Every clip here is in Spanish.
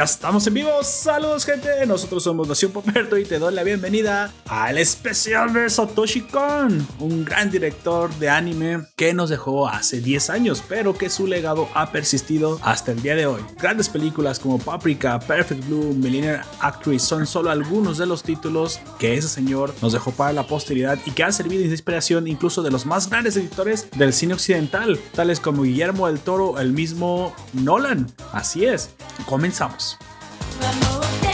Ya estamos en vivo. Saludos, gente. Nosotros somos Nación Poperto y te doy la bienvenida al especial de Satoshi Kon, un gran director de anime que nos dejó hace 10 años, pero que su legado ha persistido hasta el día de hoy. Grandes películas como Paprika, Perfect Blue, Millionaire Actress son solo algunos de los títulos que ese señor nos dejó para la posteridad y que han servido de inspiración incluso de los más grandes editores del cine occidental, tales como Guillermo del Toro, el mismo Nolan. Así es. Comenzamos. vamos.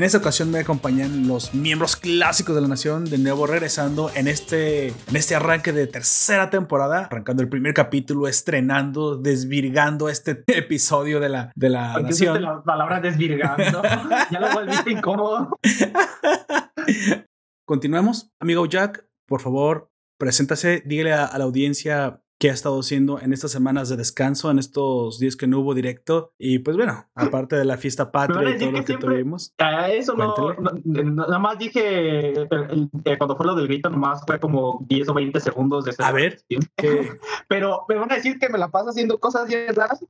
En esta ocasión me acompañan los miembros clásicos de la nación, de nuevo regresando en este, en este arranque de tercera temporada, arrancando el primer capítulo, estrenando, desvirgando este episodio de la, de la nación. la palabra desvirgando? ya lo volviste incómodo. Continuemos. Amigo Jack, por favor, preséntase, dígale a la audiencia qué ha estado haciendo en estas semanas de descanso, en estos días que no hubo directo. Y pues bueno, aparte de la fiesta patria y todo lo que, tuvimos. A eso no, nada más dije, cuando fue lo del grito, nomás fue como 10 o 20 segundos de A ver. pero me van a decir que me la paso haciendo cosas bien raras.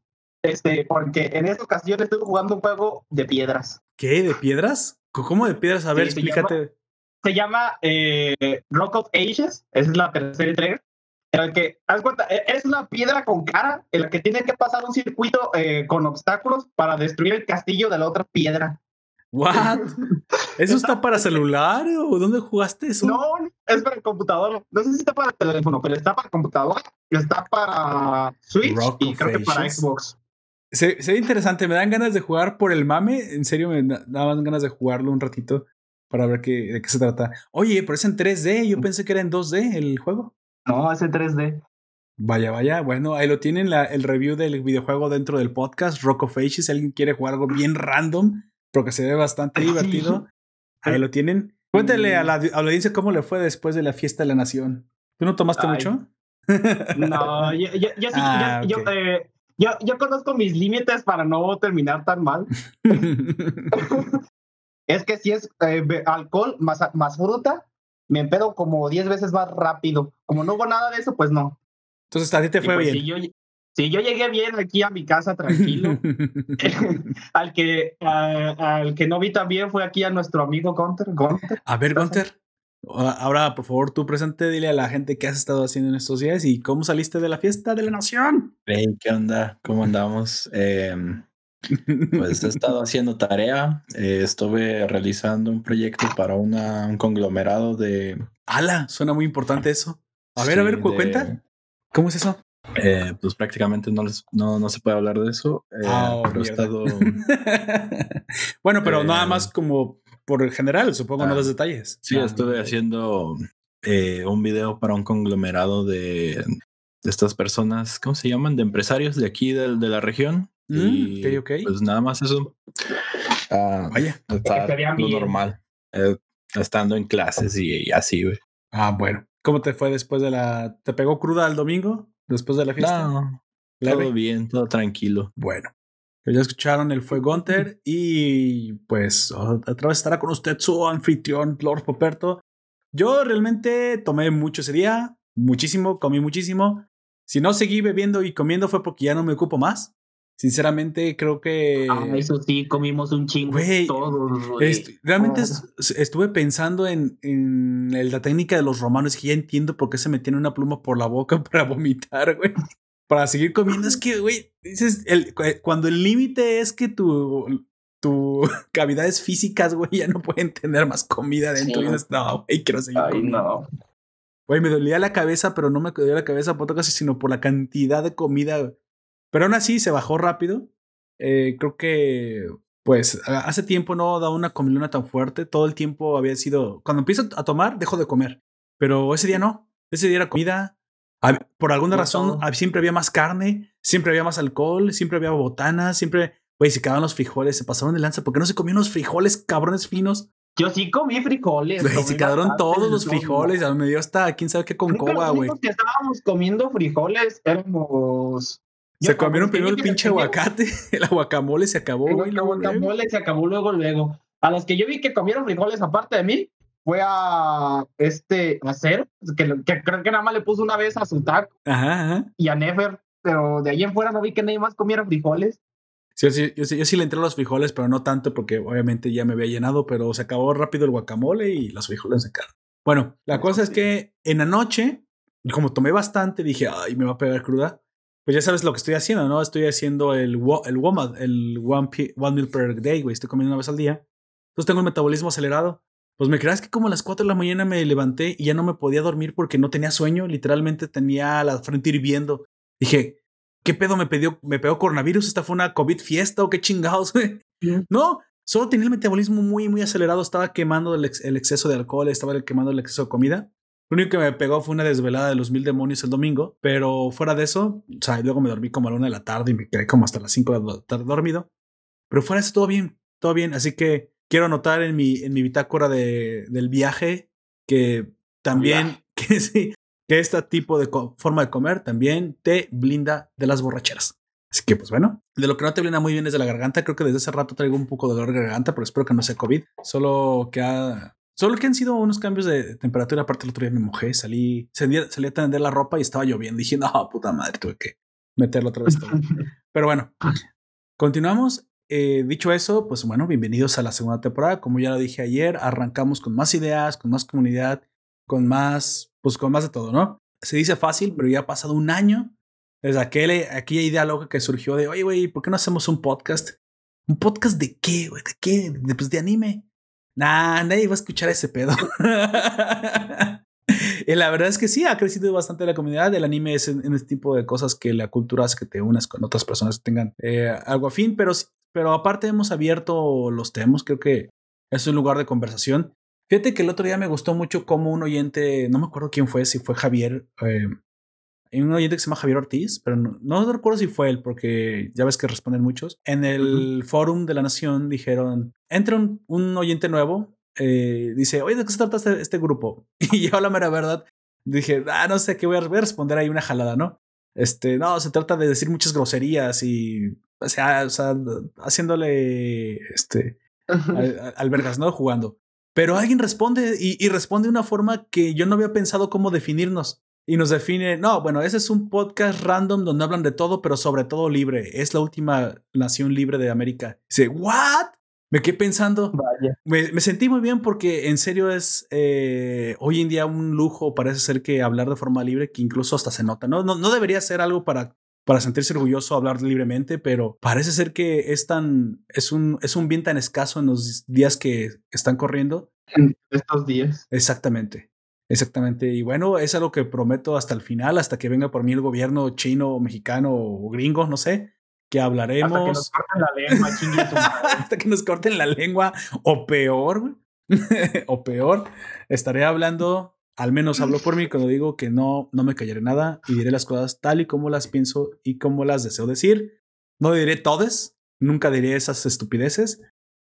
Este, porque en esta ocasión estuve jugando un juego de piedras. ¿Qué? ¿De piedras? ¿Cómo de piedras? A ver, explícate. Se llama, eh, Rock of Ages, esa es la tercera entrega en el que, haz cuenta, e, es una piedra con cara en la que tiene que pasar un circuito eh, con obstáculos para destruir el castillo de la otra piedra. ¿What? ¿Eso está, para celular o dónde jugaste eso? No, es para el computador. No sé si está para el teléfono, pero está para el computador, está para Switch y creo que para Xbox. Se, ve interesante, me dan ganas de jugar por el mame. En serio, me daban ganas de jugarlo un ratito para ver qué, de qué se trata. Oye, pero es en 3D. Yo pensé que era en 2D el juego. No, ese 3D. Vaya, vaya. Bueno, ahí lo tienen la, el review del videojuego dentro del podcast, Rock of Ages. Si alguien quiere jugar algo bien random, porque se ve bastante divertido, ahí lo tienen. Cuéntale a la, audiencia cómo le fue después de la fiesta de la nación. ¿Tú no tomaste mucho? No, yo, yo, yo sí, ah, eh, yo, yo, conozco mis límites para no terminar tan mal. es que si es eh, alcohol más, más fruta, me empedo como 10 veces más rápido. Como no hubo nada de eso, pues no. Entonces, a ti te fue pues, bien. Si yo, si yo, llegué bien aquí a mi casa tranquilo, al, que, al que no vi también fue aquí a nuestro amigo Gunter. A ver, Gunter. Ahora, por favor, tú presente, dile a la gente qué has estado haciendo en estos días y cómo saliste de la fiesta de la nación. Hey, ¿qué onda? ¿Cómo andamos? Eh, pues he estado haciendo tarea, eh, estuve realizando un proyecto para una, un conglomerado de... ¡Hala! Suena muy importante eso. A ver, a ver, cuenta. ¿Cómo es eso? Eh, pues prácticamente no, les, no, no, se puede hablar de eso. Eh, ah, pero he estado... bueno, pero nada más como por el general, supongo, no los ah, detalles. Sí, estuve haciendo un video para un conglomerado de, de, estas personas, ¿cómo se llaman? De empresarios de aquí de, de la región. Mm, pues nada más eso. Ah, Vaya, está lo normal. Eh, estando en clases y, así, güey. Ah, bueno. ¿Cómo te fue después de la. ¿Te pegó cruda el domingo? Después de la fiesta. No, todo bien, todo tranquilo. Bueno. Pues ya escucharon, él fue Gunter y pues otra vez estará con usted su anfitrión, Lord Poperto. Yo realmente tomé mucho ese día, muchísimo, comí muchísimo. Si no seguí bebiendo y comiendo fue porque ya no me ocupo más. Sinceramente, creo que. Ah, eso sí, comimos un chingo todos. realmente estuve pensando en, en la técnica de los romanos, que ya entiendo por qué se metían una pluma por la boca para vomitar, güey. Para seguir comiendo. Es que, güey, dices, el, cuando el límite es que tu, tu cavidades físicas, güey, ya no pueden tener más comida dentro. Y dices, no, güey, quiero seguir Ay, no. Güey, me dolía la cabeza, pero no me dolía la cabeza por otra cosa, sino por la cantidad de comida. Pero aún así se bajó rápido. Eh, creo que, pues, hace tiempo no daba una comilona tan fuerte. Todo el tiempo había sido. Cuando empiezo a tomar, dejo de comer. Pero ese día no. Ese día era comida. Por alguna razón, siempre había más carne, siempre había más alcohol, siempre había botanas, siempre, güey, se quedaban los frijoles, se pasaron de lanza. ¿Por qué no se comían los frijoles cabrones finos? Yo sí comí frijoles. Güey, comí se quedaron todos los frijoles. A mí me dio hasta quién sabe qué con coba, güey. que estábamos comiendo frijoles éramos. Se comieron primero el pinche aguacate, el aguacamole se acabó, El güey. luego, luego. guacamole se acabó luego, luego. A los que yo vi que comieron frijoles aparte de mí, fue a este, a Cero, que, que creo que nada más le puso una vez a su taco Ajá, ajá. y a Nefer, pero de ahí en fuera no vi que nadie más comiera frijoles. Sí, yo, sí, yo, sí, yo sí le entré a los frijoles, pero no tanto porque obviamente ya me había llenado, pero se acabó rápido el guacamole y los frijoles se quedaron. Bueno, la cosa es que en la noche, como tomé bastante, dije, ay, me va a pegar cruda. Pues ya sabes lo que estoy haciendo, ¿no? Estoy haciendo el, el WOMAD, el one, one meal per day, güey. Estoy comiendo una vez al día. Entonces tengo el metabolismo acelerado. Pues me creas que como a las 4 de la mañana me levanté y ya no me podía dormir porque no tenía sueño. Literalmente tenía la frente hirviendo. Dije, ¿qué pedo me, pidió, me pegó coronavirus? ¿Esta fue una COVID fiesta o qué chingados, güey? No, solo tenía el metabolismo muy, muy acelerado. Estaba quemando el, ex- el exceso de alcohol, estaba quemando el exceso de comida. Lo único que me pegó fue una desvelada de los mil demonios el domingo, pero fuera de eso, o sea, luego me dormí como a la una de la tarde y me quedé como hasta las 5 de la tarde dormido. Pero fuera de eso, todo bien, todo bien. Así que quiero anotar en mi, en mi bitácora de, del viaje que también, que sí, que este tipo de forma de comer también te blinda de las borracheras. Así que, pues bueno, de lo que no te blinda muy bien es de la garganta. Creo que desde hace rato traigo un poco de dolor de garganta, pero espero que no sea COVID. Solo que ha, solo que han sido unos cambios de temperatura. Aparte, el otro día me mojé, salí, salí, salí a tender la ropa y estaba lloviendo. Dije, no, puta madre, tuve que meterlo otra vez todo. Pero bueno, continuamos. Eh, dicho eso, pues bueno, bienvenidos a la segunda temporada. Como ya lo dije ayer, arrancamos con más ideas, con más comunidad, con más, pues con más de todo, ¿no? Se dice fácil, pero ya ha pasado un año desde aquel, aquella idea loca que surgió de, oye, güey, ¿por qué no hacemos un podcast? ¿Un podcast de qué, güey? ¿De qué? De, pues de anime. Nah, nadie va a escuchar ese pedo. y la verdad es que sí, ha crecido bastante la comunidad. El anime es en, en este tipo de cosas que la cultura hace que te unas con otras personas que tengan eh, algo afín, pero, pero aparte hemos abierto los temas. Creo que es un lugar de conversación. Fíjate que el otro día me gustó mucho como un oyente, no me acuerdo quién fue, si fue Javier, eh, hay un oyente que se llama Javier Ortiz, pero no, no recuerdo si fue él, porque ya ves que responden muchos. En el uh -huh. forum de la Nación dijeron, entra un, un oyente nuevo, eh, dice, oye, ¿de qué se trata este, este, grupo? Y yo la mera verdad dije, ah, no sé, qué voy a, voy a responder ahí una jalada, ¿no? Este, no, se trata de decir muchas groserías y, o sea, o sea haciéndole, este, al, albergas, ¿no? Jugando. Pero alguien responde y, y responde de una forma que yo no había pensado cómo definirnos. Y nos define, no, bueno, ese es un podcast random donde hablan de todo, pero sobre todo libre. Es la última nación libre de América. Dice, ¿what? Me quedé pensando. Me, me, sentí muy bien porque en serio es eh, hoy en día un lujo, parece ser que hablar de forma libre, que incluso hasta se nota. No, no, no debería ser algo para, para sentirse orgulloso hablar libremente, pero parece ser que es tan, es un, es un bien tan escaso en los días que están corriendo. En estos días. Exactamente. Exactamente. Y bueno, es algo que prometo hasta el final, hasta que venga por mí el gobierno chino, mexicano o gringo, no sé, que hablaremos. Hasta que nos corten la lengua, hasta que nos corten la lengua, o peor, o peor, estaré hablando, al menos hablo por mí cuando digo que no, no me callaré nada y diré las cosas tal y como las pienso y como las deseo decir. No diré todas, nunca diré esas estupideces,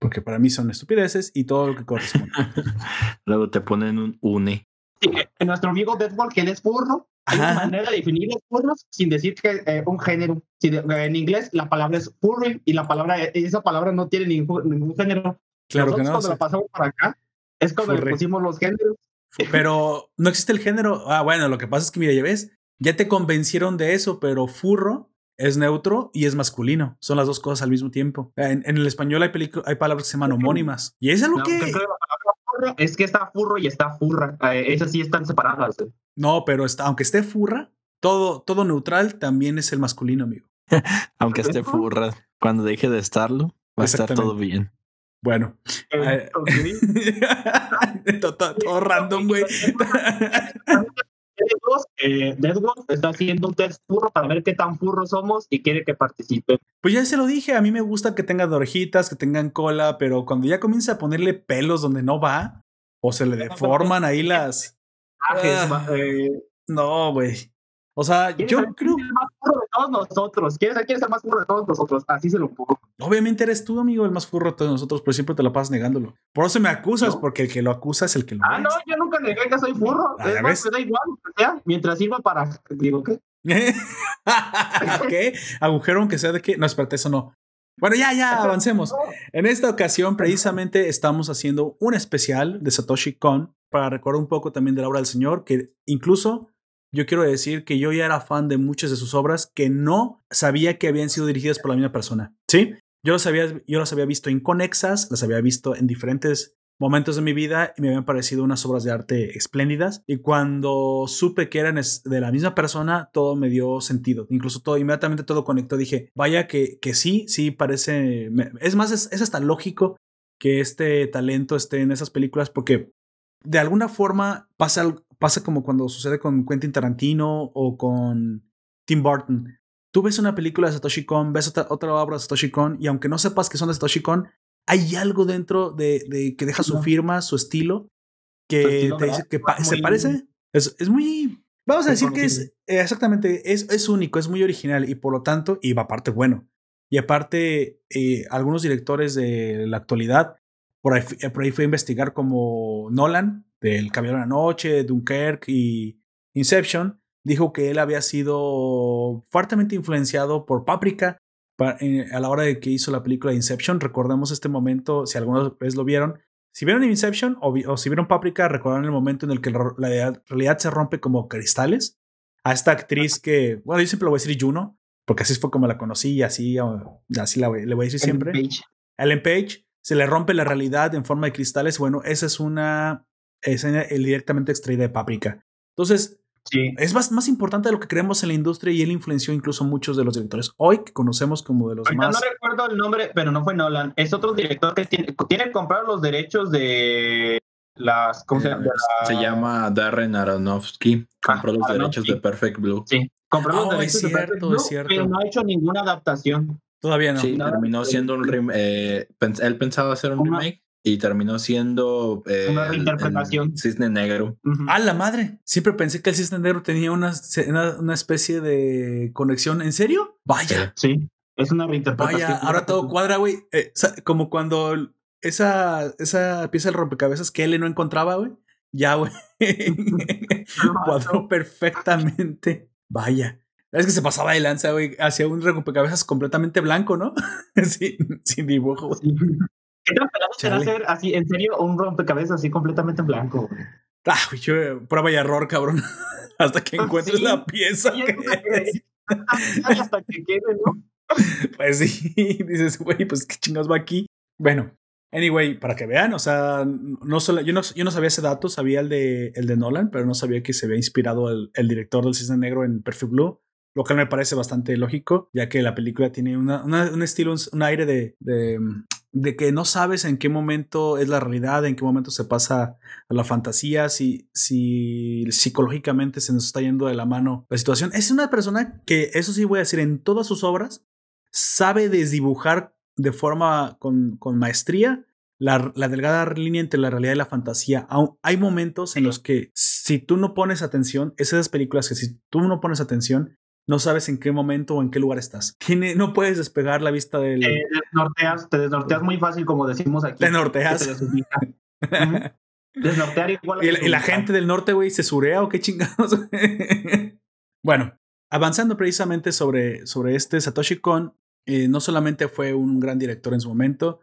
porque para mí son estupideces y todo lo que corresponde. Luego te ponen un une. Sí, nuestro amigo Deadwall, que él es furro, hay una manera de definir los furros sin decir que eh, un género. Si de, en inglés la palabra es furry y la palabra, esa palabra no tiene ningún, ningún género. Claro Nosotros que no. cuando sí. la pasamos para acá, es cuando le pusimos los géneros. Pero no existe el género. Ah, bueno, lo que pasa es que, mira, ya ves, ya te convencieron de eso, pero furro es neutro y es masculino. Son las dos cosas al mismo tiempo. En, en el español hay, hay palabras que se llaman homónimas. Y es algo No, que... creo que la palabra furro es que está furro y está furra. Eh, esas sí están separadas. eh. No, pero está, aunque esté furra, todo, todo neutral también es el masculino, amigo. Aunque esté furra, cuando deje de estarlo, va a estar todo bien. Bueno, Eh, ok. todo, todo- todo random, güey. Deadwolf, eh, Deadwolf está haciendo un test furro para ver qué tan furros somos y quiere que participen. Pues ya se lo dije, a mí me gusta que tengan orejitas, que tengan cola, pero cuando ya comienza a ponerle pelos donde no va, o se le deforman ahí las... Ah. eh, No, güey. O sea, yo creo. Todos nosotros. ¿Quién es, quién es el más furro de todos nosotros? Así se lo pongo. Obviamente eres tú, amigo, el más furro de todos nosotros, pero siempre te lo pasas negándolo. Por eso me acusas, ¿No? porque el que lo acusa es el que lo Ah, no, yo nunca negué que soy furro. Ah, es me da igual, sea, mientras sirva para. Digo, ¿qué? ¿Qué? Agujero aunque sea de qué. No, espérate, eso no. Bueno, ya, ya, avancemos. En esta ocasión, precisamente, estamos haciendo un especial de Satoshi Kon para recordar un poco también de la obra del señor, que incluso yo quiero decir que yo ya era fan de muchas de sus obras que no sabía que habían sido dirigidas por la misma persona. ¿Sí? Yo las había, yo las había visto inconexas, las había visto en diferentes momentos de mi vida y me habían parecido unas obras de arte espléndidas. Y cuando supe que eran de la misma persona, todo me dio sentido. Incluso todo, inmediatamente todo conectó. Dije, vaya que, que sí, sí parece. es más, es, es hasta lógico que este talento esté en esas películas porque de alguna forma pasa, pasa como cuando sucede con Quentin Tarantino o con Tim Burton. Tú ves una película de Satoshi Kon, ves otra, otra obra de Satoshi Kon y aunque no sepas que son de Satoshi Kon, hay algo dentro de, de que deja su firma, su estilo, que Su estilo te dice que pa- se parece. Es, es muy. Vamos a decir que es eh, exactamente, es, es único, es muy original y por lo tanto, y aparte bueno. Y aparte, eh, algunos directores de la actualidad, por ahí, eh, por ahí fue a investigar como Nolan, del Caballero de la Noche, Dunkirk y Inception, dijo que él había sido fuertemente influenciado por Paprika pa- eh, a la hora de que hizo la película Inception. Recordemos este momento, si alguna vez lo vieron. Si vieron Inception o, vi- o si vieron Paprika, recordarán el momento en el que la, realidad se rompe como cristales. A esta actriz que, bueno, yo siempre le voy a decir Juno, porque así fue como la conocí y así, así la le voy a decir siempre. Page. Ellen Page se le rompe la realidad en forma de cristales. Bueno, esa es una escena eh, directamente extraída de Paprika. Entonces, Sí. es más, más importante de lo que creemos en la industria y él influenció incluso muchos de los directores hoy que conocemos como de los Ahorita más. no recuerdo el nombre, pero no fue Nolan. Es otro director que tiene, tiene comprado los derechos de las. ¿Cómo se llama? De la- Se llama Darren Aronofsky. Compró Ah, los Aronofsky. derechos de Perfect Blue. Sí, compró los Oh, es derechos de cierto, Perfect Blue, es cierto. pero no ha hecho ninguna adaptación. Todavía no. Sí, no, terminó no, siendo un rem- eh, pens- él pensaba hacer un remake y terminó siendo eh, Una reinterpretación. el Cisne Negro. Ujú. ¡A la madre! Siempre pensé que el Cisne Negro tenía una, una, especie de conexión. ¿En serio? Vaya. Sí, es una reinterpretación. Vaya, ahora todo cuadra, güey. Eh, como cuando esa, esa pieza del rompecabezas que él no encontraba, güey. Ya, güey. Cuadró perfectamente. Vaya. Es que se pasaba de lanza, güey. Hacía un rompecabezas completamente blanco, ¿no? sin, sin dibujo. güey. Sí. ¿Qué te esperabas Chale. hacer así, en serio, un rompecabezas así completamente en blanco? güey? Ah, yo, prueba y error, cabrón. Hasta que encuentres Sí. la pieza. Que que- hasta que quede, ¿no? Pues sí, dices, güey, pues qué chingados va aquí. Bueno, anyway, para que vean, o sea, no solo, yo, no, yo no sabía ese dato, sabía el de, el de Nolan, pero no sabía que se había inspirado el, el director del Cisne Negro en Perfect Blue, lo cual me parece bastante lógico, ya que la película tiene una, una- un estilo, un, un aire de, de, de que no sabes en qué momento es la realidad, en qué momento se pasa a la fantasía, si, si psicológicamente se nos está yendo de la mano la situación. Es una persona que, eso sí voy a decir, en todas sus obras, sabe desdibujar de forma con, con maestría la, la delgada línea entre la realidad y la fantasía. Hay momentos en los que si tú no pones atención, es esas películas que si tú no pones atención, no sabes en qué momento o en qué lugar estás. Tiene, no puedes despegar la vista del... Te desnorteas, te desnorteas muy fácil, como decimos aquí. Te norteas. Te. Desnortear igual. a y, la, y la gente del norte, güey, se surea o qué chingados. bueno, avanzando precisamente sobre, sobre este Satoshi Kon, eh, no solamente fue un gran director en su momento,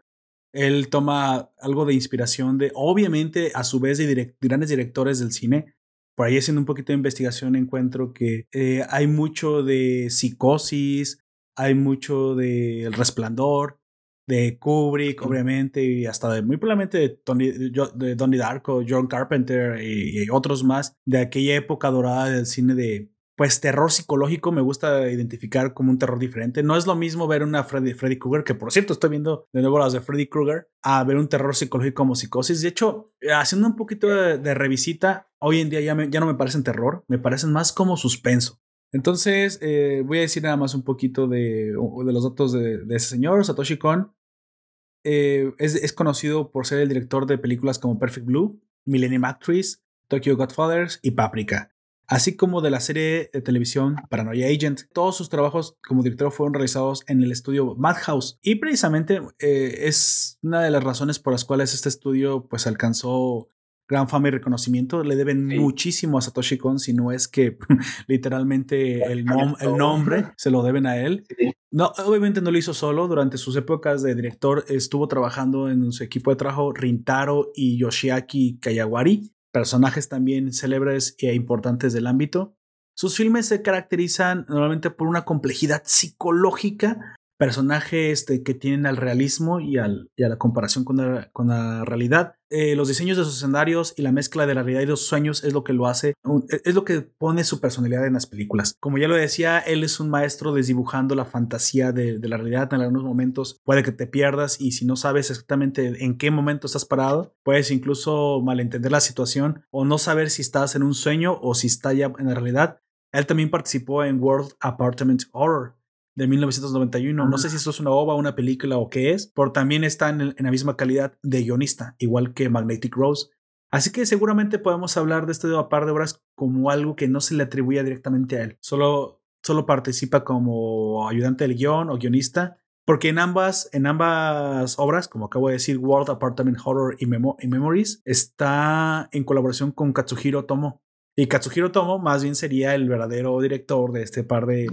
él toma algo de inspiración de, obviamente, a su vez, de direct- grandes directores del cine. Por ahí haciendo un poquito de investigación encuentro que eh, hay mucho de psicosis, hay mucho de El Resplandor, de Kubrick, obviamente, y hasta de muy probablemente de, Tony, de Donnie Darko, John Carpenter y, y otros más de aquella época dorada del cine de, pues, terror psicológico. Me gusta identificar como un terror diferente. No es lo mismo ver una Freddy, Freddy Krueger, que por cierto estoy viendo de nuevo las de Freddy Krueger, a ver un terror psicológico como psicosis. De hecho, eh, haciendo un poquito de, revisita, hoy en día ya, ya no me parecen terror, me parecen más como suspenso. Entonces, eh, voy a decir nada más un poquito de, de los datos de, de ese señor, Satoshi Kon. Eh, es, es conocido por ser el director de películas como Perfect Blue, Millennium Actress, Tokyo Godfathers y Paprika. Así como de la serie de televisión Paranoia Agent. Todos sus trabajos como director fueron realizados en el estudio Madhouse y precisamente eh, es una de las razones por las cuales este estudio pues alcanzó gran fama y reconocimiento. Le deben muchísimo a Satoshi Kon, si no es que literalmente el, el nombre se lo deben a él. No, obviamente no lo hizo solo. Durante sus épocas de director estuvo trabajando en su equipo de trabajo Rintaro y Yoshiaki Kayawari, personajes también célebres e importantes del ámbito. Sus filmes se caracterizan normalmente por una complejidad psicológica personajes este, que tienen al realismo y, a la comparación con la, realidad. Eh, los diseños de sus escenarios y la mezcla de la realidad y los sueños es lo que lo hace, es lo que pone su personalidad en las películas. Como ya lo decía, él es un maestro desdibujando la fantasía de, de la realidad. En algunos momentos puede que te pierdas y si no sabes exactamente en qué momento estás parado, puedes incluso malentender la situación o no saber si estás en un sueño o si está ya en la realidad. Él también participó en World Apartment Horror, de 1991. No sé si esto es una ova, una película o qué es, pero también está en, la misma calidad de guionista, igual que Magnetic Rose. Así que seguramente podemos hablar de este par de obras como algo que no se le atribuía directamente a él. Solo, solo participa como ayudante del guion o guionista. Porque en ambas, en ambas obras, como acabo de decir, World Apartment Horror y, y Memories, está en colaboración con Katsuhiro Tomo. Y Katsuhiro Tomo más bien sería el verdadero director de este par de,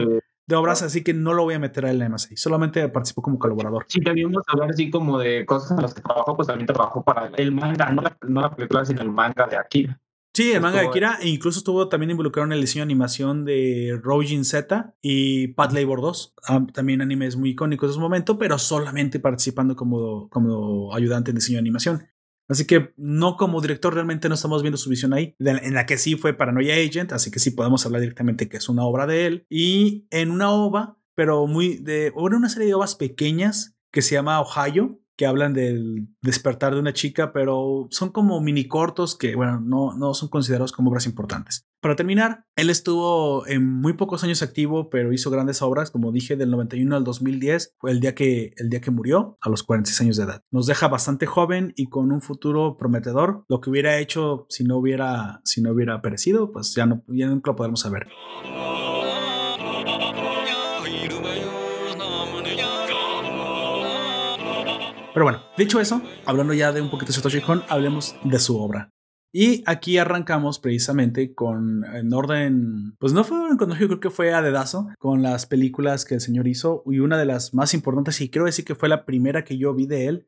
de obras, así que no lo voy a meter a él en MSI. Solamente participó como colaborador. Sí, también vamos a hablar así como de cosas en las que trabajó, pues también trabajó para el manga, no la, no la película, sino el manga de Akira. Sí, el manga de Akira, e incluso estuvo también involucrado en el diseño de animación de Rojin Z y Pat Labor 2, ah, también animes muy icónicos de su momento, pero solamente participando como, como ayudante en diseño de animación. Así que no como director realmente no estamos viendo su visión ahí, en la que sí fue Paranoia Agent, así que sí podemos hablar directamente que es una obra de él. Y en una ova, pero muy de, una serie de ovas pequeñas que se llama Ohio, que hablan del despertar de una chica, pero son como mini cortos que, bueno, no, no son considerados como obras importantes. Para terminar, él estuvo en muy pocos años activo, pero hizo grandes obras, como dije, del 91 al 2010, fue el día que, el día que murió, a los 46 años de edad. Nos deja bastante joven y con un futuro prometedor. Lo que hubiera hecho si no hubiera, si no hubiera perecido, pues ya, no, ya nunca lo podremos saber. Pero bueno, dicho eso, hablando ya de un poquito de Satoshi Kon, hablemos de su obra. Y aquí arrancamos precisamente con, en orden, pues no fue en yo creo que fue a dedazo, con las películas que el señor hizo. Y una de las más importantes, y quiero decir que fue la primera que yo vi de él,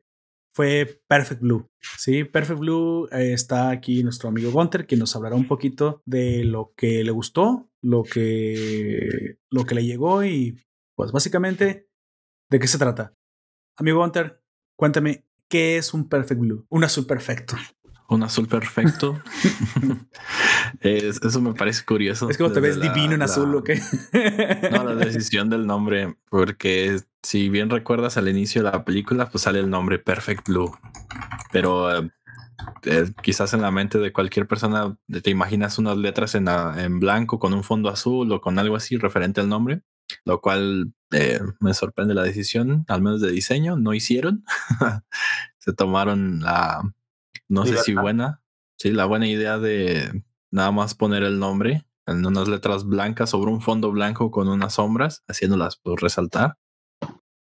fue Perfect Blue. Sí, Perfect Blue eh, está aquí nuestro amigo Gunter, que nos hablará un poquito de lo que le gustó, lo que, lo que le llegó y pues básicamente de qué se trata. Amigo Gunter, Cuéntame, ¿qué es un perfect blue? Un azul perfecto. Un azul perfecto. eso me parece curioso. Es como te ves divino en azul, ¿o qué? no, la decisión del nombre, porque si bien recuerdas al inicio de la película, pues sale el nombre Perfect Blue. Pero eh, eh, quizás en la mente de cualquier persona te imaginas unas letras en, en blanco con un fondo azul o con algo así referente al nombre lo cual eh, me sorprende la decisión, al menos de diseño, no hicieron. Se tomaron la, no sé si buena, sí, la buena idea de nada más poner el nombre en unas letras blancas sobre un fondo blanco con unas sombras, haciéndolas pues, resaltar.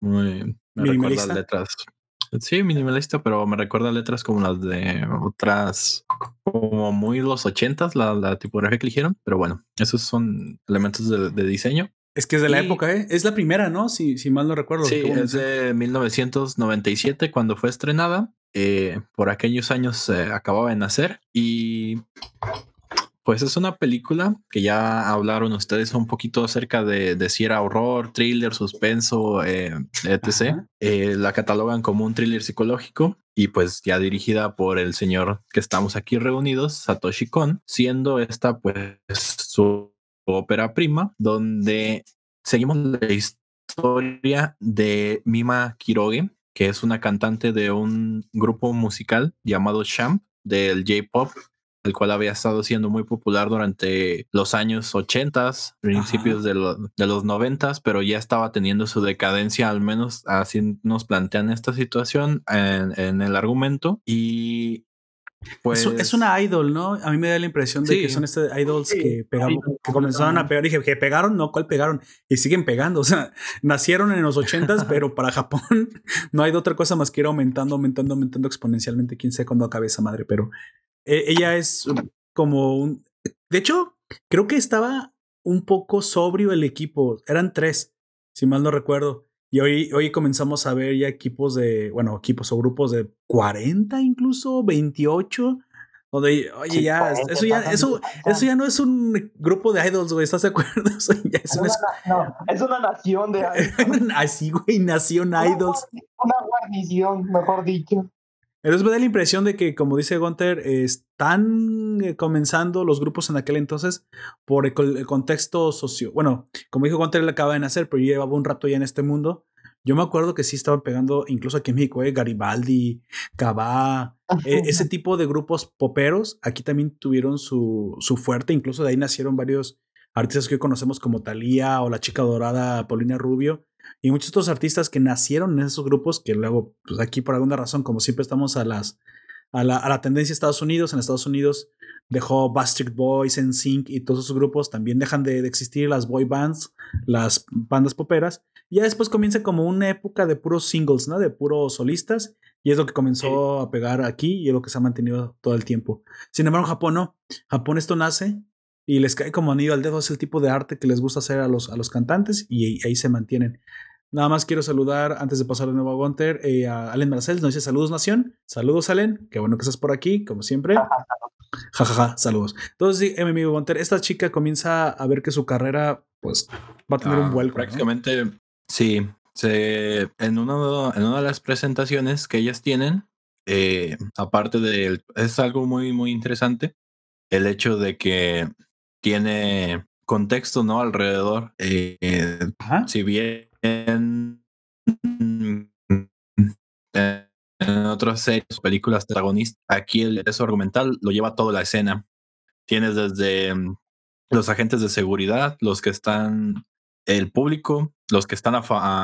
Muy, me recuerda letras. Sí, minimalista, pero me recuerda letras como las de otras, como muy los ochentas, la, la tipografía que eligieron. Pero bueno, esos son elementos de diseño. Es que es de la época, ¿eh? Es la primera, ¿no? Si, si mal no recuerdo. Sí, es de 1997 cuando fue estrenada. Eh, por aquellos años acababa de nacer y pues es una película que ya hablaron ustedes un poquito acerca de, de si era horror, thriller, suspenso, eh, etc. Eh, la catalogan como un thriller psicológico y pues ya dirigida por el señor que estamos aquí reunidos, Satoshi Kon, siendo esta pues su ópera prima, donde seguimos la historia de Mima Kiroge, que es una cantante de un grupo musical llamado Champ del J-Pop, el cual había estado siendo muy popular durante los años 80, principios de, los 90, pero ya estaba teniendo su decadencia, al menos así nos plantean esta situación en, en el argumento. Y Pues, es, una idol, ¿no? A mí me da la impresión de que son este idols que pegaron, que comenzaron a pegar. Dije, que pegaron, no, ¿cuál pegaron? Y siguen pegando. O sea, nacieron en los ochentas, pero para Japón no hay de otra cosa más que ir aumentando, aumentando, aumentando exponencialmente. Quién sabe cuándo acabe esa madre, pero eh, ella es como un. De hecho, creo que estaba un poco sobrio el equipo. Eran tres, si mal no recuerdo. Y hoy, hoy comenzamos a ver ya equipos de, bueno, equipos o grupos de 40 incluso, 28. Donde, oye, ya, eso ya, eso, eso ya no es un grupo de idols, güey, ¿estás de acuerdo? Eso ya es, una, no, es una nación de idols. Así, güey, nación idols. Una guarnición, mejor dicho. Entonces me da la impresión de que, como dice Gunter, están eh, comenzando los grupos en aquel entonces por el, contexto socio. Bueno, como dijo Gunter, él acaba de nacer, pero yo llevaba un rato ya en este mundo. Yo me acuerdo que sí estaban pegando, incluso aquí en México, eh, Garibaldi, Cabá, eh, ese tipo de grupos poperos. Aquí también tuvieron su, su fuerte, incluso de ahí nacieron varios artistas que hoy conocemos como Thalía o la chica dorada Paulina Rubio y muchos otros artistas que nacieron en esos grupos que luego, pues aquí por alguna razón, como siempre estamos a las a la, a la tendencia de Estados Unidos, en Estados Unidos dejó Backstreet Boys, NSYNC y todos esos grupos también dejan de, existir las boy bands, las bandas poperas. Y ya después comienza como una época de puros singles, ¿no? De puros solistas. Y es lo que comenzó a pegar aquí y es lo que se ha mantenido todo el tiempo. Sin embargo, Japón no. Japón esto nace y les cae como anillo al dedo. Es el tipo de arte que les gusta hacer a los, a los cantantes y ahí se mantienen. Nada más quiero saludar antes de pasar de nuevo a Gunter eh, a Allen Marcel. Nos dice saludos, Nación. Saludos, Allen. Qué bueno que estás por aquí, como siempre. Jajaja, saludos. Entonces, sí, mi amigo Gunter, esta chica comienza a ver que su carrera, pues, va a tener un ah, vuelco. Prácticamente, sí. Se, en, uno, en una de las presentaciones que ellas tienen, eh, aparte de. Es algo muy, muy interesante. El hecho de que tiene contexto, ¿no? Alrededor. Eh, si bien en, en otras series o películas protagonistas, aquí el eso argumental lo lleva toda la escena. Tienes desde mm, los agentes de seguridad, los que están, el público, los que están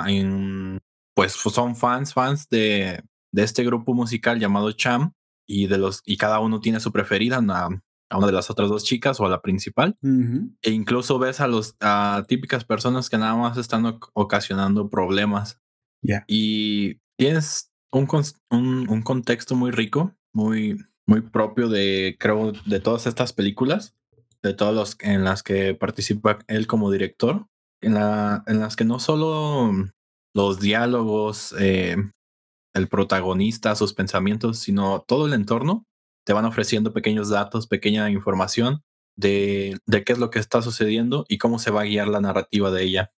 en, pues son fans, fans de, de este grupo musical llamado Cham y de los y cada uno tiene su preferida a una de las otras dos chicas o a la principal. E incluso ves a los a típicas personas que nada más están ocasionando problemas. Y tienes un, un, un, contexto muy rico, muy, muy propio de, creo, de todas estas películas, de todas los en las que participa él como director, en, la, en las que no solo los diálogos, eh, el protagonista, sus pensamientos, sino todo el entorno te van ofreciendo pequeños datos, pequeña información de, de, qué es lo que está sucediendo y cómo se va a guiar la narrativa de ella.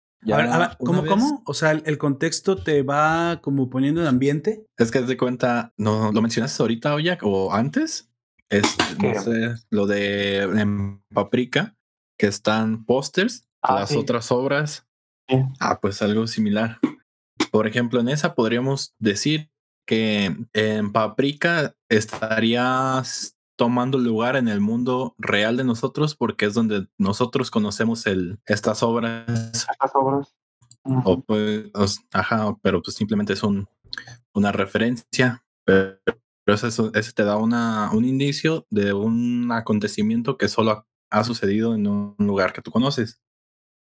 ¿cómo, ¿cómo? O sea, el, contexto te va como poniendo en ambiente. Es que te cuenta, no lo mencionaste ahorita, Oyak, o antes. Es, no sé, lo de en Paprika, que están pósters, ah, las otras obras. Ah, pues algo similar. Por ejemplo, en esa podríamos decir que en Paprika estarías tomando lugar en el mundo real de nosotros porque es donde nosotros conocemos el, estas obras. Estas obras. o pues, ajá, pero pues simplemente es un, una referencia. Pero, eso, te da una, un indicio de un acontecimiento que solo ha sucedido en un lugar que tú conoces.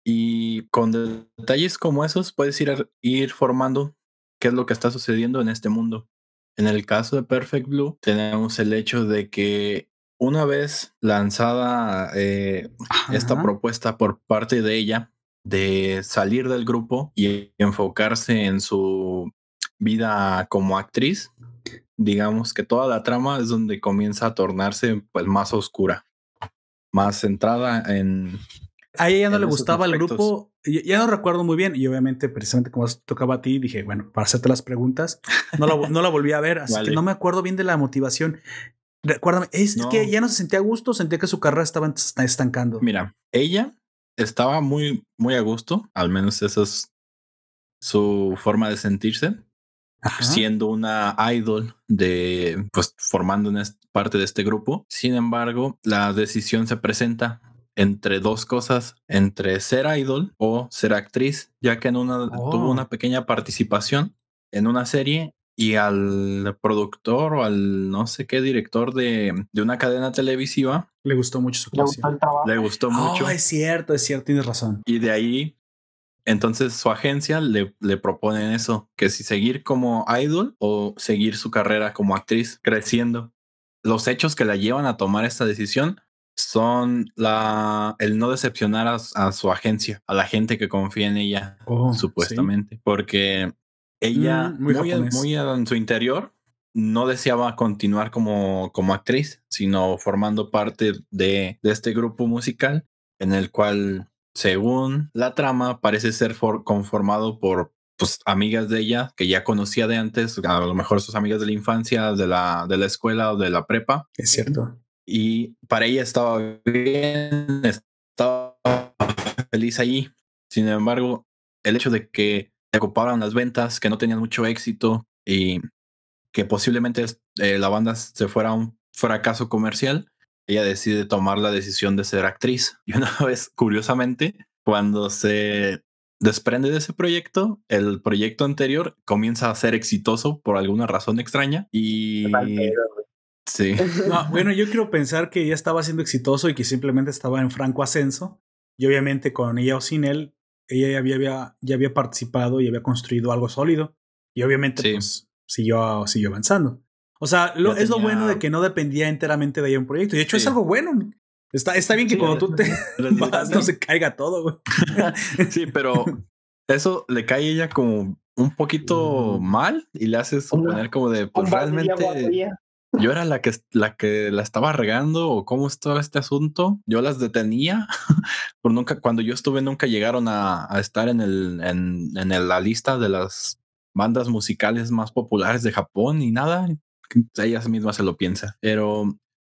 Y con detalles como esos puedes ir, ir formando qué es lo que está sucediendo en este mundo. En el caso de Perfect Blue, tenemos el hecho de que una vez lanzada eh, esta propuesta por parte de ella de salir del grupo y enfocarse en su vida como actriz, digamos que toda la trama es donde comienza a tornarse pues, más oscura, más centrada en a ella no le gustaba el grupo. Ya no recuerdo muy bien. Y obviamente, precisamente como tocaba a ti, dije, bueno, para hacerte las preguntas, no la, no la volví a ver. Así que no me acuerdo bien de la motivación. Recuérdame, es, que ya no se sentía a gusto, sentía que su carrera estaba estancando. Mira, ella estaba muy, muy a gusto, al menos esa es su forma de sentirse, siendo una idol de, pues formando en parte de este grupo. Sin embargo, la decisión se presenta entre dos cosas, entre ser idol o ser actriz, ya que en una tuvo oh. una pequeña participación en una serie y al productor o al no sé qué director de, de una cadena televisiva Le gustó mucho su Le gustó trabajo. le gustó mucho. Oh, es cierto, es cierto, tienes razón. Y de ahí, entonces su agencia le, le proponen eso, que si seguir como idol o seguir su carrera como actriz creciendo. Los hechos que la llevan a tomar esta decisión son la, el no decepcionar a, a su agencia, a la gente que confía en ella, Oh, supuestamente, porque ella, Mm, muy muy, japonés. muy en su interior, no deseaba continuar como, como actriz, sino formando parte de, de este grupo musical en el cual, según la trama, parece ser for- conformado por pues, amigas de ella que ya conocía de antes, a lo mejor sus amigas de la infancia, de la, de la escuela o de la prepa, es cierto. Y para ella estaba bien, estaba feliz allí. Sin embargo, el hecho de que se ocuparan las ventas, que no tenían mucho éxito y que posiblemente eh, la banda se fuera un fracaso comercial, ella decide tomar la decisión de ser actriz. Y una vez, curiosamente, cuando se desprende de ese proyecto, el proyecto anterior comienza a ser exitoso por alguna razón extraña y sí. No, bueno, yo quiero pensar que ya estaba siendo exitoso y que simplemente estaba en franco ascenso. Y obviamente con ella o sin él, ella ya había, ya había participado y había construido algo sólido. Y obviamente Sí. pues siguió, siguió avanzando. O sea, lo- es lo bueno de que no dependía enteramente de ella un proyecto. Y de hecho es algo bueno. Está, está bien que Sí, cuando tú te vas no se caiga todo, güey. Sí, pero eso le cae a ella como un poquito Mm. mal y le hace suponer como de, pues realmente. Yo era la que, la que la estaba regando o cómo estaba este asunto. Yo las detenía, pero nunca, cuando yo estuve, nunca llegaron a, a estar en, el, en, en el- la lista de las bandas musicales más populares de Japón ni nada. Ella misma se lo piensa, pero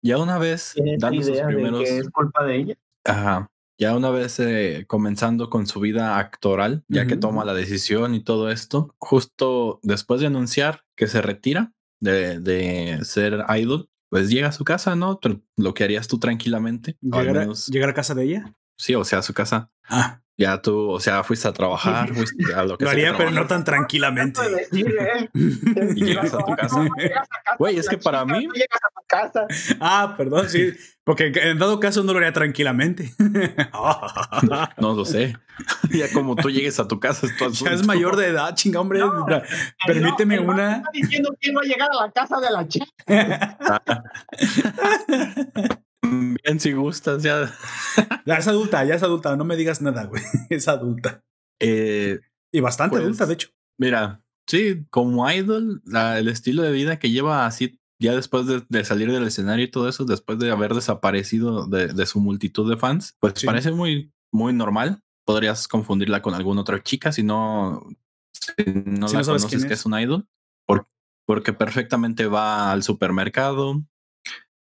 ya una vez ¿Tienes dando sus idea de primeros... que es culpa de ella? Ajá. Ya una vez eh, comenzando con su vida actoral, ya que toma la decisión y todo esto, justo después de anunciar que se retira de, de ser idol, pues llega a su casa, ¿no? Lo que harías tú tranquilamente. Llegar menos- llegar a casa de ella. sí, o sea, a su casa. Ah, Ya tú, o sea, fuiste a trabajar, fuiste a lo que lo sea haría, pero no tan tranquilamente. Decir, ¿eh? Y llegas a tu casa. Güey, es que para chica, mí- Llegas a tu casa. Ah, perdón, sí. Porque en dado caso no lo haría tranquilamente. No lo sé. ya como tú llegues a tu casa, es tu Ya es asunto. mayor de edad, chinga, hombre. No, Permíteme No, una. Está diciendo quién va a llegar a la casa de la chica. Bien, si gustas, ya. Ya es adulta, ya es adulta. No me digas nada, güey. Es adulta. Eh, Y bastante Pues, adulta, de hecho. Mira, sí, como idol, la- el estilo de vida que lleva así, ya después de, de salir del escenario y todo eso, después de haber desaparecido de, de su multitud de fans, pues Sí. parece muy, muy normal. Podrías confundirla con alguna otra chica si no, si no Si la no sabes conoces quién que es. es un idol, por- porque perfectamente va al supermercado,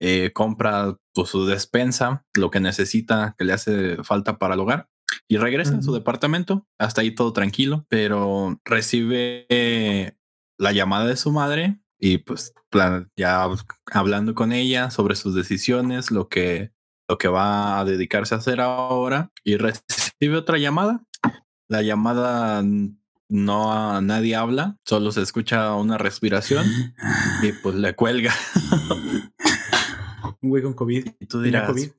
eh, compra pues, su despensa, lo que necesita, que le hace falta para el hogar, y regresa a su departamento. Hasta ahí todo tranquilo, pero recibe eh, la llamada de su madre y pues ya hablando con ella sobre sus decisiones, lo que, lo que va a dedicarse a hacer ahora, y recibe otra llamada. La llamada no a nadie habla, solo se escucha una respiración y pues le cuelga. Un güey con COVID. Y tú Tenía dirás, COVID.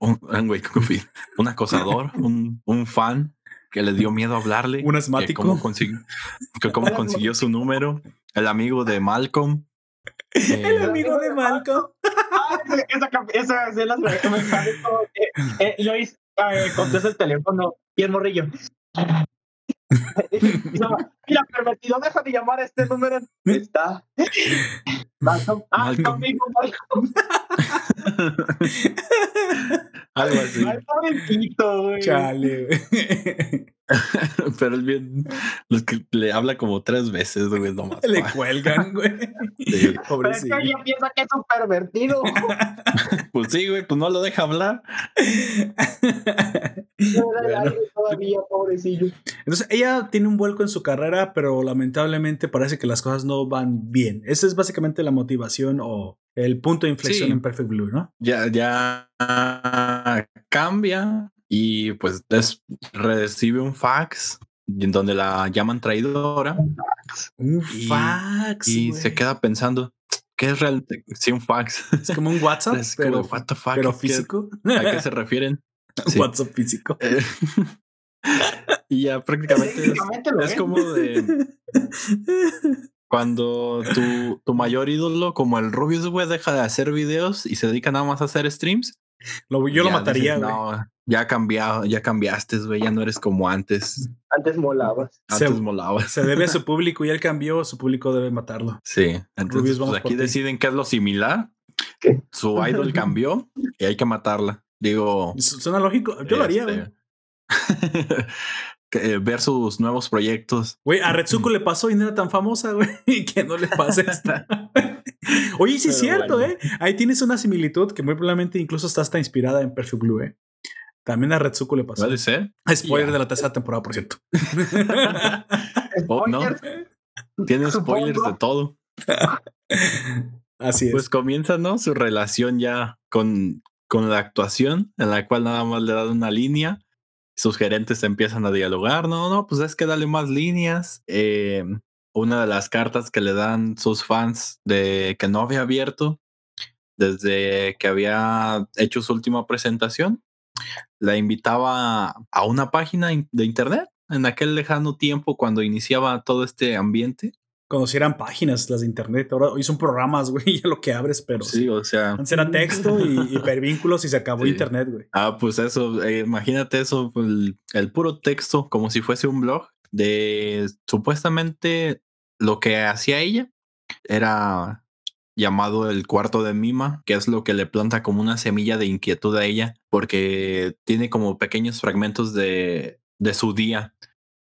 un, un güey con COVID, un acosador, un, un fan que le dio miedo hablarle. Un que asmático. cómo, consiguió, que cómo consiguió su número, el amigo de Malcolm. El Eh, amigo de Malcolm. Ah, esa, escena se me que, eh, Lois eh, contesta el teléfono y el morrillo. No, Mira, pervertido, deja de llamar a este número. Está. Malcolm. Ah, conmigo, Malcolm. algo así. Ay, pobrecito, güey. Chale, güey. Pero es bien, los que le habla como tres veces, güey, nomás. Le cuelgan, güey. Sí. Pero es que Pobrecillo. ella piensa que es un pervertido. Pues sí, güey, pues no lo deja hablar. Bueno. Todavía, pobrecillo. Entonces, ella tiene un vuelco en su carrera, pero lamentablemente parece que las cosas no van bien. Esa es básicamente la motivación o el punto de inflexión Sí. en Perfect Blue, ¿no? Ya, ya cambia y pues des- recibe un fax donde la llaman traidora. Un Y- fax. Y se queda pensando, ¿qué es realmente? Sí, un fax. Es como un WhatsApp, Es como, pero, what the fuck, pero ¿qué- físico. ¿A qué se refieren? Sí. WhatsApp físico. Eh, y ya prácticamente es, como de cuando tu, tu mayor ídolo, como el Rubius, güey, deja de hacer videos y se dedica nada más a hacer streams. Lo- yo lo mataría, dices, güey. No, ya cambiado, ya cambiaste, güey, ya no eres como antes. Antes molabas. Se- Antes molabas. Se debe a su público y él cambió, su público debe matarlo. Sí, entonces pues, aquí deciden qué es lo similar. ¿Qué? Su idol cambió y hay que matarla. Digo, Su- Suena lógico. Yo lo haría, güey. este, que, eh, ver sus nuevos proyectos. Güey, a Retsuko le pasó y no era tan famosa, güey. Y que no le pase esta. Oye, sí es cierto, bueno. ¿eh? Ahí tienes una similitud que muy probablemente incluso está hasta inspirada en Perfect Blue, ¿eh? También a Retsuko le pasó. Puede ser. Spoiler Ya. de la tercera temporada, por cierto. Oh, no. Spoilers, Tiene spoilers de todo. Así es. Pues comienza, ¿no? Su relación ya con, con la actuación, en la cual nada más le dan una línea. Sus gerentes empiezan a dialogar. No, no, pues es que dale más líneas. Eh, una de las cartas que le dan sus fans de que no había abierto desde que había hecho su última presentación, la invitaba a una página in- de internet en aquel lejano tiempo cuando iniciaba todo este ambiente. Conocieran páginas, las de internet. Ahora hoy son programas, güey, ya lo que abres, pero Sí, o sea, Antes era texto y hipervínculos y se acabó Sí. internet, güey. Ah, pues eso, eh, imagínate eso, pues, el, el puro texto, como si fuese un blog de supuestamente lo que hacía ella era llamado el cuarto de Mima, que es lo que le planta como una semilla de inquietud a ella, porque tiene como pequeños fragmentos de, de su día.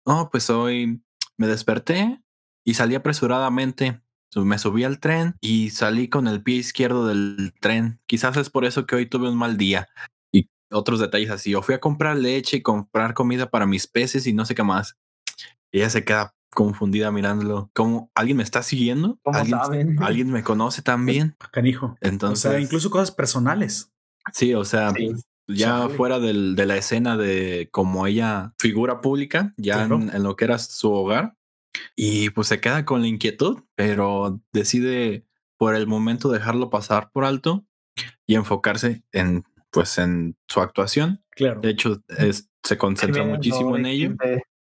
Oh, pues hoy me desperté y salí apresuradamente. Me subí al tren y salí con el pie izquierdo del tren. Quizás es por eso que hoy tuve un mal día y otros detalles así. O fui a comprar leche y comprar comida para mis peces y no sé qué más. Y ella se queda confundida mirándolo. como ¿Alguien me está siguiendo? ¿Cómo ¿Alguien, saben? ¿Alguien me conoce también? Canijo. Entonces, o sea, incluso cosas personales. sí, o sea, Sí. ya fuera del- de la escena de como ella figura pública, ya Claro. en, en lo que era su hogar. Y pues se queda con la inquietud, pero decide por el momento dejarlo pasar por alto y enfocarse en pues en su actuación. Claro. De hecho, es- se concentra muchísimo en ello.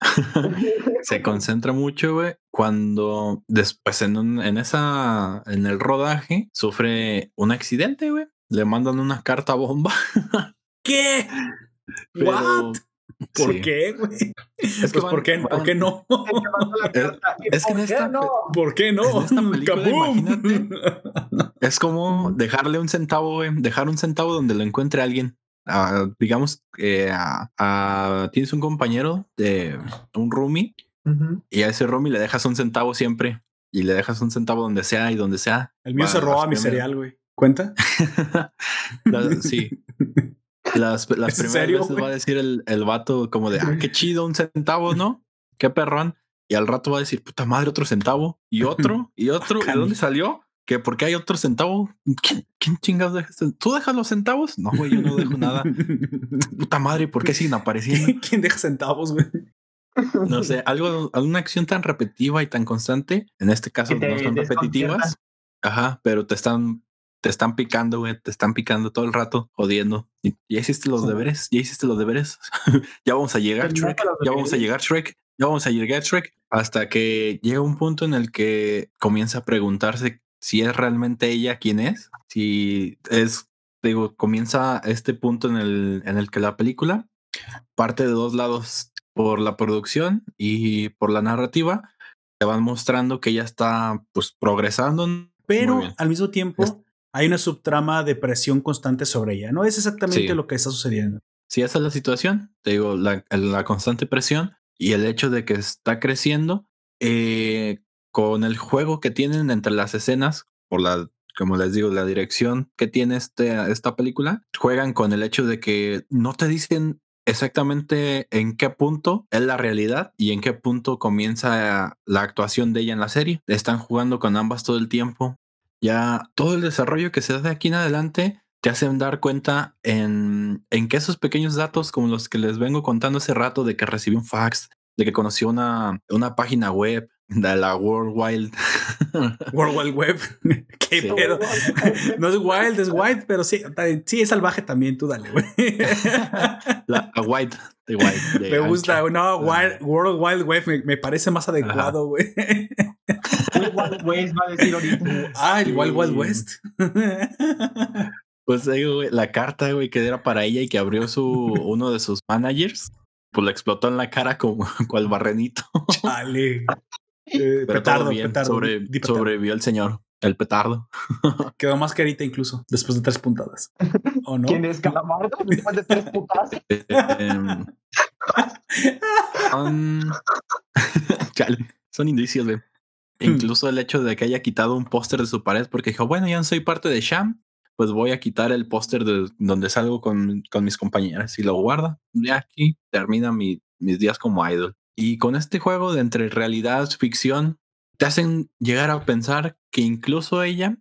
Se concentra mucho, güey, cuando después en, un- en esa, en el rodaje, sufre un accidente, güey. Le mandan una carta bomba. ¿Qué? pero- ¿What? ¿Por sí. qué, güey? Es Pues, van- ¿por, qué, ¿por qué no? Que mandó la carta. ¿Y es que en esta- no? ¿Por qué no? En esta película, ¡Kaboom! imagínate. Es como dejarle un centavo, güey. Dejar un centavo donde lo encuentre alguien. Ah, digamos, eh, ah, tienes un compañero de un roomie y a ese roomie le dejas un centavo siempre. Y le dejas un centavo donde sea y donde sea. El mío se roba mi cereal, güey. ¿Cuenta? La- sí. Las, las ¿Es primeras serio, veces va a decir el, el vato como de, ah, qué chido, un centavo, ¿no? Qué perrón. Y al rato va a decir, puta madre, otro centavo. Y otro, y otro. ¿De Cani. dónde salió? ¿Que por qué hay otro centavo? ¿Quién, quién chingados deja este- ¿Tú dejas los centavos? No, güey, yo no dejo nada. Puta madre, ¿por qué siguen apareciendo? ¿Quién deja centavos, güey? No sé, algo, alguna acción tan repetitiva y tan constante. En este caso te no son repetitivas. Ajá, pero te están, te están picando, güey. Te están picando todo el rato, jodiendo. Y, ya hiciste los deberes, ya hiciste los deberes. ya vamos a llegar, Shrek. Ya vamos a llegar, Shrek. Ya vamos a llegar, Shrek. Hasta que llega un punto en el que comienza a preguntarse si es realmente ella quien es. Si es, digo, comienza este punto en el, en el que la película parte de dos lados por la producción y por la narrativa. Te van mostrando que ella está pues progresando. Pero al mismo tiempo Es- hay una subtrama de presión constante sobre ella. No es exactamente Sí. lo que está sucediendo. Si esa es la situación, te digo, la, la constante presión y el hecho de que está creciendo eh, con el juego que tienen entre las escenas, por la, como les digo, la dirección que tiene este, esta película, juegan con el hecho de que no te dicen exactamente en qué punto es la realidad y en qué punto comienza la actuación de ella en la serie. Están jugando con ambas todo el tiempo. Ya todo el desarrollo que se da de aquí en adelante te hacen dar cuenta en, en que esos pequeños datos, como los que les vengo contando hace rato, de que recibí un fax, de que conoció una, una página web de la World Wild. World Wide Web. ¿Qué Sí. pedo? No es wild, es white, pero sí, sí es salvaje también, tú dale, güey. La a White. De White de Me gusta, no, wild- World Wide Web me, me parece más adecuado, güey. Wild Wild West va a decir ahorita. Ah, el Sí. Wild Wild West. Pues digo, güey, la carta, güey, que era para ella y que abrió su uno de sus managers, pues le explotó en la cara como cual barrenito. Chale. Eh, Pero petardo, todo bien, petardo. sobre- di petardo. sobrevivió el señor, el petardo. Quedó más carita incluso, después de tres puntadas. ¿O no? ¿Quién es Calamardo? Después de tres putas. Eh, em, son, Chale, son indicios, güey. Incluso el hecho de que haya quitado un póster de su pared porque dijo, bueno, ya no soy parte de Sham, pues voy a quitar el póster de donde salgo con, con mis compañeras y lo guarda. Ya aquí termina mi- mis días como idol. Y con este juego de entre realidad, ficción, te hacen llegar a pensar que incluso ella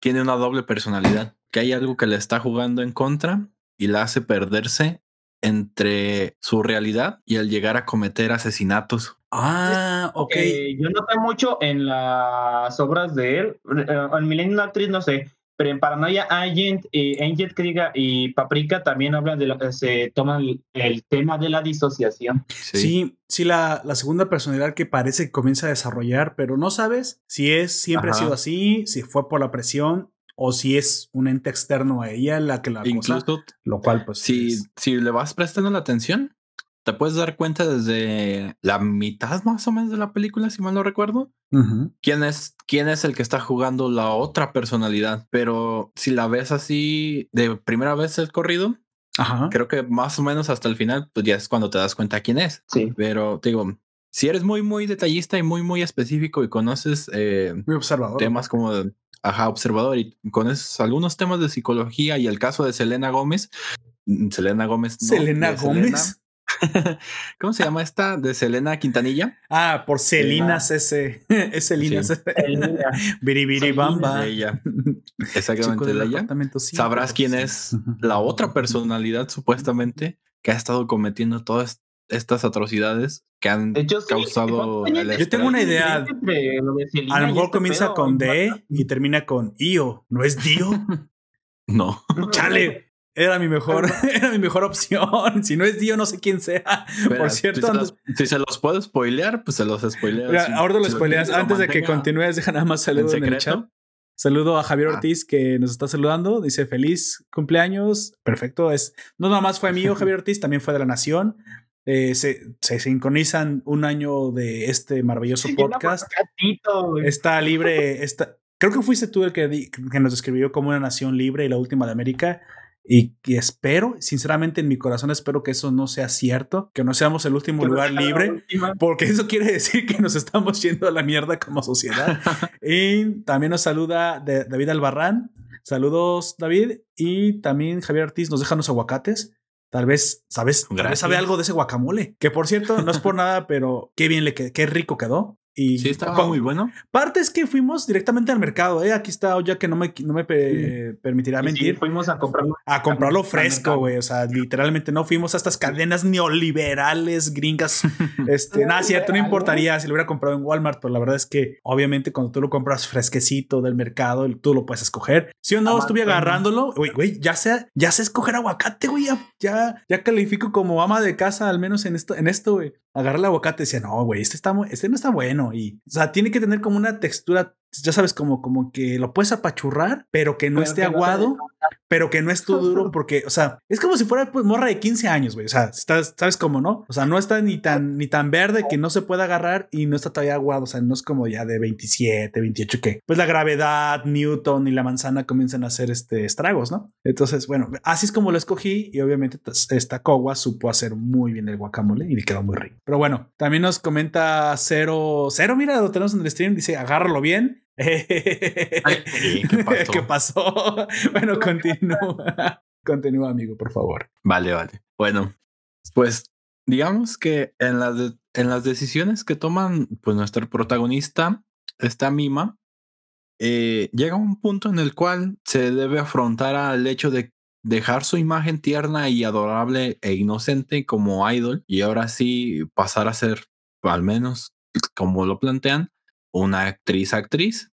tiene una doble personalidad, que hay algo que le está jugando en contra y la hace perderse entre su realidad y el llegar a cometer asesinatos. Ah, ok. Eh, yo noté mucho en las obras de él, eh, en Millennium Actress no sé, pero en Paranoia Agent, eh, Angel Kriga y Paprika también hablan de lo que se toman el, el tema de la disociación. Sí, sí, la, la segunda personalidad que parece que comienza a desarrollar, pero no sabes si es siempre ha sido así, si fue por la presión o si es un ente externo a ella la que la Incluso lo cual pues si, es- si le vas prestando la atención, te puedes dar cuenta desde la mitad más o menos de la película, si mal no recuerdo, quién es, quién es el que está jugando la otra personalidad. Pero si la ves así de primera vez el corrido, Ajá. creo que más o menos hasta el final, pues ya es cuando te das cuenta quién es. Sí. Pero te digo, si eres muy, muy detallista y muy, muy específico y conoces eh, Muy observador. temas como de, ajá, observador y conoces algunos temas de psicología y el caso de Selena Gómez, mm, Selena Gómez. no, Selena Gómez. ¿Cómo se llama esta? De Selena Quintanilla. Ah, por Celina Sí. ese. Es Celina Sí. ese. Selena. Biribiri Selina, bamba. De ella. Exactamente de ella. Sabrás quién es la otra personalidad supuestamente que ha estado cometiendo todas estas atrocidades que han De hecho, sí, causado ¿cuántos el años Yo tengo una idea. A lo mejor este comienza pedo? con D y termina con Io. ¿No es Dio? No. Chale. Era mi mejor, era mi mejor opción. Si no es Dio, no sé quién sea. Por cierto, si se, los, si se los puedo spoilear, pues se los spoileo. Mira, Si- ahorita lo si spoileas. lo Antes de que continúes, deja nada más saludo en, el chat. Saludo a Javier Ah. Ortiz que nos está saludando. Dice feliz cumpleaños. Perfecto. Es, no nada más fue mío, Javier Ortiz, también fue de la Nación. Eh, se, se sincronizan un año de este maravilloso podcast. Está libre. Está, creo que fuiste tú el que, di- que nos describió como una nación libre y la última de América. Y, y espero, sinceramente, en mi corazón, espero que eso no sea cierto, que no seamos el último Que lugar libre. Porque eso quiere decir que nos estamos yendo a la mierda como sociedad. y también nos saluda de- David Albarrán. Saludos, David. Y también Javier Ortiz nos deja unos aguacates. Tal vez, ¿sabes? Tal vez sabe algo de ese guacamole. Que por cierto, no es por nada, pero qué bien le quedó, qué rico quedó. Y Sí, estaba muy bueno. Parte es que fuimos directamente al mercado. ¿eh? Aquí está ya que no me, no me pe- permitirá sí, mentir. fuimos a comprarlo. A comprarlo fresco, güey. O sea, literalmente no fuimos a estas cadenas neoliberales gringas. Este, nada, cierto, no importaría si lo hubiera comprado en Walmart, pero la verdad es que obviamente cuando tú lo compras fresquecito del mercado, tú lo puedes escoger. Si o no, Ah, estuve agarrándolo, güey, güey, ya sé, ya sé escoger aguacate, güey. Ya, ya, ya califico como ama de casa, al menos en esto, en esto, güey. Agarré el aguacate y decía, no, güey, este está, este no está bueno. Y, o sea, tiene que tener como una textura, ya sabes, como, como que lo puedes apachurrar, pero que no Pero esté que no te aguado pero que no es todo duro porque, o sea, es como si fuera pues, morra de 15 años, güey. O sea, estás, sabes cómo, ¿no? O sea, no está ni tan, ni tan verde que no se pueda agarrar y no está todavía aguado. O sea, no es como ya de 27, 28 que pues la gravedad, Newton y la manzana comienzan a hacer este estragos, ¿no? Entonces, bueno, así es como lo escogí y obviamente pues, esta Kowa supo hacer muy bien el guacamole y le quedó muy rico. Pero bueno, también nos comenta Cero, Cero, mira, lo tenemos en el stream, dice agárralo bien. Ay, ¿qué pasó? ¿Qué pasó? Bueno, continúa. Continúa, amigo, por favor. Vale, vale. Bueno, pues digamos que en las, de- en las decisiones que toman, pues nuestro protagonista, esta Mima, eh, llega un punto en el cual se debe afrontar al hecho de dejar su imagen tierna y adorable e inocente como idol y ahora sí pasar a ser al menos como lo plantean, una actriz actriz.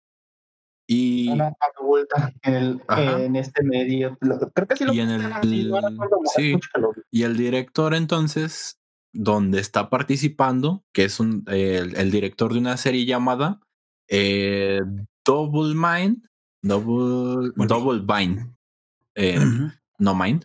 Y, Una adulta en, el- Ajá. en este medio. Creo que sí lo Y en el- así, no sí. y el director entonces, donde está participando, que es un, el, el director de una serie llamada eh, Double Mind, Double. Double Bind, eh, no Mind,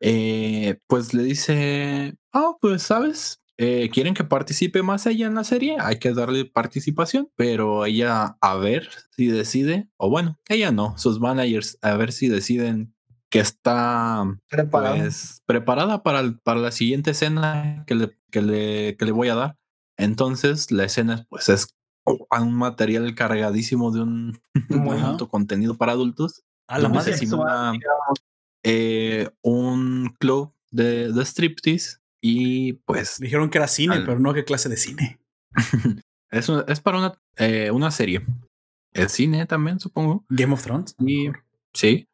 eh, pues le dice, oh, pues sabes, Eh, quieren que participe más ella en la serie, hay que darle participación, pero ella a ver si decide, o bueno, ella no, sus managers a ver si deciden que está pues preparada para, el- para la siguiente escena que le, que, le, que le voy a dar. Entonces la escena pues es un material cargadísimo de un Muy alto contenido para adultos. A la madre. simula, eh, un club de, de striptease y pues Dijeron que era cine, Al- pero no qué clase de cine. es, un- es para una, eh, una serie. El cine también, supongo. Game of Thrones. Y sí.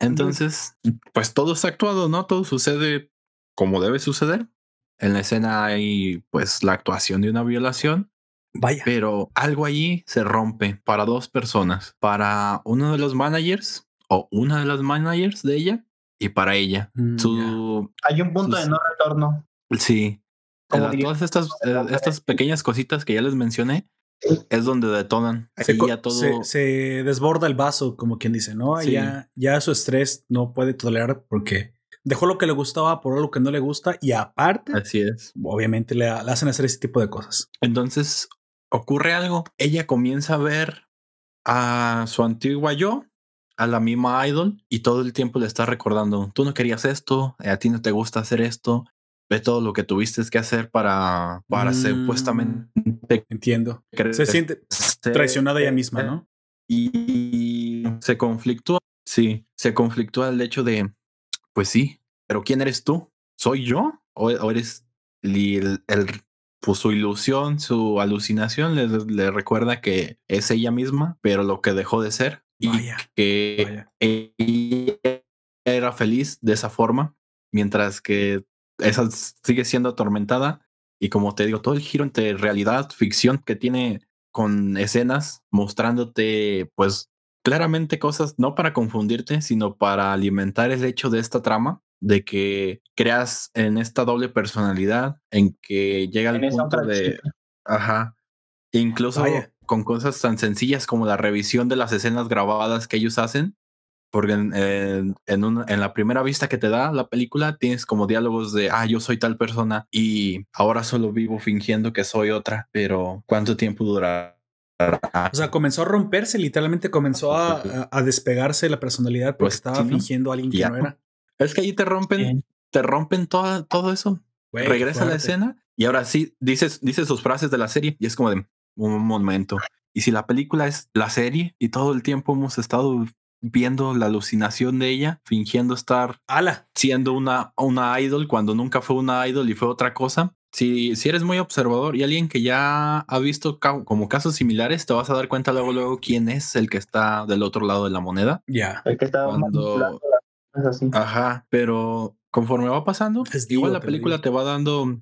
Entonces, pues todo está actuado, ¿no? Todo sucede como debe suceder. En la escena hay pues la actuación de una violación, Vaya. pero algo allí se rompe para dos personas, para uno de los managers o una de las managers de ella y para ella. Mm. Su Hay un punto de no retorno. Sí, todas estas eh, estas pequeñas cositas que ya les mencioné es donde detonan. se, ya todo se- se desborda el vaso, como quien dice, ¿no? Sí. Ya, ya su estrés no puede tolerar porque dejó lo que le gustaba por algo que no le gusta y aparte, así es. obviamente le, le hacen hacer ese tipo de cosas. Entonces ocurre algo. Ella comienza a ver a su antigua yo, a la misma idol, y todo el tiempo le está recordando: tú no querías esto, a ti no te gusta hacer esto, ve todo lo que tuviste que hacer para, para Mm. supuestamente Entiendo. Se siente traicionada ella misma, ¿no? Y se conflictúa. Sí, se conflictúa el hecho de: pues sí, pero ¿quién eres tú? ¿Soy yo? ¿O, o eres el, el- pues su ilusión, su alucinación le, le recuerda que es ella misma, pero lo que dejó de ser y que Vaya. ella era feliz de esa forma, mientras que esa sigue siendo atormentada. Y como te digo, todo el giro entre realidad, ficción que tiene con escenas mostrándote, pues claramente cosas no para confundirte, sino para alimentar el hecho de esta trama, de que creas en esta doble personalidad, en que llega esa punto de, chica. ajá, incluso Vaya. con cosas tan sencillas como la revisión de las escenas grabadas que ellos hacen, porque en, en, en una- en la primera vista que te da la película tienes como diálogos de, ah, yo soy tal persona y ahora solo vivo fingiendo que soy otra, pero ¿cuánto tiempo durará? O sea, comenzó a romperse, literalmente comenzó a, a- a despegarse de la personalidad porque Pues, estaba fingiendo a alguien que Ya. no era. es que ahí te rompen, te rompen toda, todo eso. Güey, Regresa a la escena y ahora sí dices, dices sus frases de la serie y es como de un momento. Y si la película es la serie y todo el tiempo hemos estado viendo la alucinación de ella, fingiendo estar Ala. siendo una, una idol cuando nunca fue una idol y fue otra cosa. Si, si eres muy observador y alguien que ya ha visto ca- como casos similares, te vas a dar cuenta luego, luego quién es el que está del otro lado de la moneda. Ya. El que Cuando- así. Ajá, pero conforme va pasando, Es igual la película te va dando,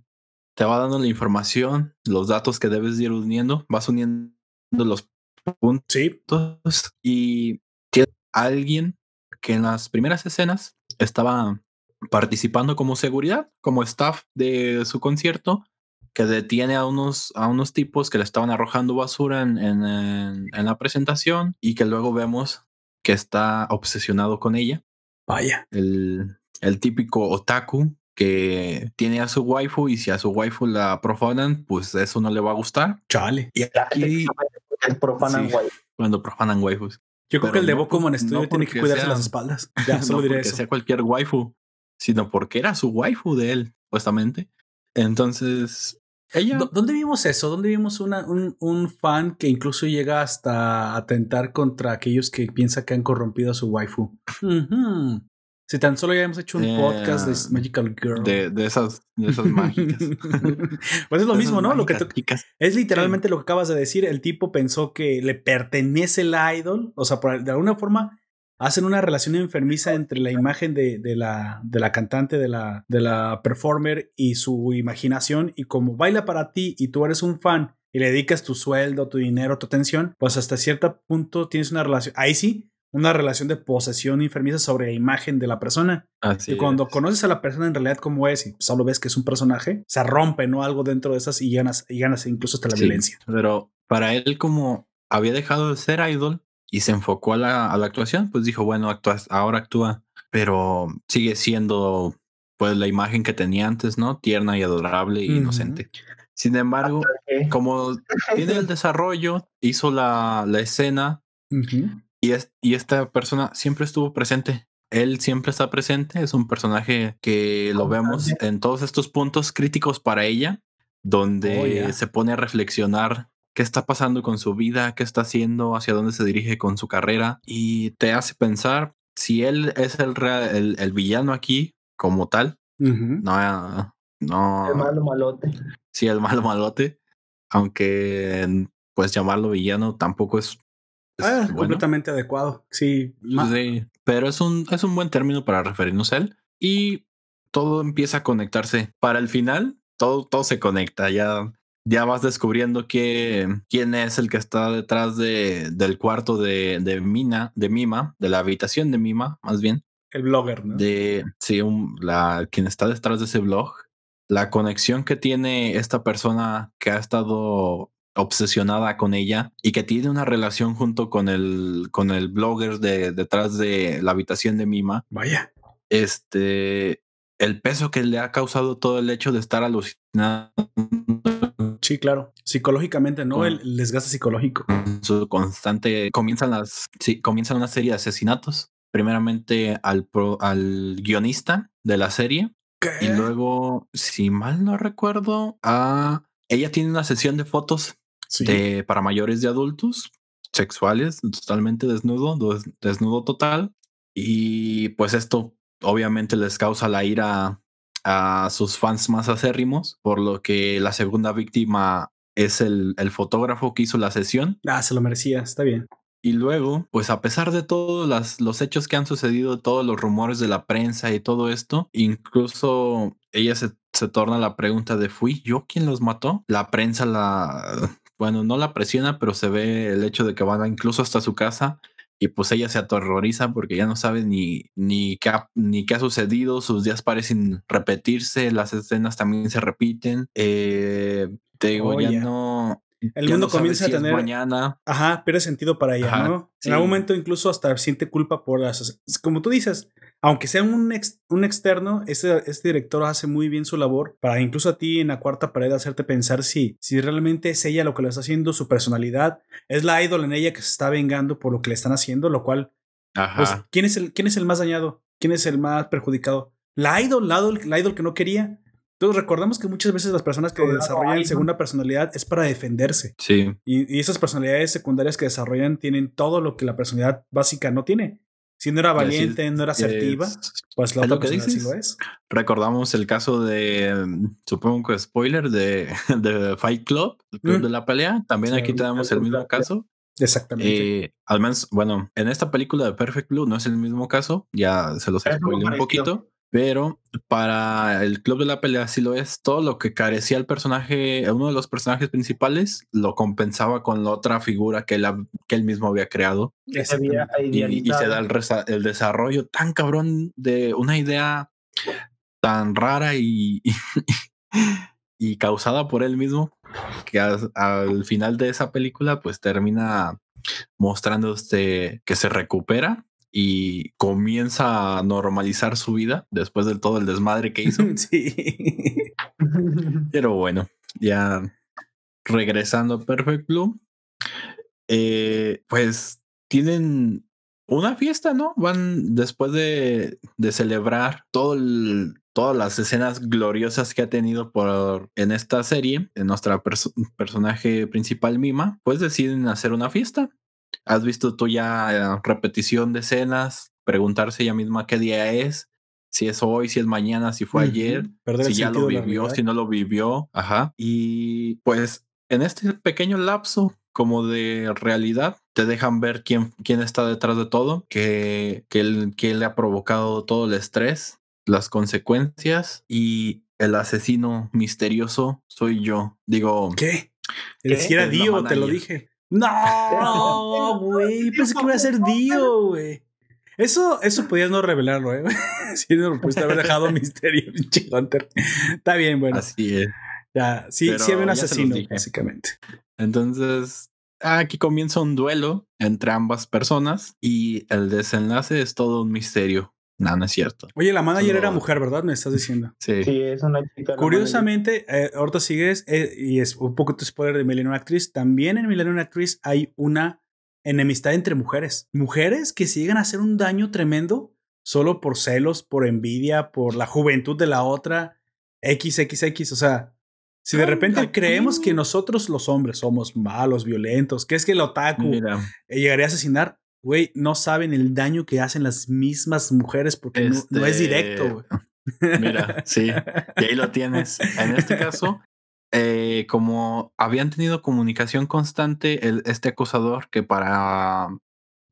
te va dando la información, los datos que debes ir uniendo, vas uniendo los puntos Sí. y alguien que en las primeras escenas estaba participando como seguridad, como staff de su concierto, que detiene a unos, a unos tipos que le estaban arrojando basura en, en, en- en la presentación y que luego vemos que está obsesionado con ella, Vaya. el, el típico otaku que tiene a su waifu y si a su waifu la profanan, pues eso no le va a gustar. Chale. Y aquí, cuando profanan waifus. Yo creo que el de no Bokuman por- Studio no tiene que cuidarse sea- las espaldas. Ya, solo no diré porque eso. sea cualquier waifu, sino porque era su waifu de él, supuestamente. Entonces, ella ¿Dó- ¿Dónde vimos eso? ¿Dónde vimos una, un, un fan que incluso llega hasta atentar contra aquellos que piensa que han corrompido a su waifu? Ujú. Si tan solo ya hemos hecho un Eh, podcast de Magical Girl. de, de esas, de esas mágicas. pues es lo De mismo, ¿no? Lo que te- es literalmente lo que acabas de decir. El tipo pensó que le pertenece el idol. O sea, por, de alguna forma hacen una relación enfermiza entre la imagen de, de, la, de la cantante, de la, de la performer y su imaginación y como baila para ti y tú eres un fan y le dedicas tu sueldo, tu dinero, tu atención, pues hasta cierto punto tienes una relación, ahí sí, una relación de posesión enfermiza sobre la imagen de la persona. Así y cuando es. conoces a la persona en realidad como es y solo ves que es un personaje, se rompe, ¿no? Algo dentro de esas y ganas, y ganas incluso hasta la Sí, violencia. Pero para él, como había dejado de ser idol y se enfocó a la, a la actuación, pues dijo, bueno, actúas, ahora actúa, pero sigue siendo pues la imagen que tenía antes, ¿no? Tierna y adorable e inocente. Sin embargo, como tiene el desarrollo, hizo la, la escena. Y, es, y esta persona siempre estuvo presente. Él siempre está presente, es un personaje que lo vemos Constante. en todos estos puntos críticos para ella, donde Oh, ya. se pone a reflexionar qué está pasando con su vida, qué está haciendo, hacia dónde se dirige con su carrera y te hace pensar si él es el, el, el villano aquí como tal, Ujú. no, no, el malo malote. sí, el malo malote, aunque pues llamarlo villano tampoco es Ah, bueno. completamente adecuado. Sí, pero es un, es un buen término para referirnos a él y todo empieza a conectarse. Para el final, todo, todo se conecta. Ya, ya vas descubriendo que, quién es el que está detrás de, del cuarto de, de Mina, de Mima, de la habitación de Mima, más bien. El blogger, ¿no? De sí, un- la, quien está detrás de ese blog. La conexión que tiene esta persona que ha estado obsesionada con ella y que tiene una relación junto con el, con el blogger de detrás de la habitación de Mima. Vaya. Este, el peso que le ha causado todo el hecho de estar alucinado Sí, claro. Psicológicamente, ¿no? Con- El, desgaste psicológico. su constante comienzan las sí, comienzan una serie de asesinatos primeramente al pro- al guionista de la serie y luego si mal no recuerdo a ella tiene una sesión de fotos Sí. de para mayores de adultos sexuales totalmente desnudo des- desnudo total y pues esto obviamente les causa la ira a sus fans más acérrimos por lo que la segunda víctima es el, el fotógrafo que hizo la sesión Ah, se lo merecía. Está bien. y luego, pues a pesar de todos los hechos que han sucedido, todos los rumores de la prensa y todo esto, incluso ella se, se torna la pregunta de, ¿fui yo quien los mató? La prensa la, bueno, no la presiona, pero se ve el hecho de que van a incluso hasta su casa y pues ella se aterroriza porque ya no sabe ni, ni, qué, ha, ni qué ha sucedido, sus días parecen repetirse, las escenas también se repiten. Eh, te digo, Oh, ya ya. no... El mundo no comienza a si es tener- mañana. Ajá, pierde sentido para ella, Ajá, ¿no? sí. En algún momento incluso hasta siente culpa por las... Como tú dices, aunque sea un, ex- un externo, este, este director hace muy bien su labor para incluso a ti en la cuarta pared hacerte pensar si, si realmente es ella lo que le está haciendo, su personalidad, es la idol en ella que se está vengando por lo que le están haciendo, lo cual, Ajá. pues, ¿quién es el, quién es el más dañado? ¿Quién es el más perjudicado? La idol, la idol, la idol que no quería. Entonces recordamos que muchas veces las personas que Claro, desarrollan segunda personalidad es para defenderse. Sí, Y, y esas personalidades secundarias que desarrollan tienen todo lo que la personalidad básica no tiene. Si no era valiente, no era asertiva, es- pues la otra lo que sí dices. lo es. recordamos el caso de, supongo que spoiler, de, de Fight Club, el club Mm. de la pelea. También Sí, aquí tenemos el mismo caso. Exactamente. Eh, al menos, bueno, en esta película de Perfect Blue no es el mismo caso, ya se los spoilé un parecido. poquito, pero para el club de la pelea sí lo es. Todo lo que carecía el personaje, uno de los personajes principales, lo compensaba con la otra figura que él, que él mismo había creado. que se había Exactamente. Y, y se da el, desarrollo tan cabrón de una idea tan rara y, y, y causada por él mismo que al, al final de esa película pues termina mostrando este que se recupera y comienza a normalizar su vida después de todo el desmadre que hizo. sí. Pero bueno, ya regresando a Perfect Blue, eh, pues tienen una fiesta, ¿no? Van después de, de celebrar todo el- todas las escenas gloriosas que ha tenido por en esta serie, en nuestra perso- personaje principal Mima, pues deciden hacer una fiesta. ¿Has visto tú ya eh, repetición de escenas? Preguntarse ella misma qué día es, si es hoy, si es mañana, si fue ayer. Perder si ya lo vivió, si no lo vivió. Ajá. Y pues en este pequeño lapso como de realidad. Te dejan ver quién, quién está detrás de todo, que, que, el, que le ha provocado todo el estrés, las consecuencias y el asesino misterioso soy yo. Digo, ¿qué? El si era Dio, te lo dije. No, güey. Pensé que iba a ser Dio, güey. Eso, eso podías no revelarlo, ¿eh? si no lo pudiste haber dejado misterio, pinche Hunter. Está bien, bueno. Así es. Ya, sí, sí había un asesino, básicamente. Entonces, aquí comienza un duelo entre ambas personas y el desenlace es todo un misterio. No, no es cierto. Oye, la manager era mujer, ¿verdad? Me estás diciendo. Sí. Sí, es una chica. Curiosamente, eh, ahorita sigues, eh, y es un poco tu spoiler de Millennium Actress. También en Millennium Actress hay una enemistad entre mujeres. Mujeres que siguen a hacer un daño tremendo solo por celos, por envidia, por la juventud de la otra. XXX. O sea, si de repente creemos que nosotros los hombres somos malos, violentos, que es que el otaku llegaría a asesinar, güey, no saben el daño que hacen las mismas mujeres porque no, es este, directo, güey. Mira, sí, y ahí lo tienes. En este caso, eh, como habían tenido comunicación constante, el, este acosador que para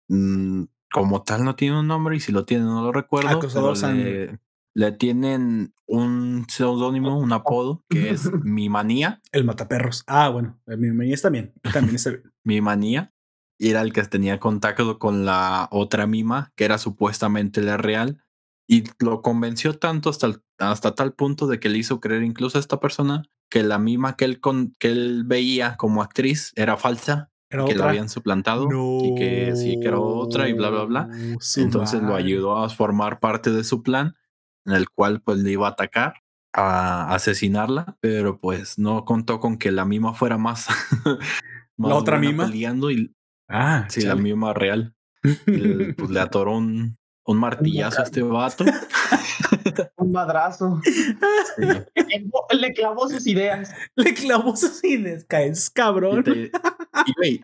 mm, como tal no tiene un nombre y si lo tiene no lo recuerdo. Acosador le, le, tienen un seudónimo, un apodo que es Mi Manía. El Mataperros. Ah, bueno, Mi Manía está bien. También está bien. Mi Manía y era el que tenía contacto con la otra mima, que era supuestamente la real, y lo convenció tanto hasta, hasta tal punto de que le hizo creer incluso a esta persona que la mima que él, con, que él veía como actriz era falsa, que la habían suplantado y que sí que era otra y bla, bla, bla. Entonces lo ayudó a formar parte de su plan, en el cual pues le iba a atacar a asesinarla, pero pues no contó con que la mima fuera más, la otra mima peleando y Ah, sí, la misma real. pues le atoró un, un martillazo a este vato. un madrazo. Le clavó sus ideas. Le clavó sus ideas, caes cabrón. Y,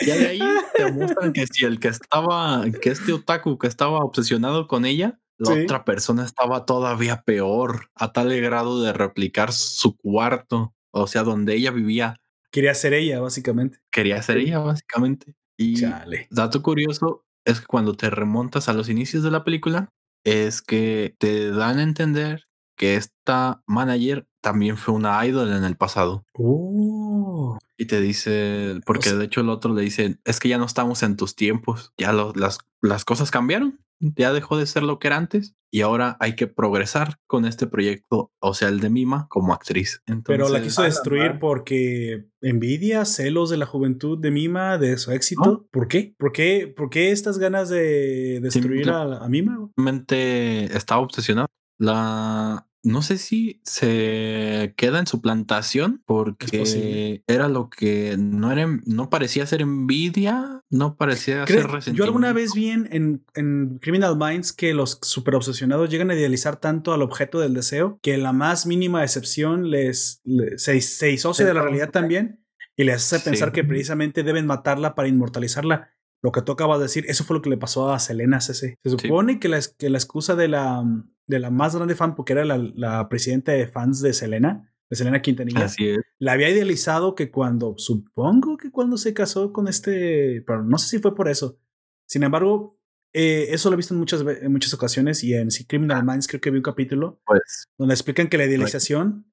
ya de ahí te muestran que si el que estaba, que este otaku que estaba obsesionado con ella, la otra persona estaba todavía peor, a tal grado de replicar su cuarto, o sea, donde ella vivía Quería ser ella, básicamente. Quería ser ella, básicamente. Y dato curioso es que cuando te remontas a los inicios de la película, es que te dan a entender que esta manager también fue una idol en el pasado. Oh. Y te dice, porque de hecho el otro le dice, es que ya no estamos en tus tiempos, ya las, las cosas cambiaron ya dejó de ser lo que era antes y ahora hay que progresar con este proyecto, o sea, el de Mima como actriz. Pero la quiso destruir porque envidia, celos de la juventud de Mima, de su éxito. ¿Por qué? ¿Por qué? ¿Por qué estas ganas de destruir a, a Mima? Simplemente estaba obsesionado. La, no sé si se queda en su plantación porque era lo que no era, no parecía ser envidia, no parecía ser resentimiento. Yo alguna vez vi en, en, Criminal Minds que los super obsesionados llegan a idealizar tanto al objeto del deseo que la más mínima excepción les, se, se disocia de la realidad también y les hace pensar que precisamente deben matarla para inmortalizarla. Lo que tú acabas de decir, eso fue lo que le pasó a Selena CC. Se supone que, la, que la excusa de la de la más grande fan, porque era la, la presidenta de fans de Selena, de Selena Quintanilla. Así es. La había idealizado que cuando, supongo que cuando se casó con este, pero no sé si fue por eso. Sin embargo, eh, eso lo he visto en muchas, en muchas ocasiones y en Criminal ah. Minds creo que vi un capítulo pues, donde explican que la idealización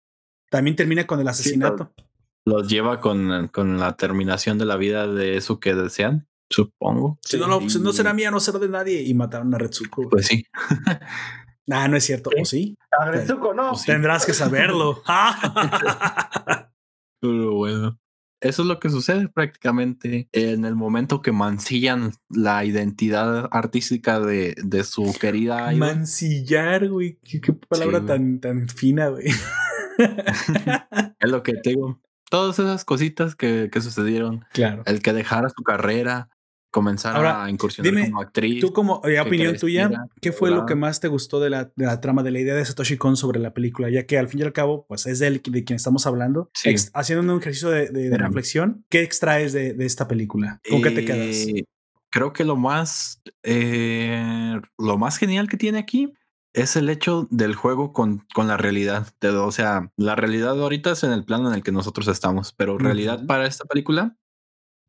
también termina con el asesinato. los lleva con, con, la terminación de la vida de eso que desean, supongo. Si no, no, será mía, no será de nadie y mataron a Retsuko. Pues sí. Ah, no es cierto. ¿O sí? no. Pues tendrás que saberlo. Pero bueno. Eso es lo que sucede prácticamente en el momento que mancillan la identidad artística de, de su querida. Mancillar, güey. Qué, palabra tan, tan fina, güey. es lo que te digo. Todas esas cositas que, que sucedieron. Claro. El que dejara su carrera, comenzar a incursionar como actriz. Tú como eh, opinión tuya, ¿qué fue lo que más te gustó de la, de la, trama, de la idea de Satoshi Kon sobre la película? Ya que al fin y al cabo, pues es de, él, de quien estamos hablando. haciendo un ejercicio de, reflexión, ¿qué extraes de, esta película? ¿Con qué te quedas? Eh, creo que lo más, eh, lo más genial que tiene aquí es el hecho del juego con, con la realidad. o sea, la realidad ahorita es en el plano en el que nosotros estamos, pero realidad para esta película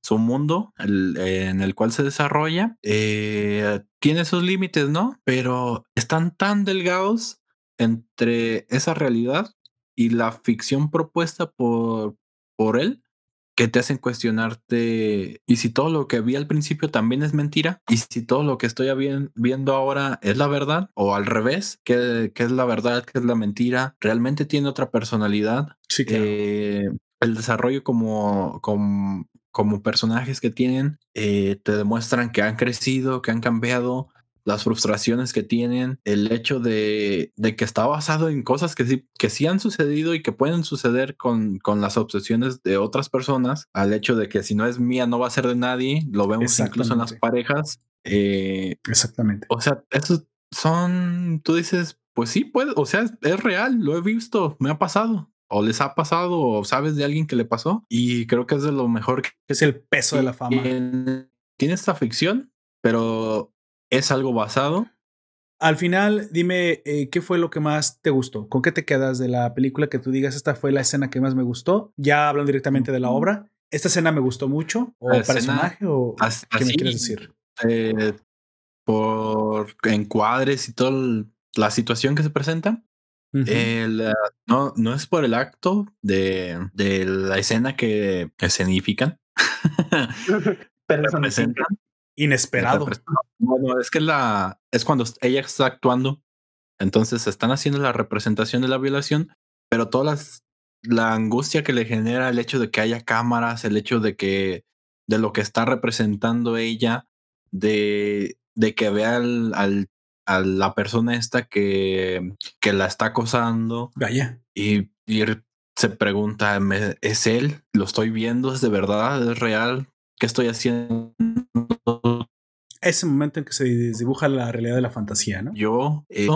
su mundo en el cual se desarrolla, eh, tiene sus límites, ¿no? Pero están tan delgados entre esa realidad y la ficción propuesta por, por él que te hacen cuestionarte y si todo lo que vi al principio también es mentira y si todo lo que estoy viendo ahora es la verdad o al revés, ¿qué, es la verdad, qué es la mentira? ¿Realmente tiene otra personalidad? Sí, eh, el desarrollo como, como, como personajes que tienen eh, te demuestran que han crecido, que han cambiado, las frustraciones que tienen, el hecho de, que está basado en cosas que sí, que sí han sucedido y que pueden suceder con, con las obsesiones de otras personas, al hecho de que si no es mía no va a ser de nadie, lo vemos incluso en las parejas. Eh, Exactamente. O sea, esos son, tú dices, pues sí, puede, o sea, es, real, lo he visto, me ha pasado o les ha pasado o sabes de alguien que le pasó y creo que es de lo mejor que es el peso de la fama. Tiene esta ficción, pero es algo basado. Al final, dime eh, qué fue lo que más te gustó. ¿Con qué te quedas de la película que tú digas esta fue la escena que más me gustó? Ya hablan directamente de la obra. ¿Esta escena me gustó mucho? ¿O el personaje? ¿O qué me quieres decir? Eh, por encuadres y toda la situación que se presenta. No, no es por el acto de, de la escena que escenifican. Pero Inesperado. Bueno, es que la es cuando ella está actuando, entonces están haciendo la representación de la violación, pero todas la angustia que le genera el hecho de que haya cámaras, el hecho de que de lo que está representando ella, de, de que vea al, a la persona esta que, que la está acosando. Vaya. Y, y se pregunta, ¿es él? ¿Lo estoy viendo? ¿Es de verdad? ¿Es real? ¿Qué estoy haciendo? Ese momento en que se dibuja la realidad de la fantasía, ¿no? Yo, eh,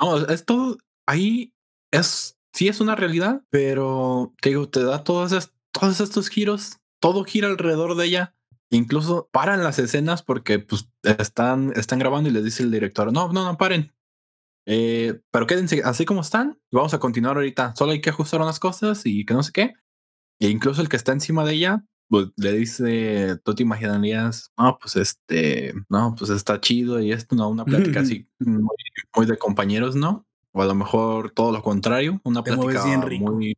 no, es todo, ahí es, sí es una realidad, pero te digo, te da todos, todos estos giros, todo gira alrededor de ella. Incluso paran las escenas porque pues, están, están grabando y les dice el director, no, no, no, paren. Eh, pero quédense así como están. Vamos a continuar ahorita. Solo hay que ajustar unas cosas y que no sé qué. E incluso el que está encima de ella pues, le dice, tú te imaginarías, no, pues este, no, pues está chido y esto, no, una plática así muy, de compañeros, ¿no? O a lo mejor todo lo contrario, una plática muy,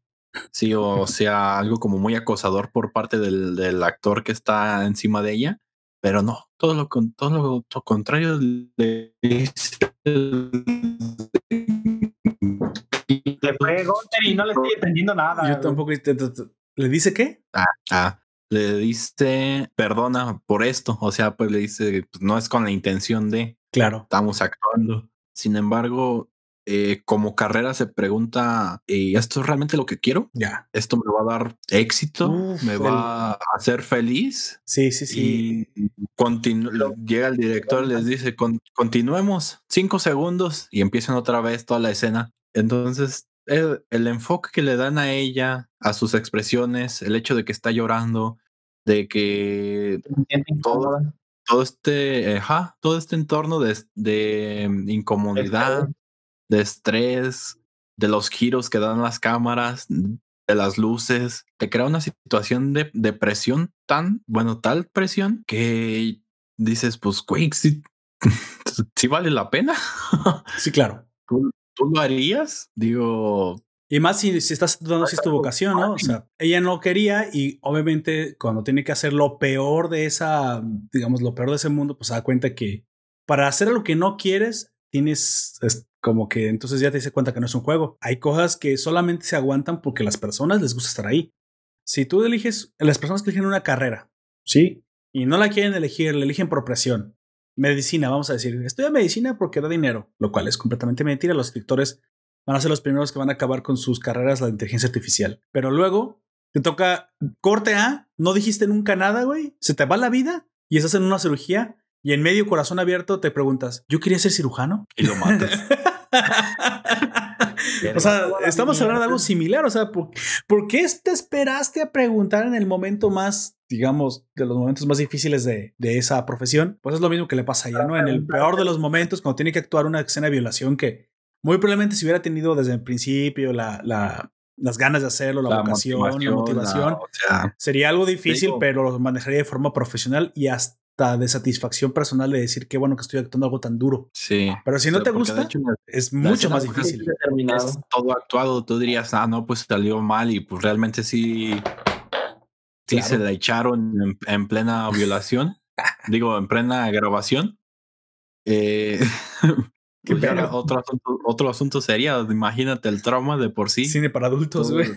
sí, o sea, algo como muy acosador por parte del, del, actor que está encima de ella, pero no, todo lo, todo lo, contrario le Le fue y no le estoy entendiendo nada. Yo tampoco. ¿Le dice qué? Ah, ah le dice perdona por esto, o sea, pues le dice, pues no es con la intención de, claro, estamos actuando. Sin embargo, eh, como carrera se pregunta, ¿y esto es realmente lo que quiero? Ya. ¿Esto me va a dar éxito? ¿Me va a hacer feliz? Sí, sí, sí. Y llega el director y les dice, continuemos cinco segundos y empiezan otra vez toda la escena. Entonces el, enfoque que le dan a ella, a sus expresiones, el hecho de que está llorando, de que todo, todo este, todo este entorno de, de incomodidad, de estrés, de los giros que dan las cámaras, de las luces, te crea una situación de, de presión tan, bueno, tal presión que dices, pues, güey, sí, vale la pena. Sí, claro. ¿Tú lo harías? Digo. Y más si, si estás dando si es tu vocación, ¿no? O sea, ella no quería y obviamente cuando tiene que hacer lo peor de esa, digamos, lo peor de ese mundo, pues se da cuenta que para hacer lo que no quieres, tienes como que entonces ya te dice cuenta que no es un juego. Hay cosas que solamente se aguantan porque las personas les gusta estar ahí. Si tú eliges, las personas que eligen una carrera, ¿sí? Y no la quieren elegir, la eligen por presión medicina, vamos a decir, estudia medicina porque da dinero, lo cual es completamente mentira. Los escritores van a ser los primeros que van a acabar con sus carreras la inteligencia artificial. Pero luego te toca corte A, no dijiste nunca nada, güey, se te va la vida y estás en una cirugía y en medio corazón abierto te preguntas, ¿yo quería ser cirujano? Y lo matas. o sea, estamos hablando de algo similar. O sea, ¿por, qué te esperaste a preguntar en el momento más, digamos, de los momentos más difíciles de, esa profesión? Pues es lo mismo que le pasa a ella, ¿no? En el peor de los momentos, cuando tiene que actuar una escena de violación que muy probablemente si hubiera tenido desde el principio la, la las ganas de hacerlo, la, La vocación, la motivación, motivación. la- o sea, Sería algo difícil, digo- pero lo manejaría de forma profesional y hasta de satisfacción personal de decir qué bueno que estoy actuando algo tan duro. sí. Pero si no te gusta, hecho, es mucho más difícil. Es todo actuado, tú dirías, ah, no, pues salió mal y pues realmente sí, sí Claro. se la echaron en, en plena violación, digo, en plena grabación. Eh, pues ya otro, asunto, otro asunto sería, imagínate el trauma de por sí, Cine para adultos, Todo- güey.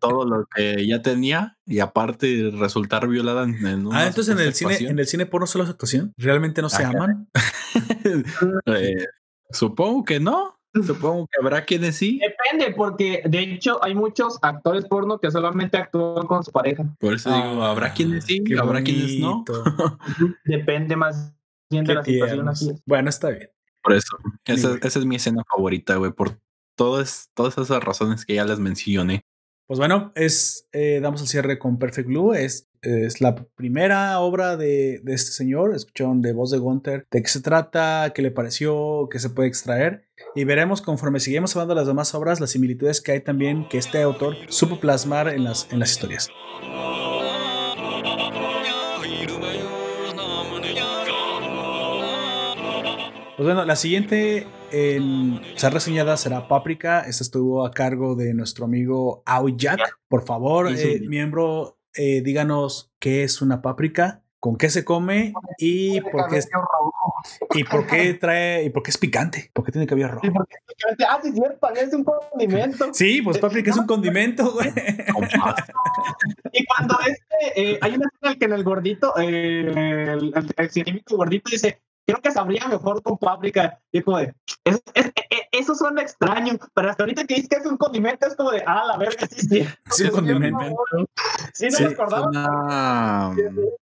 todo lo que ya tenía y aparte resultar violada en, en ah, entonces en el cine, en el cine porno solo es actuación. ¿Realmente no se Ah, aman? Eh, supongo que no, supongo que habrá quienes sí, Depende, porque de hecho hay muchos actores porno que solamente actúan con su pareja. por eso digo, habrá quienes sí, Ah, habrá quienes no. Depende más bien de la situación. Así. Bueno, está bien. Por eso. Esa, esa es mi escena favorita, güey. Por todas, todas esas razones que ya les mencioné. Pues bueno, es eh, damos el cierre con Perfect Blue. Es, es la primera obra de, de este señor. Escucharon de voz de Gunther de qué se trata, qué le pareció, qué se puede extraer. Y veremos conforme seguimos hablando de las demás obras, las similitudes que hay también que este autor supo plasmar en las, en las historias. Pues bueno, la siguiente en ser reseñada será Paprika. Esta estuvo a cargo de nuestro amigo Aoi Jack. Por favor, Sí, sí. eh, miembro, eh, díganos qué es una páprica, con qué se come y por qué, es- y por qué trae y por qué es picante, por qué tiene cabello rojo. Ah, sí, es cierto, es un condimento. Sí, pues páprica es un condimento, güey. Y cuando este, eh, hay una escena en que en el gordito, eh, el, el, el científico gordito dice, creo que sabría mejor con páprica. Y es como de, es- es- e- e- eso suena extraño, pero hasta ahorita que dices que es un condimento, es como de, ah, la verga, sí, sí. Sí, un condimento. Sí, no Sí, me acordaba. Una-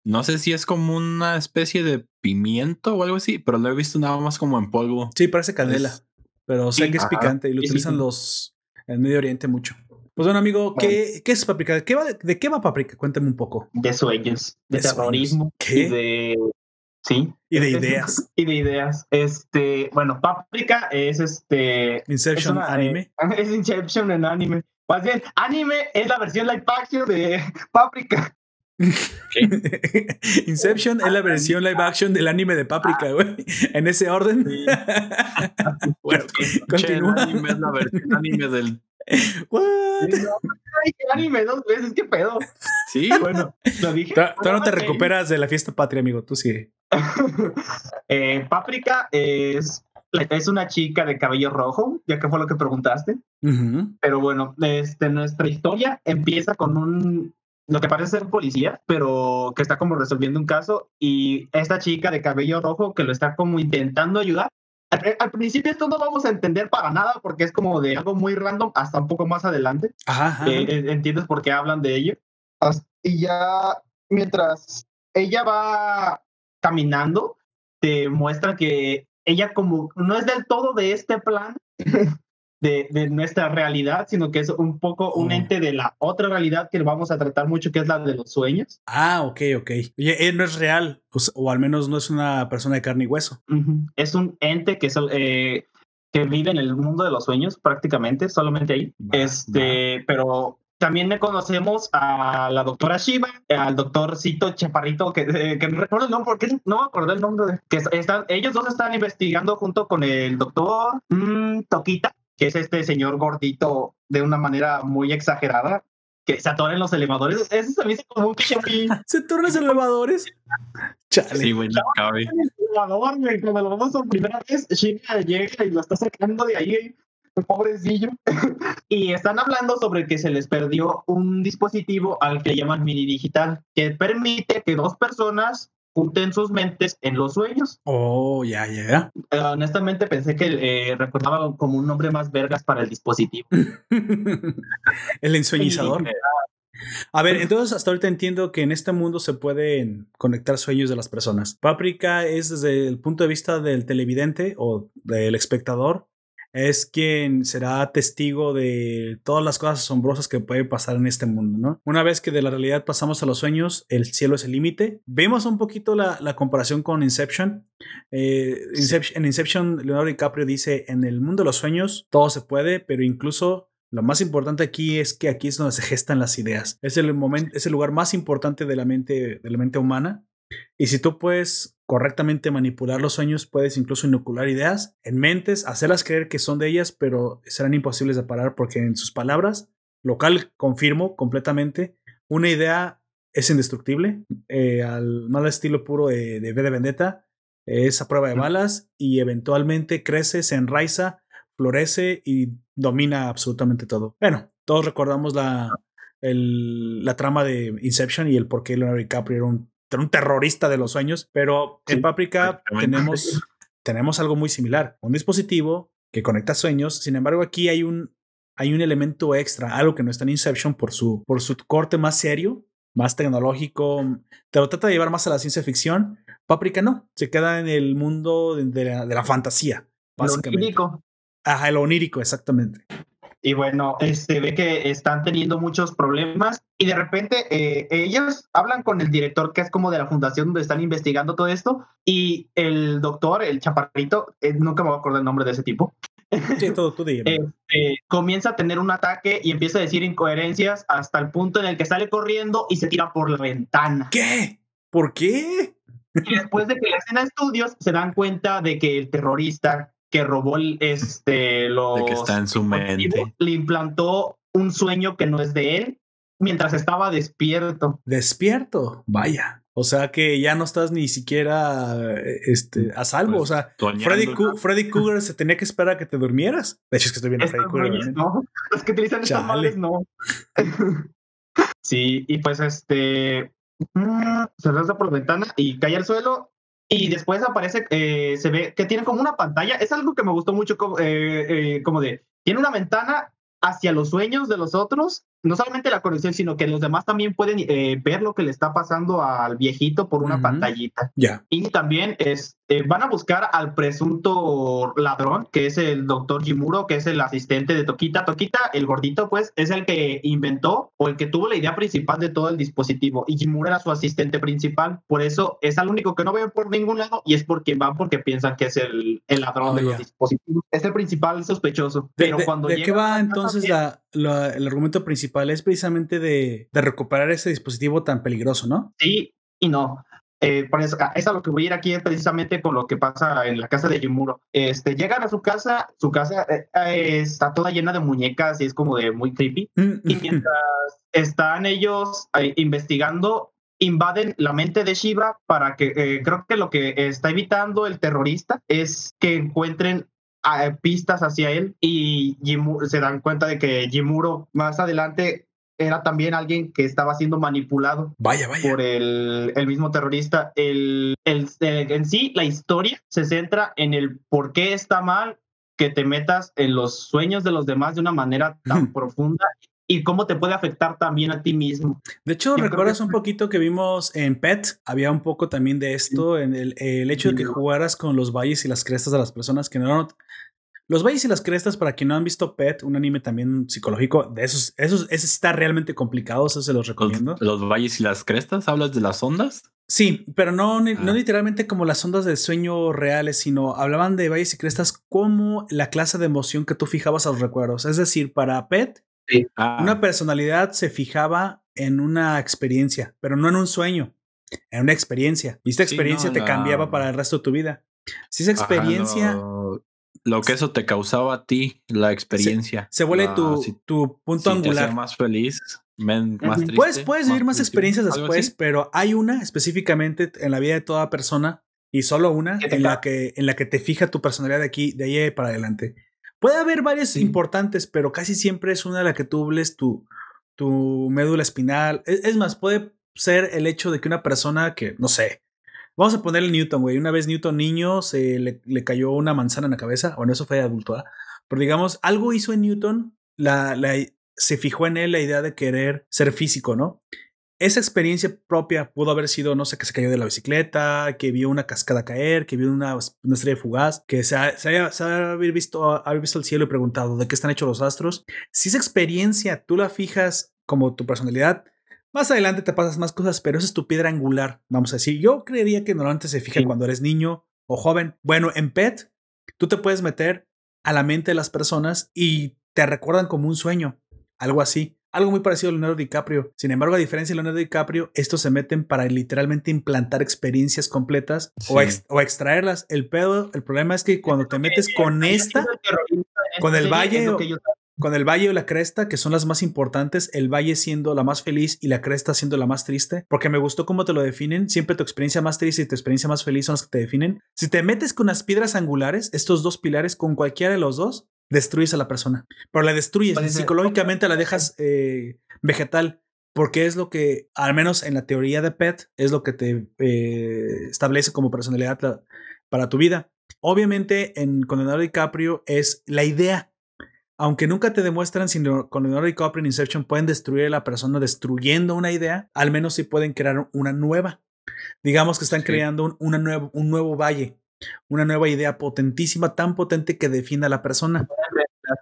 no sé si es como una especie de pimiento o algo así, pero lo he visto nada más como en polvo. Sí, parece canela, Es- pero sé Sí, que es ajá. picante y lo utilizan los en Medio Oriente mucho. Pues bueno, amigo, ¿qué, qué es Paprika? ¿De qué, va, ¿De qué va Paprika? Cuéntame un poco. De sueños, de, De sueños. terrorismo, ¿Qué? y de... Sí. Y de ideas. y de ideas. Este, bueno, Paprika es este... Inception es una, anime. eh, es Inception en anime. Más bien, anime es la versión live action de Paprika. Inception es la versión live action del anime de Paprika, güey. En ese orden. bueno, Che, continúa. el anime es la versión anime del. What? Ay, qué anime dos veces, qué pedo. Sí, Bueno, lo dije. Todavía todavía no te recuperas de la fiesta patria, amigo. Tú sigue. eh, Paprika es, es una chica de cabello rojo, ya que fue lo que preguntaste. Ujú. Pero bueno, este, nuestra historia empieza con un, lo que parece ser un policía, pero que está como resolviendo un caso y esta chica de cabello rojo que lo está como intentando ayudar. Al, al principio esto no vamos a entender para nada porque es como de algo muy random hasta un poco más adelante. Ajá, ajá. Eh, eh, ¿Entiendes por qué hablan de ello? Y ya mientras ella va caminando, te muestra que ella como no es del todo de este plan de, de nuestra realidad, sino que es un poco un Oh. ente de la otra realidad que vamos a tratar mucho, que es la de los sueños. Ah, ok, ok. Oye, él no es real, o, o al menos no es una persona de carne y hueso. Ujú. Es un ente que, sol- eh, que vive en el mundo de los sueños prácticamente, solamente ahí. Va, este, pero también le conocemos a la doctora Shiva, al doctorcito Chaparrito, que, eh, que no recuerdo el nombre, porque no me acordé el nombre. de- que es- están, ellos dos están investigando junto con el doctor mm, Toquita, que es este señor gordito de una manera muy exagerada, que se atora en los elevadores. Eso se me hizo como un muy- ¿Se tornan los elevadores? Chale. sí, güey, no cabe. elevador, güey, cuando lo vemos por primera vez, Shiva llega y lo está sacando de ahí, el pobrecillo. y están hablando sobre que se les perdió un dispositivo al que llaman mini digital, que permite que dos personas junten sus mentes en los sueños. Oh, ya, ya. Eh, honestamente pensé que eh, recordaba como un nombre más vergas para el dispositivo. El ensueñizador. A ver, entonces hasta ahorita entiendo que en este mundo se pueden conectar sueños de las personas. Paprika es desde el punto de vista del televidente o del espectador, es quien será testigo de todas las cosas asombrosas que pueden pasar en este mundo, ¿no? Una vez que de la realidad pasamos a los sueños, el cielo es el límite. Vemos un poquito la, la comparación con Inception. Eh, Inception. En Inception, Leonardo DiCaprio dice, en el mundo de los sueños todo se puede, pero incluso Lo más importante aquí es que aquí es donde se gestan las ideas. Es el momento, es el lugar más importante de la mente, de la mente humana. Y si tú puedes correctamente manipular los sueños, puedes incluso inocular ideas en mentes, hacerlas creer que son de ellas, pero serán imposibles de parar porque en sus palabras, local confirmo completamente, una idea es indestructible, eh, al mal estilo puro de, de V de Vendetta, es a prueba de balas y eventualmente crece, se enraiza, florece y domina absolutamente todo. Bueno, todos recordamos la, el, la trama de Inception y el por qué Leonardo DiCaprio era un, un terrorista de los sueños, pero en Paprika tenemos, tenemos algo muy similar, un dispositivo que conecta sueños, sin embargo aquí hay un, hay un elemento extra, algo que no está en Inception por su, por su corte más serio, más tecnológico, te lo trata de llevar más a la ciencia ficción. Paprika no, se queda en el mundo de, de la, de la fantasía, Lo básicamente. onírico. Ajá, lo onírico, exactamente. Y bueno, este, ve que están teniendo muchos problemas y de repente eh, ellos hablan con el director que es como de la fundación donde están investigando todo esto y el doctor, el chaparrito, eh, nunca me voy a acordar el nombre de ese tipo, Sí, todo tú este, comienza a tener un ataque y empieza a decir incoherencias hasta el punto en el que sale corriendo y se tira por la ventana. ¿Qué? ¿Por qué? Y después de que le hacen estudios, se dan cuenta de que el terrorista que robó el, este, los De que está en su mente. le implantó un sueño que no es de él mientras estaba despierto. Despierto. Vaya. O sea que ya no estás ni siquiera eh, este, a salvo. Pues, o sea, Freddy, ¿no? Freddy Cougar se tenía que esperar a que te durmieras. De hecho, es que estoy viendo a Freddy Cougar. obviamente. no, los que utilizan estas madres no. sí, y pues este mm, se lanza por la ventana y cae al suelo y después aparece, eh, se ve que tiene como una pantalla. Es algo que me gustó mucho, como, eh, eh, como de, tiene una ventana hacia los sueños de los otros, no solamente la conexión, sino que los demás también pueden eh, ver lo que le está pasando al viejito por una pantallita. Ya. Y también es, eh, van a buscar al presunto ladrón, que es el doctor Jimuro, que es el asistente de Toquita. Toquita, el gordito, pues, es el que inventó o el que tuvo la idea principal de todo el dispositivo. Y Jimuro era su asistente principal. Por eso es al único que no ven por ningún lado y es porque van porque piensan que es el, el ladrón Oh, de los dispositivos. Es el principal sospechoso. ¿De, Pero de- cuando de llega qué va entonces la, la- el argumento principal? Es precisamente de, de recuperar ese dispositivo tan peligroso, ¿no? Sí y no. Eh, por eso, es a lo que voy a ir aquí es precisamente con lo que pasa en la casa de Jimuro. Este, llegan a su casa, su casa eh, eh, está toda llena de muñecas y es como de muy creepy. Y mientras están ellos eh, investigando, invaden la mente de Shiva para que eh, creo que lo que está evitando el terrorista es que encuentren eh, pistas hacia él y se dan cuenta de que Jimuro más adelante era también alguien que estaba siendo manipulado Vaya, vaya. por el, el mismo terrorista. El, el- eh, en sí, la historia se centra en el por qué está mal que te metas en los sueños de los demás de una manera tan profunda y cómo te puede afectar también a ti mismo. De hecho, ¿recuerdas que- un poquito que vimos en Pet? Había un poco también de esto, en el, el hecho de que jugaras con los valles y las crestas de las personas que no... Los valles y las crestas, para quien no han visto Pet, un anime también psicológico, de esos, esos, ese está realmente complicado, eso se los recomiendo. Los, los valles y las crestas, ¿hablas de las ondas? Sí, pero no, no Ah. literalmente como las ondas del sueño reales, sino hablaban de valles y crestas como la clase de emoción que tú fijabas a los recuerdos. Es decir, para Pet, Ah, una personalidad se fijaba en una experiencia, pero no en un sueño, en una experiencia. Y esta Sí, experiencia no, te la- cambiaba para el resto de tu vida. Si esa ajá, experiencia lo, que eso te causaba a ti, la experiencia. se vuelve la- tu, si- tu punto si te angular. más feliz, men- más triste. Puedes, puedes vivir más experiencias después, pero hay una específicamente en la vida de toda persona y solo una en la que, en la que te fija tu personalidad de aquí, de ahí para adelante. Puede haber varias Sí. importantes, pero casi siempre es una de la que tú bles tu, tu médula espinal. Es, es más, puede ser el hecho de que una persona que, no sé, vamos a ponerle Newton, güey. Una vez Newton niño se le, le cayó una manzana en la cabeza. Bueno, eso fue de adulto, ¿ah? Pero digamos, algo hizo en Newton, la, la, se fijó en él la idea de querer ser físico, ¿no? Esa experiencia propia pudo haber sido, no sé, que se cayó de la bicicleta, que vio una cascada caer, que vio una, una estrella fugaz, que se, ha, se, haya, visto, haber visto el cielo y preguntado de qué están hechos los astros. Si esa experiencia tú la fijas como tu personalidad, más adelante te pasas más cosas, pero esa es tu piedra angular, vamos a decir. Yo creería que normalmente se fija Sí. cuando eres niño o joven. Bueno, en PET, tú te puedes meter a la mente de las personas y te recuerdan como un sueño, algo así. Algo muy parecido a Leonardo DiCaprio. Sin embargo, a diferencia de Leonardo DiCaprio, estos se meten para literalmente implantar experiencias completas o, o, extraerlas. El pedo, el problema es que cuando te metes con esta, con el valle, con el valle o la cresta, que son las más importantes, el valle siendo la más feliz y la cresta siendo la más triste, porque me gustó cómo te lo definen. Siempre tu experiencia más triste y tu experiencia más feliz son las que te definen. Si te metes con las piedras angulares, estos dos pilares, con cualquiera de los dos, destruyes a la persona. Pero la destruyes, psicológicamente la dejas eh, vegetal, porque es lo que, al menos en la teoría de PET, es lo que te eh, establece como personalidad para tu vida. Obviamente, en con Leonardo DiCaprio es la idea. Aunque nunca te demuestran si con Leonardo DiCaprio en Inception pueden destruir a la persona destruyendo una idea, al menos sí pueden crear una nueva. Digamos que están creando un, una un nuevo valle una nueva idea potentísima, tan potente que defina a la persona.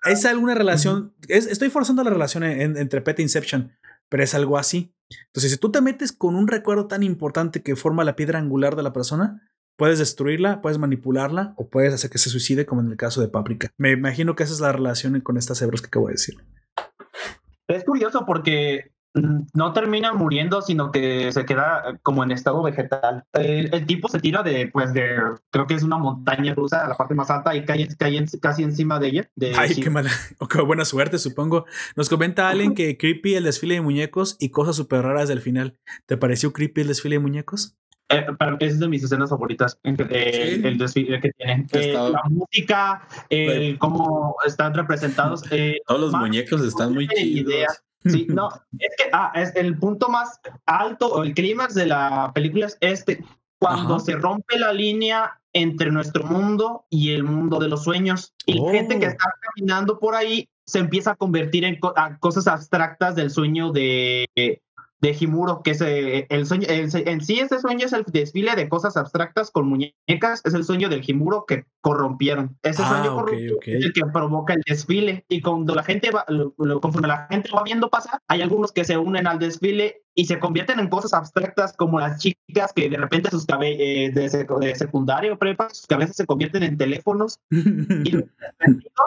Es alguna relación, estoy forzando la relación entre Pet e Inception, pero es algo así. Entonces, si tú te metes con un recuerdo tan importante que forma la piedra angular de la persona, puedes destruirla, puedes manipularla o puedes hacer que se suicide, como en el caso de Paprika. Me imagino que esa es la relación con estas hebras que acabo de decir. Es curioso porque no termina muriendo, sino que se queda como en estado vegetal. El, tipo se tira de, pues, de, creo que es una montaña rusa, a la parte más alta, y cae, casi encima de ella. Ay, qué mala, qué buena suerte, supongo. Nos comenta Allen que creepy el desfile de muñecos y cosas súper raras del final. ¿Te pareció creepy el desfile de muñecos? Eh, es de mis escenas favoritas, eh, el desfile que tienen. Eh, la música, cómo están representados. Todos los muñecos están muy chidos. Sí, no, es que ah, es el punto más alto o el clímax de la película es este, cuando se rompe la línea entre nuestro mundo y el mundo de los sueños. Y la gente que oh. está caminando por ahí se empieza a convertir en cosas abstractas del sueño de, de Himuro, que es eh, el sueño, en sí ese sueño es el desfile de cosas abstractas con muñecas, es el sueño del Himuro que corrompieron. Ese ah, sueño corrompido es el que provoca el desfile. Y cuando la gente va, conforme la gente va viendo pasar, hay algunos que se unen al desfile y se convierten en cosas abstractas como las chicas que de repente sus cabellos eh, de, secundario prepa, sus cabezas se convierten en teléfonos y los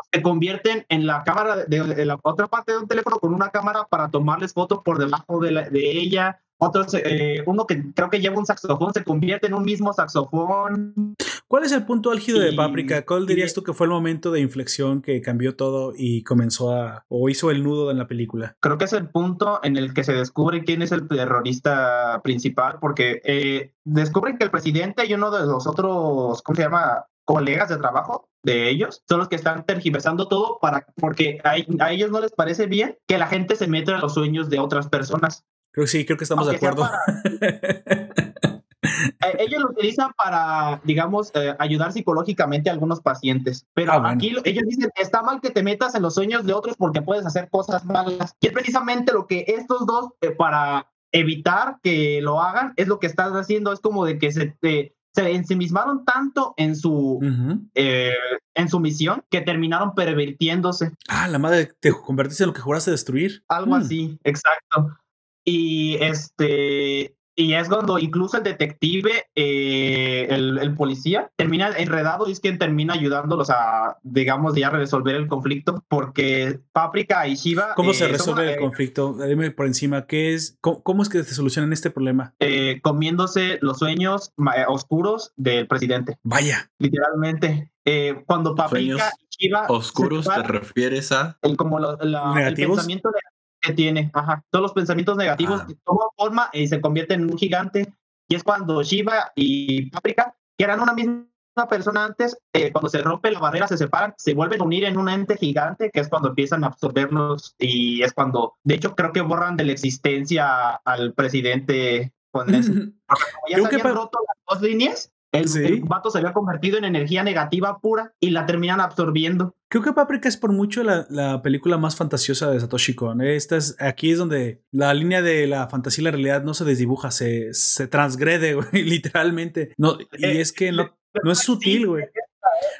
se convierten en la cámara de, la otra parte de un teléfono con una cámara para tomarles fotos por debajo de, de ella otros, eh, uno que creo que lleva un saxofón se convierte en un mismo saxofón. ¿Cuál es el punto álgido de Paprika? ¿Cuál dirías tú que fue el momento de inflexión que cambió todo y comenzó a, o hizo el nudo en la película? Creo que es el punto en el que se descubre quién es el terrorista principal, porque eh, descubren que el presidente y uno de los otros, ¿cómo se llama? colegas de trabajo de ellos son los que están tergiversando todo para porque a, a, ellos no les parece bien que la gente se meta en los sueños de otras personas. Creo que sí, creo que estamos de acuerdo. Eh, ellos lo utilizan para, digamos, eh, ayudar psicológicamente a algunos pacientes. Pero ah, aquí ellos dicen, está mal que te metas en los sueños de otros porque puedes hacer cosas malas. Y es precisamente lo que estos dos, eh, para evitar que lo hagan, es lo que están haciendo. Es como de que se, se ensimismaron tanto en su, en su misión que terminaron pervertiéndose. Ah, la madre, te convertiste en lo que juraste destruir. Algo hmm. así, exacto. Y este y es cuando incluso el detective, eh, el, policía, termina enredado y es quien termina ayudándolos a, digamos, ya resolver el conflicto, porque Paprika y Shiva... ¿Cómo se eh, resuelve el conflicto? Dime por encima, ¿qué es? ¿Cómo, es que se solucionan este problema? Eh, comiéndose los sueños oscuros del presidente. Vaya. Literalmente. cuando Paprika y Shiva... ¿Oscuros te refieres a? El, como el pensamiento de que tiene, ajá, todos los pensamientos negativos ah. toman forma y se convierten en un gigante. Y es cuando Shiva y Paprika, que eran una misma persona antes, eh, cuando se rompe la barrera, se separan, se vuelven a unir en un ente gigante, que es cuando empiezan a absorbernos y es cuando, de hecho, creo que borran de la existencia al presidente con eso. Como ya se habían roto las dos líneas, el, vato se había convertido en energía negativa pura y la terminan absorbiendo. Creo que Paprika es por mucho la, la película más fantasiosa de Satoshi Kon. Esta es, aquí es donde la línea de la fantasía y la realidad no se desdibuja, se, se transgrede, güey, literalmente. No, y eh, es que no, no es sutil, güey.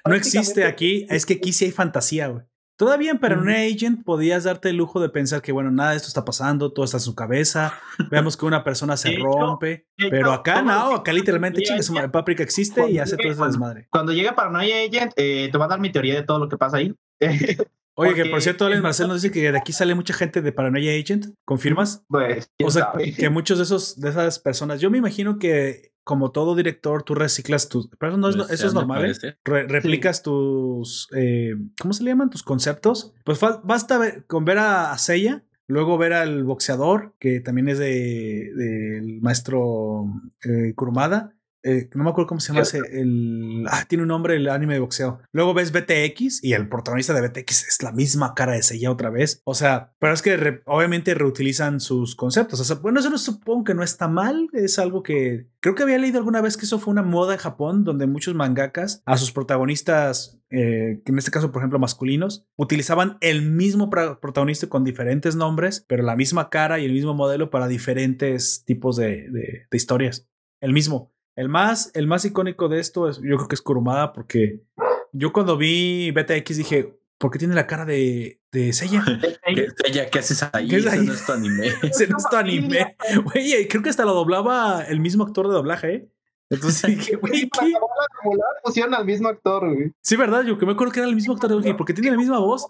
No existe aquí, es que aquí sí hay fantasía, güey. Todavía en Paranoia Agent podías darte el lujo de pensar que, bueno, nada de esto está pasando, todo está en su cabeza. Veamos que una persona se rompe. pero acá no, acá literalmente chingas, Paprika existe y hace todo ese desmadre. Cuando llega Paranoia Agent, eh, te voy a dar mi teoría de todo lo que pasa ahí. Oye, que por cierto, Alex Marcel nos dice que de aquí sale mucha gente de Paranoia Agent. ¿Confirmas? Pues, o sea, que muchos de esos de esas personas, yo me imagino que como todo director, tú reciclas tus. Pero eso, es, pues, normal. ¿eh? replicas tus. Eh, ¿Cómo se le llaman? Tus conceptos. Pues basta ver, con ver a, a Seiya. Luego ver al boxeador, que también es del de, maestro eh, Kurumada. Eh, no me acuerdo cómo se llama ese, el, ah, tiene un nombre el anime de boxeo. Luego ves BTX y el protagonista de BTX es la misma cara de Seiya otra vez. O sea, pero es que obviamente reutilizan sus conceptos. O sea, bueno, eso no supongo que no está mal. Es algo que creo que había leído alguna vez que eso fue una moda en Japón donde muchos mangakas a sus protagonistas eh, que en este caso, por ejemplo, masculinos, utilizaban el mismo protagonista con diferentes nombres, pero la misma cara y el mismo modelo para diferentes tipos de, de, de historias. El mismo. El más, el más icónico de esto es, yo creo que es Kurumada, porque yo cuando vi BTX dije, ¿por qué tiene la cara de, de Seiya? ¿Qué, ¿qué haces ahí? ¿Qué es ahí? no es tu anime. Ese no es tu anime. Güey, creo que hasta lo doblaba el mismo actor de doblaje, ¿eh? Entonces dije, güey, ¿qué? pusieron al mismo actor, güey. Sí, ¿verdad? Yo que me acuerdo que era el mismo actor, güey, porque tiene la misma voz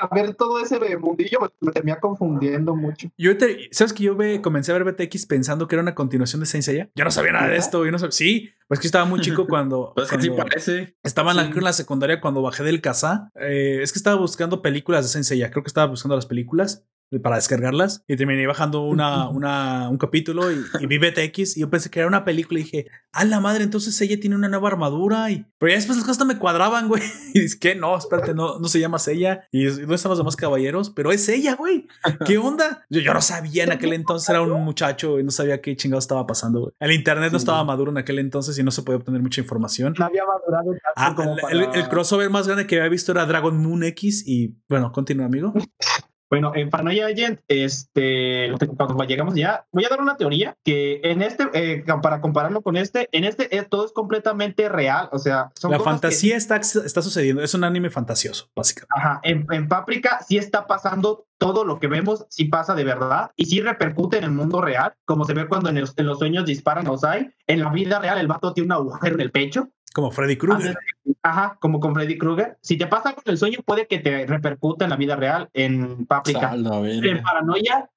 a ver todo ese mundillo pues, me termina confundiendo mucho. Yo ¿Sabes que yo comencé a ver BTX pensando que era una continuación de Saint Seiya? Yo no sabía nada de esto. Yo no sabía. Sí, pues que estaba muy chico cuando. pues que sí parece. Estaba en la, en la, secundaria cuando bajé del casa. Eh, es que estaba buscando películas de Saint Seiya. Creo que estaba buscando las películas para descargarlas y terminé bajando una, una, un capítulo y, vi BTX y yo pensé que era una película y dije, a la madre, entonces ella tiene una nueva armadura y... Pero ya después las cosas me cuadraban, güey. Y es que no, espérate, no, no se llama ella y no estamos demás caballeros, pero es ella, güey. ¿Qué onda? Yo, yo no sabía en aquel entonces, era un muchacho y no sabía qué chingado estaba pasando, güey. El internet no estaba maduro en aquel entonces y no se podía obtener mucha información. No había madurado ah, el, el crossover más grande que había visto era Dragon Moon X y bueno, continúa, amigo. Bueno, en Paranoia Agent, este, cuando llegamos ya, voy a dar una teoría que en este, eh, para compararlo con este, en este eh, todo es completamente real, o sea, la fantasía está, está sucediendo, es un anime fantasioso, básicamente. Ajá, en, en Paprika sí está pasando todo lo que vemos, sí pasa de verdad y sí repercute en el mundo real, como se ve cuando en, en los sueños disparan a Osai, en la vida real el vato tiene un agujero en el pecho como Freddy Krueger. Ajá, como con Freddy Krueger. Si te pasa con el sueño, puede que te repercute en la vida real, en Paprika. en paranoia,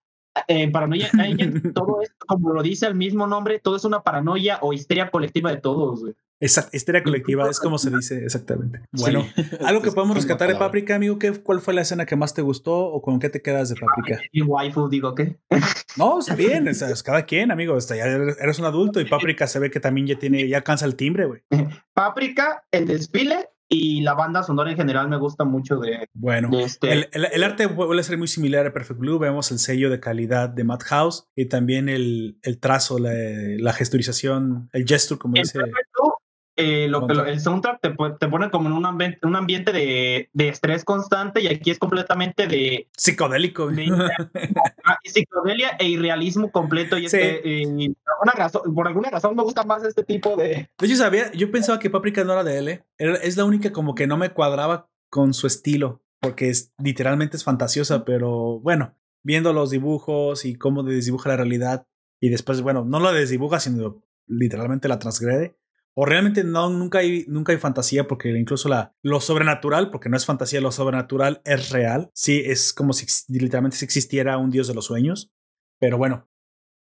en paranoia, todo esto, como lo dice el mismo nombre, todo es una paranoia o histeria colectiva de todos. Esa histeria colectiva es como se dice exactamente. Bueno, algo que podemos rescatar de Paprika, amigo, ¿qué, ¿cuál fue la escena que más te gustó o con qué te quedas de Paprika? Y waifu, digo, ¿qué? No, está bien, es, cada quien, amigo. ya eres un adulto y Paprika se ve que también ya tiene, ya cansa el timbre, güey. Paprika, el desfile y la banda sonora en general me gusta mucho de. Bueno, este... el, el, arte vuelve a ser muy similar a Perfect Blue. Vemos el sello de calidad de Madhouse y también el, el trazo, la, la, gestorización, el gesture, como dice. Eh, lo, el soundtrack te, te, pone como en un ambiente, un ambiente de, de, estrés constante y aquí es completamente de psicodélico ah, psicodelia e irrealismo completo y, este, una razón, por alguna razón me gusta más este tipo de de hecho sabía yo pensaba que Paprika no era de él es la única como que no me cuadraba con su estilo porque es literalmente es fantasiosa pero bueno viendo los dibujos y cómo desdibuja la realidad y después bueno no la desdibuja sino literalmente la transgrede o realmente no, nunca hay, nunca hay fantasía porque incluso la, lo sobrenatural, porque no es fantasía, lo sobrenatural es real. Sí, es como si literalmente si existiera un dios de los sueños. Pero bueno,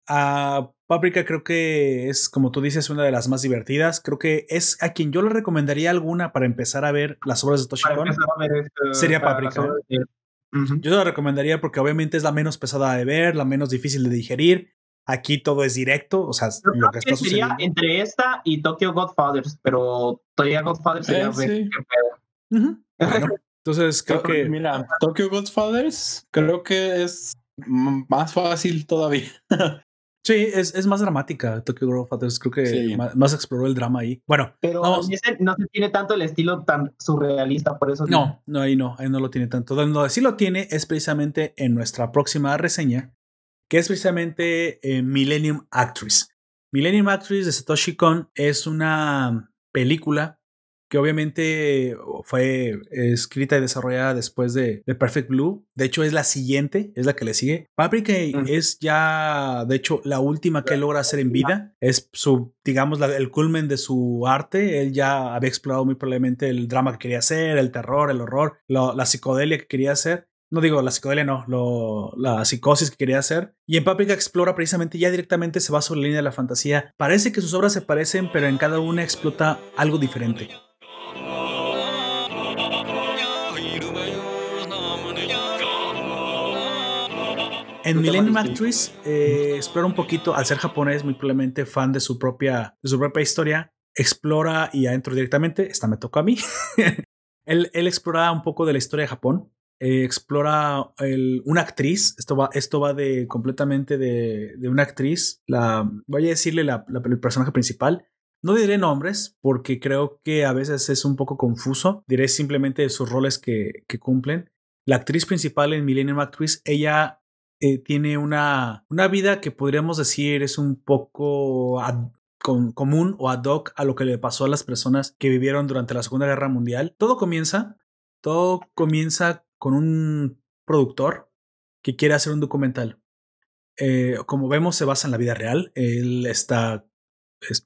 a Paprika creo que es, como tú dices, una de las más divertidas. Creo que es a quien yo le recomendaría alguna para empezar a ver las obras de Toshikon. Sería Paprika. Yo la recomendaría porque obviamente es la menos pesada de ver, la menos difícil de digerir Aquí todo es directo, o sea, lo que está sucediendo. entre esta y Tokyo Godfathers, pero todavía Godfathers sería eh, entonces creo que. Mira, Tokyo Godfathers creo que es más fácil todavía. Sí, es, es, más dramática Tokyo Godfathers. Creo que más, exploró el drama ahí. Bueno, pero no se tiene tanto el estilo tan surrealista, por eso. No, no, ahí no, ahí no lo tiene tanto. Donde sí lo tiene es precisamente en nuestra próxima reseña, que es precisamente eh, Millennium Actress. Millennium Actress de Satoshi Kon es una película que obviamente fue escrita y desarrollada después de, Perfect Blue. De hecho, es la siguiente, es la que le sigue. Paprika es ya, de hecho, la última que logra hacer en vida. Es su, digamos, el culmen de su arte. Él ya había explorado muy probablemente el drama que quería hacer, el terror, el horror, la psicodelia que quería hacer. No digo la psicodelia, no, lo, la psicosis que quería hacer. Y en Paprika explora precisamente, ya directamente se va sobre la línea de la fantasía. Parece que sus obras se parecen, pero en cada una explota algo diferente. En Millennium Actress eh, explora un poquito, al ser japonés, muy probablemente fan de su propia, de su propia historia, explora y adentro directamente, esta me tocó a mí. él, él explora un poco de la historia de Japón, eh, explora una actriz. Esto va, esto va de completamente de, una actriz. La, voy a decirle la, el personaje principal. No diré nombres porque creo que a veces es un poco confuso. Diré simplemente sus roles que, cumplen. La actriz principal en Millennium Actress, ella eh, tiene una, una vida que podríamos decir es un poco común o ad hoc a lo que le pasó a las personas que vivieron durante la Segunda Guerra Mundial. Todo comienza, todo comienza con un productor que quiere hacer un documental. Eh, como vemos, se basa en la vida real. Él está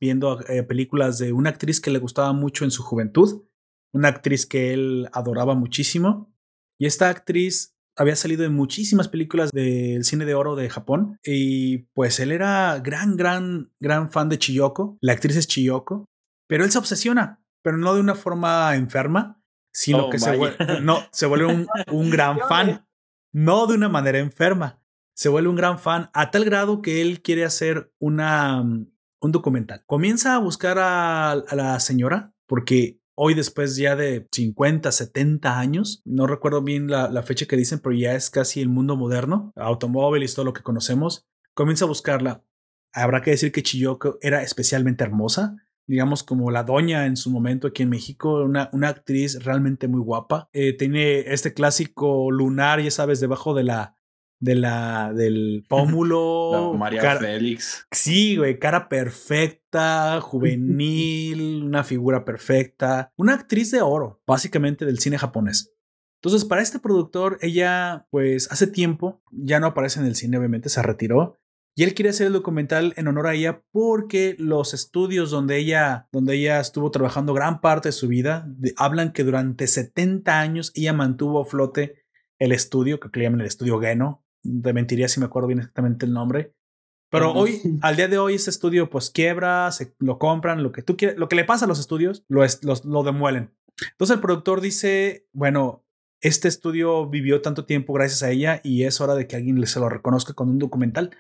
viendo eh, películas de una actriz que le gustaba mucho en su juventud, una actriz que él adoraba muchísimo. Y esta actriz había salido en muchísimas películas del cine de oro de Japón. Y pues él era gran, gran, gran fan de Chiyoko. La actriz es Chiyoko. Pero él se obsesiona, pero no de una forma enferma, sino oh, que se vuelve, no, se vuelve un, un gran fan, no de una manera enferma. Se vuelve un gran fan a tal grado que él quiere hacer una, mm, un documental. Comienza a buscar a, a la señora porque hoy después ya de 50, 70 años, no recuerdo bien la, la, fecha que dicen, pero ya es casi el mundo moderno, automóviles, todo lo que conocemos, comienza a buscarla. Habrá que decir que Chiyoko era especialmente hermosa, digamos, como la doña en su momento aquí en México, una, una actriz realmente muy guapa. Eh, tiene este clásico lunar, ya sabes, debajo de la, de la, del pómulo. María Félix. Sí, güey, cara perfecta, juvenil, una figura perfecta. Una actriz de oro, básicamente del cine japonés. Entonces, para este productor, ella, pues, hace tiempo, ya no aparece en el cine, obviamente, se retiró, y él quiere hacer el documental en honor a ella porque los estudios donde ella, donde ella estuvo trabajando gran parte de su vida hablan que durante 70 años ella mantuvo a flote el estudio, que le llaman el estudio Geno. Te mentiría si me acuerdo bien exactamente el nombre. Pero hoy, al día de hoy, ese estudio pues quiebra, se lo compran, lo que tú quieres, lo que le pasa a los estudios, lo, es, lo demuelen. Entonces el productor dice, bueno, este estudio vivió tanto tiempo gracias a ella y es hora de que alguien se lo reconozca con un documental.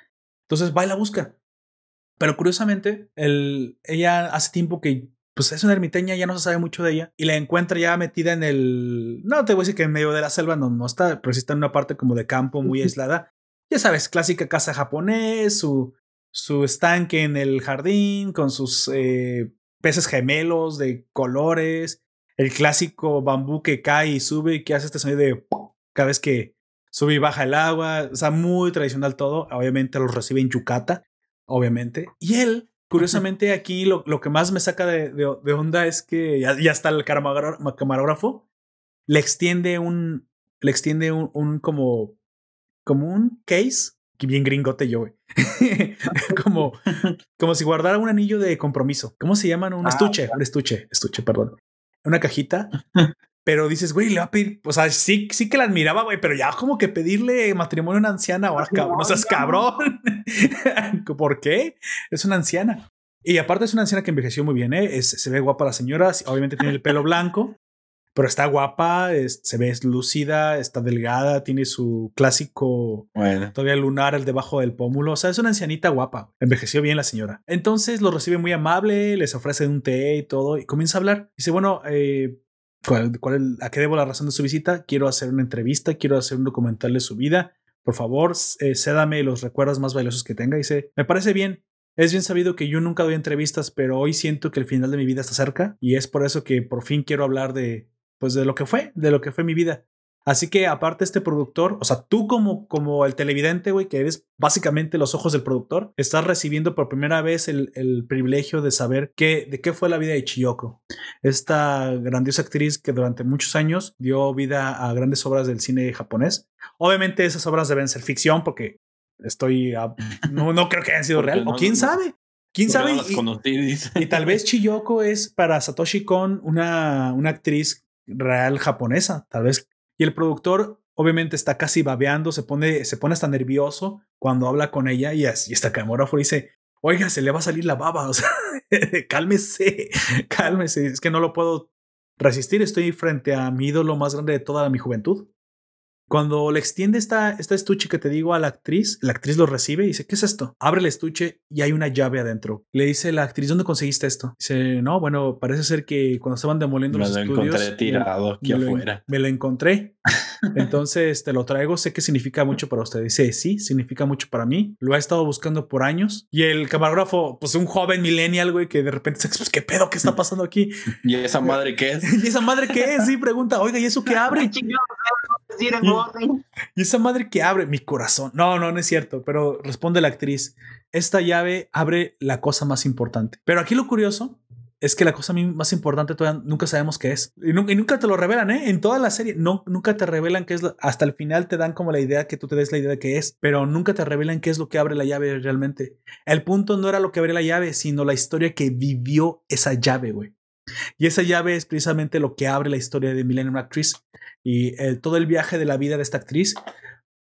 Entonces va y la busca. Pero curiosamente, el, ella hace tiempo que pues es una ermiteña, ya no se sabe mucho de ella, y la encuentra ya metida en el... No te voy a decir que en medio de la selva no, no está, pero sí está en una parte como de campo muy aislada. Ya sabes, clásica casa japonés, su, su estanque en el jardín con sus eh, peces gemelos de colores, el clásico bambú que cae y sube y que hace este sonido de cada vez que, sube y baja el agua, o sea, muy tradicional todo. Obviamente los recibe en Yucata, obviamente. Y él, curiosamente, aquí lo, lo que más me saca de, de, onda es que ya, ya, está el camarógrafo, le extiende un, le extiende un, un como, como un case, que bien gringote yo, güey. como, como si guardara un anillo de compromiso. ¿Cómo se llaman? Un ah, estuche, un estuche, estuche, perdón. Una cajita pero dices, güey, le va a pedir, o sea, sí, sí que la admiraba, güey, pero ya como que pedirle matrimonio a una anciana, ahora cabrón, no seas cabrón. ¿Por qué? Es una anciana. Y aparte es una anciana que envejeció muy bien, ¿eh? se ve guapa la señora, obviamente tiene el pelo blanco, pero está guapa, se ve lúcida, está delgada, tiene su clásico bueno. todavía lunar el debajo del pómulo. O sea, es una ancianita guapa. Envejeció bien la señora. Entonces lo recibe muy amable, les ofrece un té y todo, y comienza a hablar. Dice, bueno, eh, ¿Cuál, ¿A qué debo la razón de su visita? Quiero hacer una entrevista, quiero hacer un documental de su vida. Por favor, eh, cédame los recuerdos más valiosos que tenga. Dice, me parece bien. Es bien sabido que yo nunca doy entrevistas, pero hoy siento que el final de mi vida está cerca y es por eso que por fin quiero hablar de, pues, de lo que fue, de lo que fue mi vida. Así que aparte este productor, o sea, tú como, como el televidente, güey, que eres básicamente los ojos del productor, estás recibiendo por primera vez el, el, privilegio de saber qué, de qué fue la vida de Chiyoko. Esta grandiosa actriz que durante muchos años dio vida a grandes obras del cine japonés. Obviamente esas obras deben ser ficción porque estoy... no, no creo que hayan sido real. o quién sabe. ¿Quién sabe? y, y, tal vez Chiyoko es para Satoshi Kon una, una actriz real japonesa. Tal vez y el productor obviamente está casi babeando, se pone, se pone hasta nervioso cuando habla con ella y, así, y camarógrafo dice, oiga, se le va a salir la baba, cálmese, cálmese, es que no lo puedo resistir, estoy frente a mi ídolo más grande de toda mi juventud. Cuando le extiende esta, esta estuche que te digo a la actriz, la actriz lo recibe y dice, ¿qué es esto? Abre el estuche y hay una llave adentro. Le dice la actriz, ¿dónde conseguiste esto? Dice, no, bueno, parece ser que cuando estaban demoliendo los estudios... Me lo encontré tirado aquí afuera. me lo encontré. Entonces te lo traigo, sé que significa mucho para usted. Dice, sí, significa mucho para mí. Lo ha estado buscando por años. Y el camarógrafo, pues un joven millennial, güey, que de repente se pues, ¿qué pedo? ¿Qué está pasando aquí? ¿Y esa madre qué es? ¿Y esa madre qué es? Sí, pregunta, oiga, ¿y eso qué abre? Y, esa madre que abre mi corazón. No, no, no es cierto, pero responde la actriz. Esta llave abre la cosa más importante. Pero aquí lo curioso es que la cosa más importante todavía nunca sabemos qué es. Y, nunca te lo revelan, ¿eh? En toda la serie, no, nunca te revelan qué es. hasta el final te dan como la idea que tú te des la idea de qué es, pero nunca te revelan qué es lo que abre la llave realmente. El punto no era lo que abre la llave, sino la historia que vivió esa llave, güey. Y esa llave es precisamente lo que abre la historia de Millennium Actress y todo el viaje de la vida de esta actriz.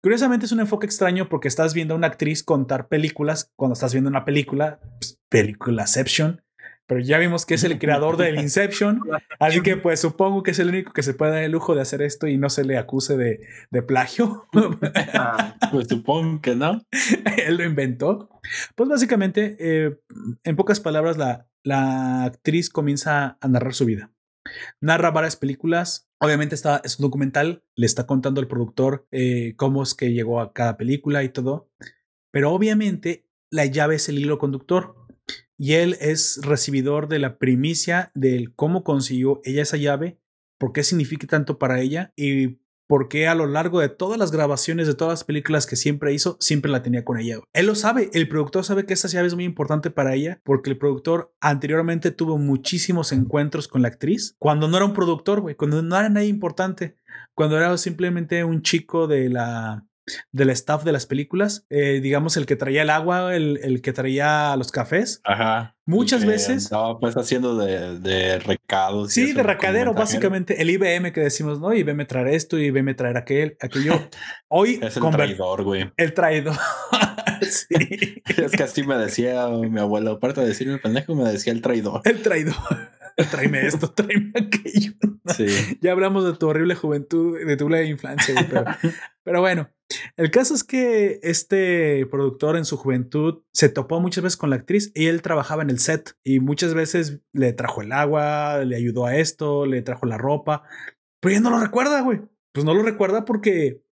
Curiosamente es un enfoque extraño porque estás viendo a una actriz contar películas cuando estás viendo una película, pues, película Exception, pero ya vimos que es el creador del Inception, así que pues supongo que es el único que se puede dar el lujo de hacer esto y no se le acuse de, de plagio. Ah, pues supongo que no. Él lo inventó. Pues básicamente, eh, en pocas palabras, la, la actriz comienza a narrar su vida. Narra varias películas. Obviamente está, es un documental, le está contando el productor eh, cómo es que llegó a cada película y todo. Pero obviamente la llave es el hilo conductor y él es recibidor de la primicia del cómo consiguió ella esa llave, por qué significa tanto para ella y porque a lo largo de todas las grabaciones de todas las películas que siempre hizo, siempre la tenía con ella. Él lo sabe, el productor sabe que esa llave es muy importante para ella, porque el productor anteriormente tuvo muchísimos encuentros con la actriz, cuando no era un productor, güey, cuando no era nadie importante, cuando era simplemente un chico de la del staff de las películas, eh, digamos el que traía el agua, el, que traía los cafés. Ajá. Muchas veces. Estaba pues haciendo de, de recados. Sí, de recadero, básicamente. El IBM que decimos, ¿no? IBM traer esto, IBM traer aquel, aquello. Hoy. es el traidor, güey. El traidor. sí. Es que así me decía mi abuelo, aparte de decirme pendejo, me decía el traidor. El traidor. tráeme esto, tráeme aquello. Sí. Ya hablamos de tu horrible juventud, de tu infancia, pero, pero bueno, el caso es que este productor en su juventud se topó muchas veces con la actriz y él trabajaba en el set y muchas veces le trajo el agua, le ayudó a esto, le trajo la ropa, pero ya no lo recuerda, güey. Pues no lo recuerda porque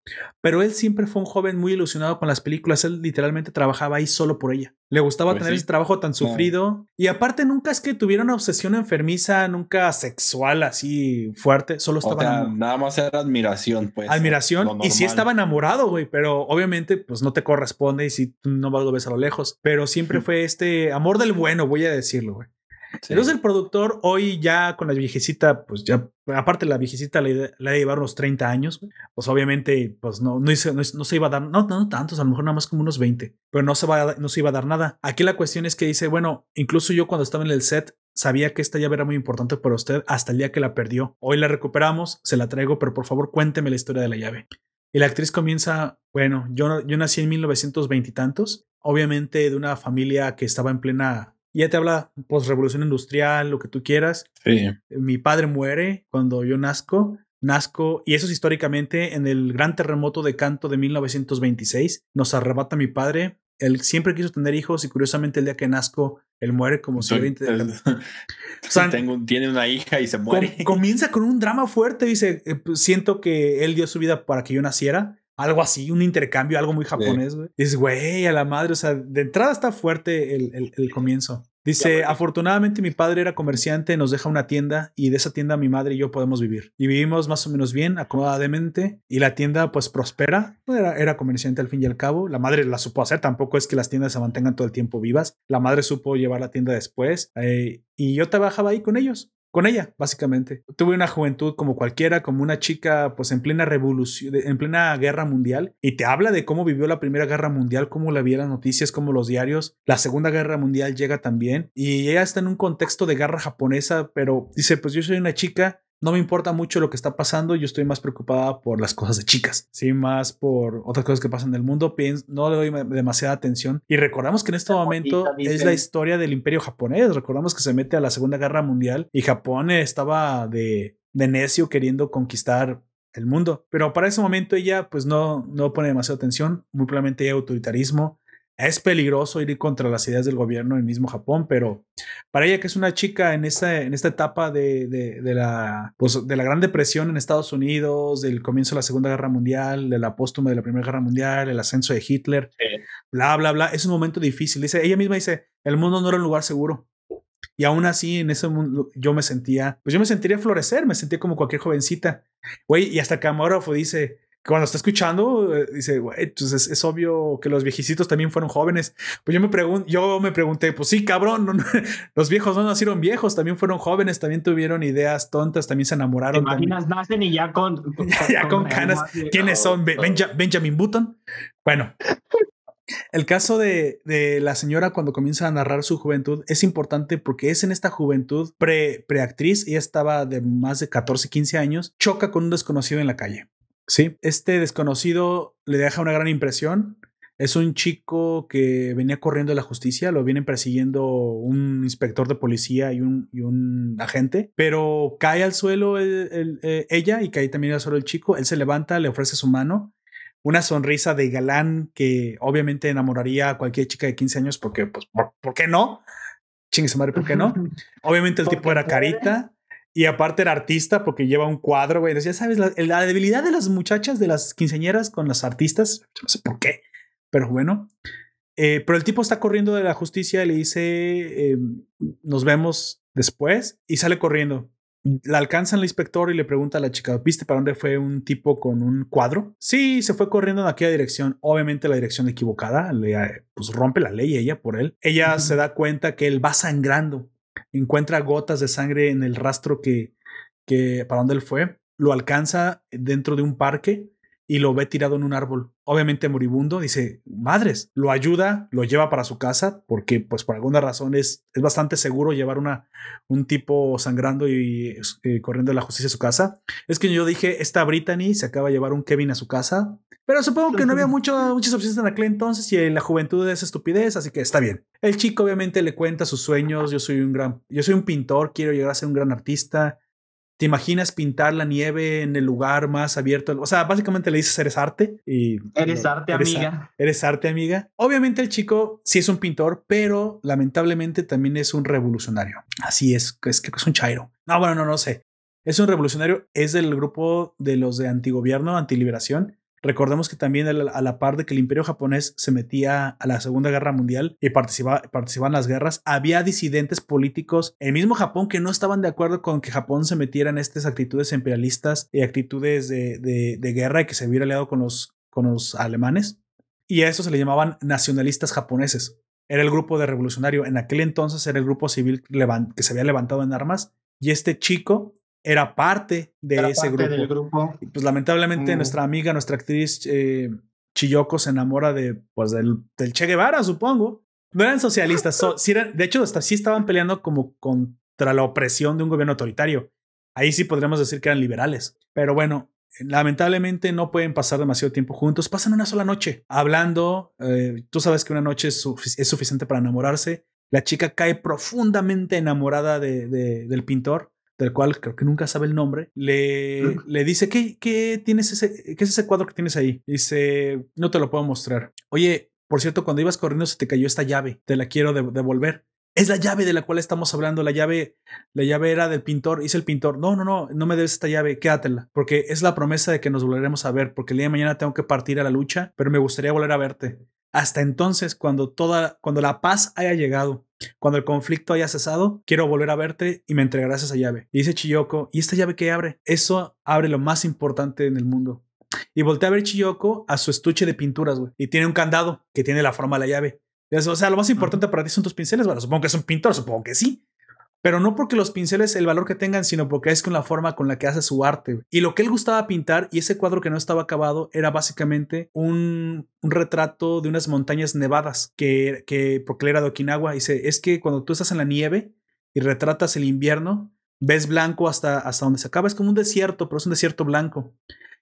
pero él siempre fue un joven muy ilusionado con las películas. Él literalmente trabajaba ahí solo por ella. Le gustaba pues tener ese trabajo tan sufrido. Y aparte, nunca es que tuviera una obsesión enfermiza, nunca sexual así fuerte. Solo estaba. nada más era admiración, pues. Admiración. Y sí estaba enamorado, güey. Pero obviamente, pues no te corresponde y si no lo ves a lo lejos. Pero siempre fue este amor del bueno, voy a decirlo, güey. Entonces el productor hoy ya con la viejecita, pues ya, aparte la viejecita le, le llevar unos 30 años, pues obviamente pues no, no, no, se iba a dar, no, no tantos, a lo mejor nada más como unos 20, pero no se, va, no se iba a dar nada. Aquí la cuestión es que dice, bueno, incluso yo cuando estaba en el set sabía que esta llave era muy importante para usted hasta el día que la perdió. Hoy la recuperamos, se la traigo, pero por favor cuénteme la historia de la llave. Y la actriz comienza, bueno, yo, yo nací en 1920 y tantos, obviamente de una familia que estaba en plena ya te habla post-revolución industrial, lo que tú quieras. Sí. Mi padre muere cuando yo nazco. Nazco, y eso es históricamente en el gran terremoto de Canto de 1926. Nos arrebata mi padre. Él siempre quiso tener hijos y curiosamente el día que nazco, él muere como si Tengo, tiene una hija y se muere. comienza con un drama fuerte. Dice, eh, pues, siento que él dio su vida para que yo naciera algo así, un intercambio, algo muy japonés, güey. Dices, güey, a la madre, o sea, de entrada está fuerte el, el, comienzo. Dice, afortunadamente mi padre era comerciante, nos deja una tienda y de esa tienda mi madre y yo podemos vivir. Y vivimos más o menos bien, acomodadamente, y la tienda pues prospera. Era, era comerciante al fin y al cabo. La madre la supo hacer, tampoco es que las tiendas se mantengan todo el tiempo vivas. La madre supo llevar la tienda después eh, y yo trabajaba ahí con ellos con ella, básicamente. Tuve una juventud como cualquiera, como una chica pues en plena revolución, en plena guerra mundial, y te habla de cómo vivió la primera guerra mundial, cómo la vi las noticias, cómo los diarios. La segunda guerra mundial llega también, y ella está en un contexto de guerra japonesa, pero dice, pues yo soy una chica no me importa mucho lo que está pasando, yo estoy más preocupada por las cosas de chicas, sí, más por otras cosas que pasan en el mundo, no le doy demasiada atención. Y recordamos que en este momento es la historia del imperio japonés, recordamos que se mete a la Segunda Guerra Mundial y Japón estaba de, de necio queriendo conquistar el mundo, pero para ese momento ella pues no, no pone demasiada atención, muy probablemente hay autoritarismo, es peligroso ir contra las ideas del gobierno en mismo Japón, pero para ella que es una chica en esta, en esta etapa de, de, la, pues, de la Gran Depresión en Estados Unidos, del comienzo de la Segunda Guerra Mundial, de la póstuma de la Primera Guerra Mundial, el ascenso de Hitler, bla, bla, bla, es un momento difícil. Dice, ella misma dice, el mundo no era un lugar seguro. Y aún así, en ese mundo, yo me sentía, pues yo me sentiría florecer, me sentía como cualquier jovencita. Güey, y hasta el camarógrafo dice, cuando está escuchando, eh, dice, güey, entonces pues es, obvio que los viejicitos también fueron jóvenes. Pues yo me, pregunto, yo me pregunté, pues sí, cabrón, los viejos no nacieron viejos, también fueron jóvenes, también tuvieron ideas tontas, también se enamoraron. ¿Te imaginas, nacen y ya con... ya con, canas. ¿Quiénes son? Benjamin Button. Bueno. El caso de, de, la señora cuando comienza a narrar su juventud es importante porque es en esta juventud pre, preactriz, ella estaba de más de 14, 15 años, choca con un desconocido en la calle. Sí, este desconocido le deja una gran impresión. Es un chico que venía corriendo de la justicia, lo vienen persiguiendo un inspector de policía y un, y un agente, pero cae al suelo eh, ella y cae también al suelo el chico. Él se levanta, le ofrece su mano, una sonrisa de galán que obviamente enamoraría a cualquier chica de 15 años porque, pues, ¿por, qué no? Chingue su madre, ¿por qué no? Obviamente el tipo era carita y aparte era artista porque lleva un cuadro, güey. ya sabes, la, debilidad de las muchachas, de las quinceañeras con las artistas, no sé por qué, pero bueno. Eh, pero el tipo está corriendo de la justicia y le dice, em, nos vemos después, y sale corriendo. La alcanza el inspector y le pregunta a la chica, ¿viste para dónde fue un tipo con un cuadro? Sí, se fue corriendo en aquella dirección, obviamente la dirección equivocada, le, pues rompe la ley ella por él. Ella se da cuenta que él va sangrando encuentra gotas de sangre en el rastro que, que para donde él fue, lo alcanza dentro de un parque y lo ve tirado en un árbol, obviamente moribundo, dice, madres, lo ayuda, lo lleva para su casa, porque pues por alguna razón es, es bastante seguro llevar una, un tipo sangrando y eh, corriendo de la justicia a su casa. Es que yo dije, esta Brittany se acaba de llevar un Kevin a su casa, pero supongo que no había mucho, muchas opciones en aquel entonces y en la juventud es estupidez, así que está bien. El chico obviamente le cuenta sus sueños, yo soy un gran, yo soy un pintor, quiero llegar a ser un gran artista, ¿Te imaginas pintar la nieve en el lugar más abierto? O sea, básicamente le dices, eres arte. Y, eres arte, amiga. eres arte, amiga. Obviamente el chico sí es un pintor, pero lamentablemente también es un revolucionario. Así es, es que es un chairo. No, bueno, no, no sé. Es un revolucionario, es del grupo de los de antigobierno, antiliberación. Recordemos que también a la par de que el imperio japonés se metía a la Segunda Guerra Mundial y participaba, participaban en las guerras, había disidentes políticos, el mismo Japón, que no estaban de acuerdo con que Japón se metiera en estas actitudes imperialistas y actitudes de, de, guerra y que se hubiera aliado con los, con los alemanes. Y a eso se le llamaban nacionalistas japoneses. Era el grupo de revolucionario. En aquel entonces era el grupo civil que se había levantado en armas. Y este chico era parte de ese grupo. Y pues lamentablemente mm. nuestra amiga, nuestra actriz eh, Chiyoko se enamora de, pues, del, Che Guevara, supongo. No eran socialistas, de hecho, hasta sí estaban peleando como contra la opresión de un gobierno autoritario. Ahí sí podríamos decir que eran liberales. Pero bueno, lamentablemente no pueden pasar demasiado tiempo juntos. Pasan una sola noche hablando. Eh, tú sabes que una noche es, suficiente para enamorarse. La chica cae profundamente enamorada de, del pintor del cual creo que nunca sabe el nombre, le, le dice, ¿qué, qué, tienes ese, ¿qué es ese cuadro que tienes ahí? Dice, no te lo puedo mostrar. Oye, por cierto, cuando ibas corriendo se te cayó esta llave, te la quiero devolver. Es la llave de la cual estamos hablando, la llave, la llave era del pintor, dice el pintor, no, no, no, no me debes esta llave, quédatela, porque es la promesa de que nos volveremos a ver, porque el día de mañana tengo que partir a la lucha, pero me gustaría volver a verte. Hasta entonces, cuando toda, cuando la paz haya llegado, cuando el conflicto haya cesado, quiero volver a verte y me entregarás esa llave. Y dice Chiyoko, ¿y esta llave qué abre? Eso abre lo más importante en el mundo. Y voltea a ver Chiyoko a su estuche de pinturas, güey. Y tiene un candado que tiene la forma de la llave. O sea, lo más importante para ti son tus pinceles. Bueno, supongo que es un pintor, supongo que sí. Pero no porque los pinceles el valor que tengan, sino porque es con la forma con la que hace su arte. Y lo que él gustaba pintar, y ese cuadro que no estaba acabado, era básicamente un, un retrato de unas montañas nevadas, que, que porque él era de Okinawa. Dice, es que cuando tú estás en la nieve y retratas el invierno, ves blanco hasta, hasta donde se acaba. Es como un desierto, pero es un desierto blanco.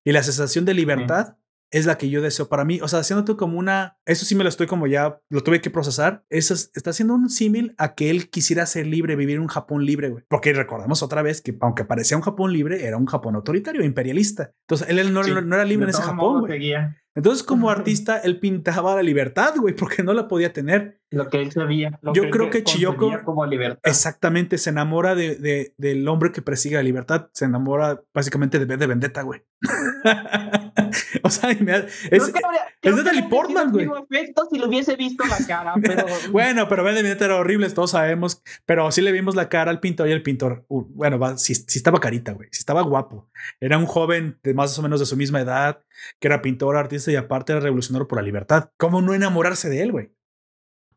Y la sensación de libertad es la que yo deseo para mí. O sea, haciéndote como una, eso sí me lo estoy como ya, lo tuve que procesar. Eso está haciendo un símil a que él quisiera ser libre, vivir en un Japón libre, güey. Porque recordamos otra vez que aunque parecía un Japón libre, era un Japón autoritario, imperialista. Entonces él, no, no, era libre en ese Japón, güey. Entonces, como artista, él pintaba la libertad, güey, porque no la podía tener. Lo que él sabía. Yo creo que, Chiyoko como libertad. exactamente se enamora de, de, del hombre que persigue la libertad. Se enamora básicamente de de Vendetta, güey. o sea, es, es, de Natalie Portman, güey. efecto si lo hubiese visto la cara, pero... bueno, pero de Vendetta era horrible, todos sabemos. Pero sí le vimos la cara al pintor y el pintor, uh, bueno, va, sí, sí, estaba carita, güey. Sí estaba guapo. Era un joven de más o menos de su misma edad, que era pintor, artista y aparte era revolucionario por la libertad. ¿Cómo no enamorarse de él, güey?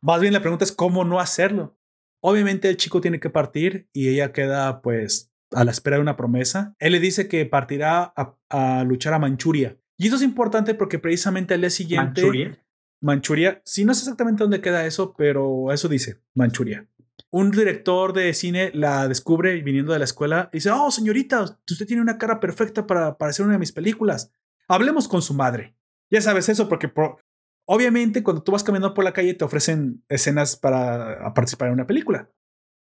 Más bien la pregunta es cómo no hacerlo. Obviamente el chico tiene que partir y ella queda pues a la espera de una promesa. Él le dice que partirá a, luchar a Manchuria. Y eso es importante porque precisamente al día siguiente... Manchuria. Manchuria. Sí, no sé exactamente dónde queda eso, pero eso dice, Manchuria. Un director de cine la descubre viniendo de la escuela y dice, oh, señorita, usted tiene una cara perfecta para aparecer en una de mis películas. Hablemos con su madre. Ya sabes eso porque obviamente cuando tú vas caminando por la calle te ofrecen escenas para participar en una película.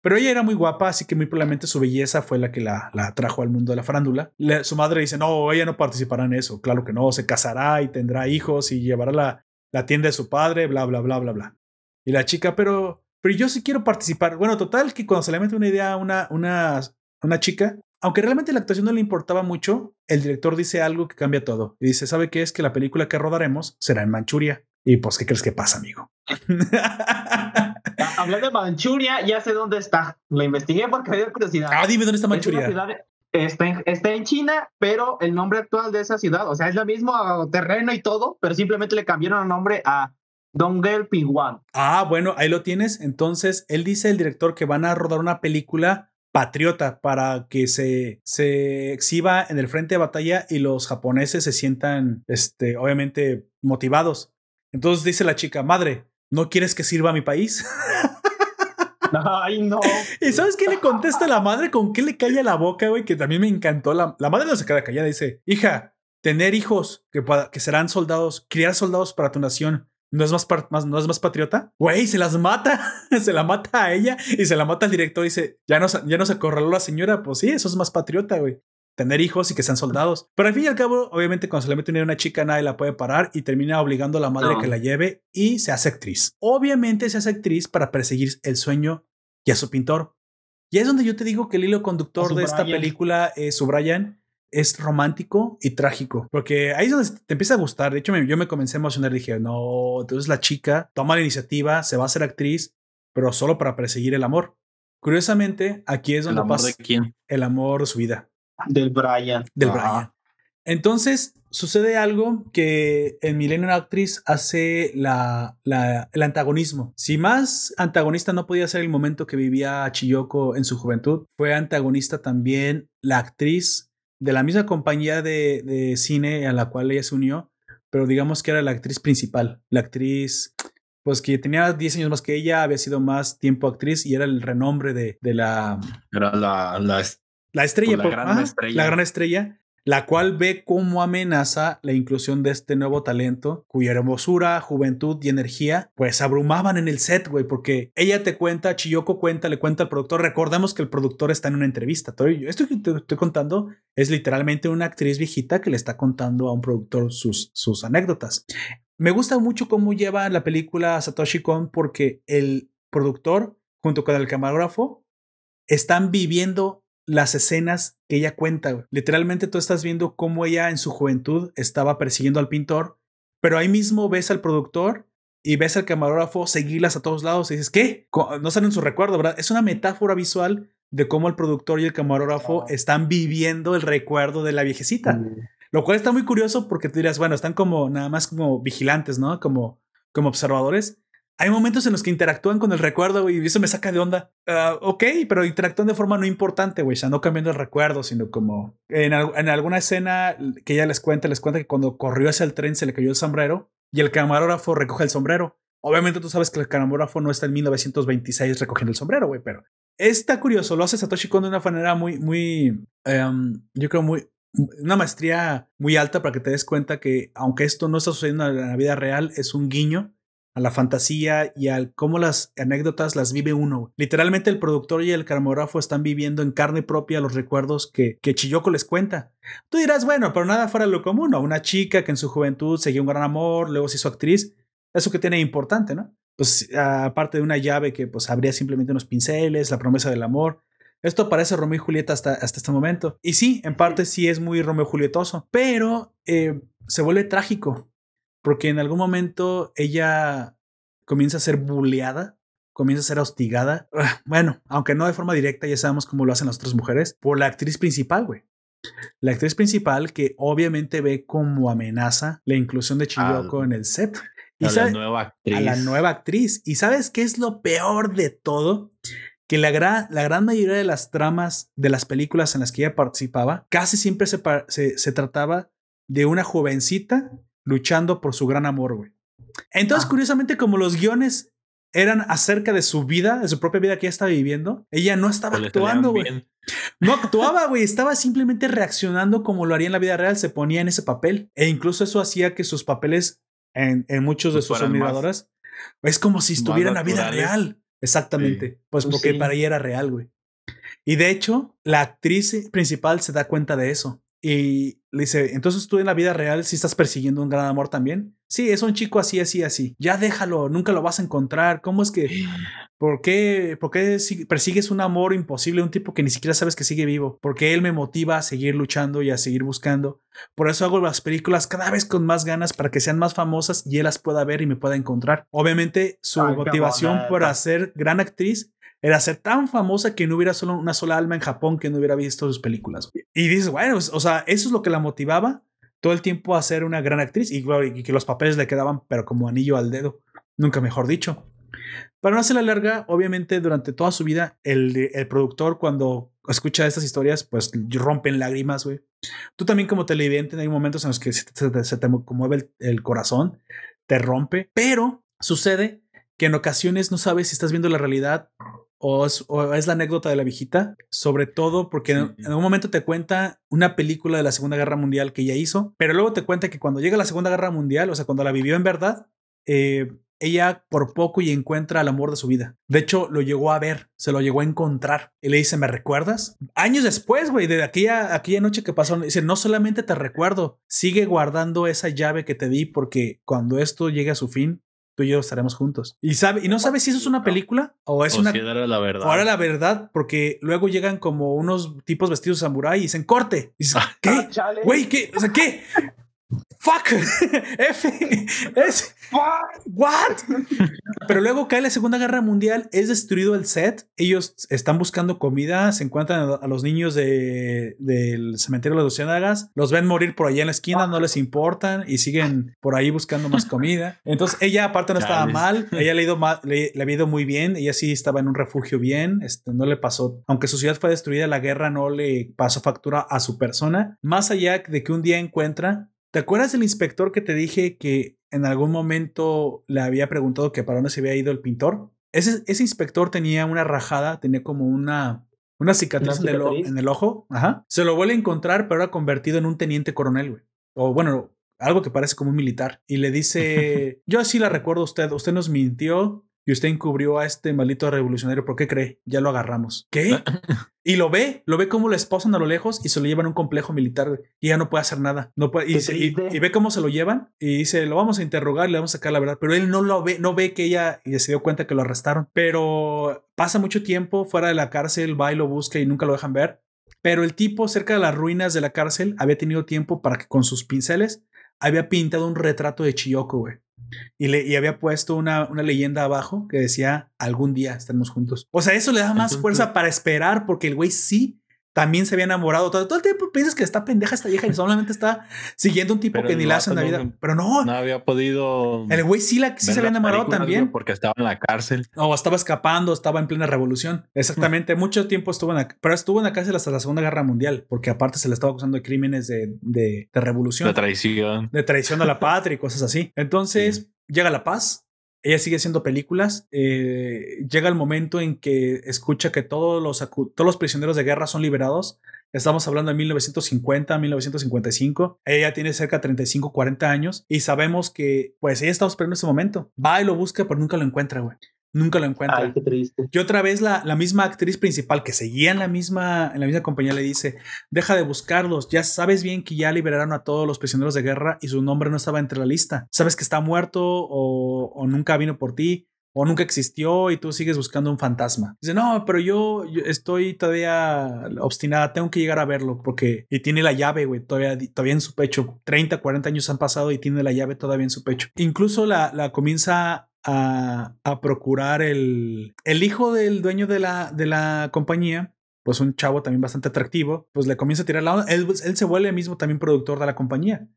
Pero ella era muy guapa, así que muy probablemente su belleza fue la que la, la trajo al mundo de la farándula. su madre dice, no, ella no participará en eso. Claro que no, se casará y tendrá hijos y llevará la, la tienda de su padre, bla, bla, bla, bla, bla. Y la chica, pero, pero yo sí quiero participar. Bueno, total, que cuando se le mete una idea a una, una, una chica, aunque realmente la actuación no le importaba mucho, el director dice algo que cambia todo. Y dice, ¿sabe qué es? Que la película que rodaremos será en Manchuria. Y pues, ¿qué crees que pasa, amigo? Hablando de Manchuria, ya sé dónde está. Lo investigué porque me dio curiosidad. Ah, dime dónde está Manchuria. está, en, está en China, pero el nombre actual de esa ciudad, o sea, es lo mismo terreno y todo, pero simplemente le cambiaron el nombre a Dongel Pingwan. Ah, bueno, ahí lo tienes. Entonces, él dice el director que van a rodar una película patriota para que se, se exhiba en el frente de batalla y los japoneses se sientan, este, obviamente, motivados. Entonces dice la chica, madre, ¿no quieres que sirva a mi país? Ay, no. ¿Y sabes qué le contesta la madre? ¿Con qué le calla la boca, güey? Que también me encantó. La, la madre no se queda callada. Dice, hija, tener hijos que, que serán soldados, criar soldados para tu nación, ¿No es más, más, ¿No es más patriota? Güey, se las mata. se la mata a ella y se la mata al director. Y dice, ya no, ya no se acorraló la señora. Pues sí, eso es más patriota, güey. Tener hijos y que sean soldados. Pero al fin y al cabo, obviamente, cuando se le mete a una chica, nadie la puede parar y termina obligando a la madre que la lleve y se hace actriz. Obviamente se hace actriz para perseguir el sueño y a su pintor. Y es donde yo te digo que el hilo conductor de esta película es su Brian es romántico y trágico, porque ahí es donde te empieza a gustar. De hecho, yo me comencé a emocionar. Dije, no, entonces la chica toma la iniciativa, se va a hacer actriz, pero solo para perseguir el amor. Curiosamente, aquí es donde ¿El amor de quién? El amor de su vida. Del Brian. Del Brian. Entonces, sucede algo que en Millennium Actress hace la, la, el antagonismo. Si más antagonista no podía ser el momento que vivía Chiyoko en su juventud, fue antagonista también la actriz de la misma compañía de, cine a la cual ella se unió, pero digamos que era la actriz principal, la actriz pues que tenía 10 años más que ella, había sido más tiempo actriz y era el renombre de, de la... Era la, la, la estrella, pues, la, gran estrella. la gran estrella la cual ve cómo amenaza la inclusión de este nuevo talento, cuya hermosura, juventud y energía, pues abrumaban en el set, güey, porque ella te cuenta, Chiyoko cuenta, le cuenta al productor, recordemos que el productor está en una entrevista, esto que te estoy contando es literalmente una actriz viejita que le está contando a un productor sus, sus anécdotas. Me gusta mucho cómo lleva la película Satoshi Kon porque el productor junto con el camarógrafo están viviendo las escenas que ella cuenta. Literalmente tú estás viendo cómo ella en su juventud estaba persiguiendo al pintor, pero ahí mismo ves al productor y ves al camarógrafo seguirlas a todos lados y dices, ¿qué? No están en su recuerdo, ¿verdad? Es una metáfora visual de cómo el productor y el camarógrafo están viviendo el recuerdo de la viejecita. Mm. Lo cual está muy curioso porque tú dirás, bueno, están como nada más como vigilantes, ¿no? Como, como observadores. Hay momentos en los que interactúan con el recuerdo, y eso me saca de onda. Ah, ok, pero interactúan de forma no importante, güey, o sea, no cambiando el recuerdo, sino como en, en, alguna escena que ella les cuenta, les cuenta que cuando corrió hacia el tren se le cayó el sombrero y el camarógrafo recoge el sombrero. Obviamente tú sabes que el camarógrafo no está en 1926 recogiendo el sombrero, güey, pero está curioso, lo hace Satoshi Kon de una manera muy, muy, em, yo creo muy, una maestría muy alta para que te des cuenta que aunque esto no está sucediendo en la vida real, es un guiño a la fantasía y al cómo las anécdotas las vive uno. Literalmente el productor y el camarógrafo están viviendo en carne propia los recuerdos que, que Chiyoko les cuenta. Tú dirás, bueno, pero nada fuera de lo común, Una chica que en su juventud seguía un gran amor, luego se hizo actriz. Eso que tiene importante, ¿no? Pues aparte de una llave que pues habría simplemente unos pinceles, la promesa del amor. Esto parece Romeo y Julieta hasta, hasta este momento. Y sí, en parte sí es muy Romeo Julietoso, pero eh, se vuelve trágico porque en algún momento ella comienza a ser bulleada, comienza a ser hostigada. Ah, bueno, aunque no de forma directa, ya sabemos cómo lo hacen las otras mujeres, por la actriz principal, güey. La actriz principal que obviamente ve como amenaza la inclusión de Chiyoko en el set. Y a la nueva actriz. A la nueva actriz. ¿Y sabes qué es lo peor de todo? Que la, gran, la gran mayoría de las tramas de las películas en las que ella participaba casi siempre se, se, se trataba de una jovencita luchando por su gran amor, güey. Entonces, ah. curiosamente, como los guiones eran acerca de su vida, de su propia vida que ella estaba viviendo, ella no estaba actuando, güey. No actuaba, güey, estaba simplemente reaccionando como lo haría en la vida real, se ponía en ese papel. E incluso eso hacía que sus papeles en, muchos de pues sus admiradoras es como si estuviera en la vida real. Exactamente. Pues, pues porque para ella era real, güey. Y de hecho, la actriz principal se da cuenta de eso. Y le dice, entonces tú en la vida real si estás persiguiendo un gran amor también. Sí, es un chico así, así, así. Ya déjalo, nunca lo vas a encontrar. ¿Cómo es que, por qué, por qué persigues un amor imposible, un tipo que ni siquiera sabes que sigue vivo? Porque él me motiva a seguir luchando y a seguir buscando. Por eso hago las películas cada vez con más ganas para que sean más famosas y él las pueda ver y me pueda encontrar. Obviamente su motivación por ser gran actriz era ser tan famosa que no hubiera solo una sola alma en Japón que no hubiera visto sus películas. Y dices, bueno, o sea, eso es lo que la motivaba todo el tiempo a ser una gran actriz y, que los papeles le quedaban, pero como anillo al dedo, nunca mejor dicho. Para no hacer la larga, obviamente durante toda su vida, el, el productor cuando escucha estas historias, pues rompen lágrimas, güey. Tú también como televidente hay momentos en los que se te, conmueve el, el, corazón, te rompe, pero sucede que en ocasiones no sabes si estás viendo la realidad o es, la anécdota de la viejita, sobre todo porque en, un momento te cuenta una película de la Segunda Guerra Mundial que ella hizo, pero luego te cuenta que cuando llega la Segunda Guerra Mundial, o sea, cuando la vivió en verdad, eh, ella por poco y encuentra al amor de su vida. De hecho, lo llegó a ver, se lo llegó a encontrar. Y le dice, ¿me recuerdas? Años después, güey, de aquella, aquella noche que pasó, dice, no solamente te recuerdo, sigue guardando esa llave que te di porque cuando esto llegue a su fin, tú y yo estaremos juntos. Y, sabe, y no sabes si eso es una película o es una. Si era la verdad. O era la verdad, porque luego llegan como unos tipos vestidos de samurái y dicen corte. Y dices, ¿qué? Güey, ¿qué? O sea, ¿qué? Fuck. F. Es. What? Pero luego cae la Segunda Guerra Mundial, es destruido el set. Ellos están buscando comida, se encuentran a los niños de, del cementerio de las Lucianagas, los ven morir por allá en la esquina, no les importan y siguen por ahí buscando más comida. Entonces ella, aparte, no estaba mal, ella le, ido mal, le, le, había ido muy bien, ella sí estaba en un refugio bien, este, no le pasó, aunque su ciudad fue destruida, la guerra no le pasó factura a su persona. Más allá de que un día encuentra ¿Te acuerdas del inspector que te dije que en algún momento le había preguntado que para dónde se había ido el pintor? Ese, ese inspector tenía una rajada, tenía como una, una cicatriz, En, el, ojo. Ajá. Se lo vuelve a encontrar, pero ahora convertido en un teniente coronel, güey. O bueno, algo que parece como un militar. Y le dice, yo así la recuerdo a usted, usted nos mintió y usted encubrió a este maldito revolucionario. ¿Por qué cree? Ya lo agarramos. ¿Qué? y lo ve, lo ve como lo esposan a lo lejos y se lo llevan a un complejo militar y ya no puede hacer nada. No puede, y, ve cómo se lo llevan y dice, lo vamos a interrogar, le vamos a sacar la verdad. Pero él no lo ve, no ve que ella y se dio cuenta que lo arrestaron. Pero pasa mucho tiempo fuera de la cárcel, va y lo busca y nunca lo dejan ver. Pero el tipo cerca de las ruinas de la cárcel había tenido tiempo para que con sus pinceles había pintado un retrato de Chiyoko, güey. Y, le, y había puesto una, una leyenda abajo que decía, algún día estaremos juntos. O sea, eso le da más fuerza para esperar porque el güey sí también se había enamorado. Todo, todo el tiempo piensas que está pendeja esta vieja y solamente está siguiendo un tipo Pero que ni le hace en la vida. Pero no, No había podido. el güey sí, la, sí se había enamorado también. Porque estaba en la cárcel. O estaba escapando, estaba en plena revolución. Exactamente. Mucho tiempo estuvo en la, pero estuvo en la cárcel hasta la Segunda Guerra Mundial, porque aparte se le estaba acusando de crímenes de, de, de revolución, La traición. de traición a la patria y cosas así. Entonces llega la paz. Ella sigue haciendo películas. eh, llega el momento en que escucha que todos los, todos los prisioneros de guerra son liberados. Estamos hablando de 1950, 1955. Ella tiene cerca de 35, 40 años y sabemos que, pues, ella estaba esperando ese momento. Va y lo busca, pero nunca lo encuentra, güey. Nunca lo encuentra. Ay, qué triste. Y otra vez la, la misma actriz principal que seguía en la misma, en la misma compañía le dice, deja de buscarlos, ya sabes bien que ya liberaron a todos los prisioneros de guerra y su nombre no estaba entre la lista. Sabes que está muerto o, o nunca vino por ti o nunca existió y tú sigues buscando un fantasma. Dice, no, pero yo, yo estoy todavía obstinada, tengo que llegar a verlo porque... Y tiene la llave, güey, todavía, todavía en su pecho. 30, 40 años han pasado y tiene la llave todavía en su pecho. Incluso la, la comienza a, a procurar el, el hijo del dueño de la, de la compañía. Pues un chavo también bastante atractivo, pues le comienza a tirar la onda. Él, él se vuelve mismo también productor de la compañía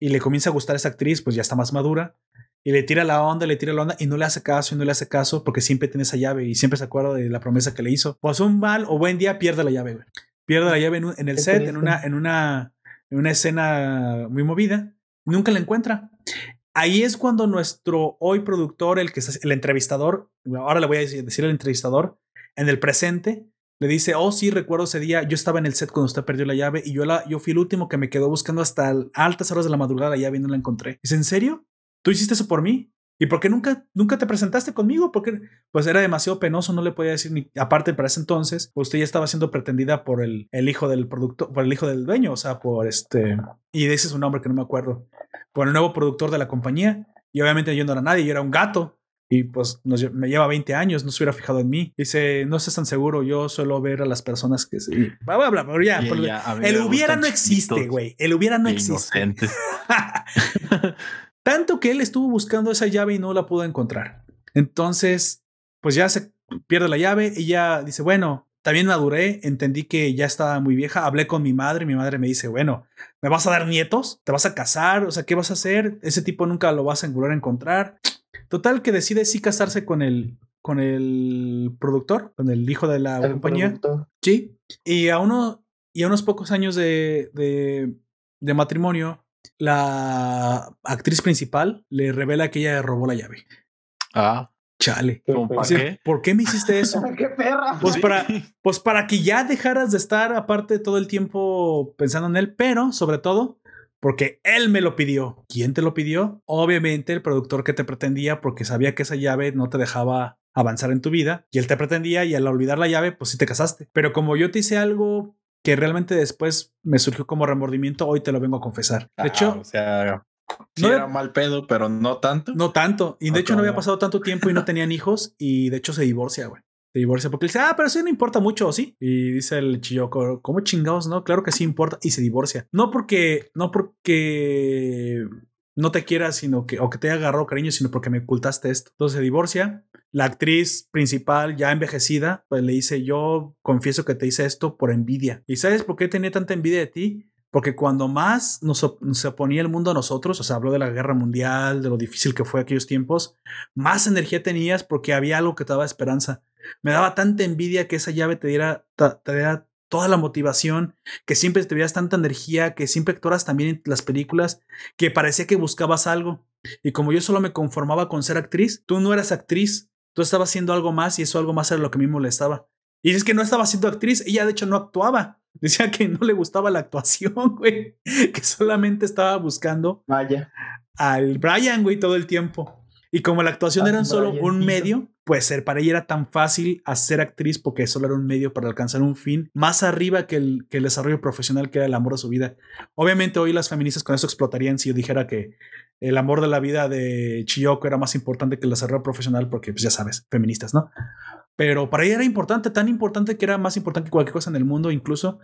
y le comienza a gustar esa actriz, pues ya está más madura y le tira la onda, le tira la onda y no le hace caso y no le hace caso porque siempre tiene esa llave y siempre se acuerda de la promesa que le hizo. Pues un mal o buen día pierde la llave, güey. Pierde la llave en, un- en el Qué set, en una, en una, en una escena muy movida. Nunca la encuentra. Ahí es cuando nuestro hoy productor, el que es el entrevistador, ahora le voy a decir, el entrevistador, en el presente, le dice, oh sí, recuerdo ese día, yo estaba en el set cuando usted perdió la llave y yo, la, yo fui el último que me quedó buscando hasta el- altas horas de la madrugada la llave y no la encontré. Dice, ¿en serio? ¿Tú hiciste eso por mí? ¿Y por qué nunca, nunca te presentaste conmigo? Porque pues era demasiado penoso, no le podía decir ni. Aparte, para ese entonces, usted ya estaba siendo pretendida por el, el hijo del productor, por el hijo del dueño, o sea, por este. Y ese es un nombre que no me acuerdo. Por el nuevo productor de la compañía. Y obviamente yo no era nadie, yo era un gato. Y pues nos me lleva 20 años, no se hubiera fijado en mí. Dice, no estás tan seguro, yo suelo ver a las personas que sí. Bla, bla, bla, pero ya, por- el hubiera no existe, güey. El hubiera no existe. Tanto que él estuvo buscando esa llave y no la pudo encontrar. Entonces, pues ya se pierde la llave y ya dice, bueno, también maduré, entendí que ya estaba muy vieja, hablé con mi madre, mi madre me dice, bueno, ¿me vas a dar nietos? ¿Te vas a casar? O sea, ¿qué vas a hacer? Ese tipo nunca lo vas a volver a encontrar. Total que decide sí casarse con el, con el productor, con el hijo de la El compañía. productor. Sí. Y a uno y a unos pocos años de, de, de matrimonio, la actriz principal le revela que ella robó la llave. Ah, Chale. Qué. ¿Por qué me hiciste eso? ¡Qué perra! Pues Sí. para, pues para que ya dejaras de estar aparte todo el tiempo pensando en él, pero sobre todo porque él me lo pidió. ¿Quién te lo pidió? Obviamente el productor que te pretendía porque sabía que esa llave no te dejaba avanzar en tu vida y él te pretendía y al olvidar la llave pues sí te casaste. Pero como yo te hice algo que realmente después me surgió como remordimiento, hoy te lo vengo a confesar. De Ah, hecho, o sea, sí no- era mal pedo, pero no tanto. no tanto. Y de hecho no había pasado tanto tiempo y no tenían hijos. Y de hecho se divorcia, güey. Se divorcia porque dice, ah, pero eso no importa mucho, ¿o sí? Y dice el chilloco, ¿cómo chingados? No, claro que sí importa. Y se divorcia. No porque, no porque no te quiera, sino que, o que te haya agarrado cariño, sino porque me ocultaste esto. Entonces se divorcia. La actriz principal, ya envejecida, pues le dice, yo confieso que te hice esto por envidia. ¿Y sabes por qué tenía tanta envidia de ti? Porque cuando más nos, se oponía el mundo a nosotros, o sea, habló de la guerra mundial, de lo difícil que fue aquellos tiempos, más energía tenías porque había algo que te daba esperanza. Me daba tanta envidia que esa llave te diera, te diera toda la motivación, que siempre tuvieras tanta energía, que siempre actuaras también en las películas, que parecía que buscabas algo. Y como yo solo me conformaba con ser actriz, tú no eras actriz, tú estabas haciendo algo más y eso algo más era lo que a mí me molestaba. Y es que no estaba siendo actriz, ella de hecho no actuaba. Decía que no le gustaba la actuación, güey, que solamente estaba buscando Vaya. al Brian, güey, todo el tiempo. Y como la actuación Ah, era solo un medio, pues ser para ella era tan fácil hacer actriz porque solo era un medio para alcanzar un fin más arriba que el, que el desarrollo profesional que era el amor de su vida. Obviamente hoy las feministas con eso explotarían si yo dijera que el amor de la vida de Chiyoko era más importante que el desarrollo profesional porque pues ya sabes, feministas, ¿no? Pero para ella era importante, tan importante que era más importante que cualquier cosa en el mundo, incluso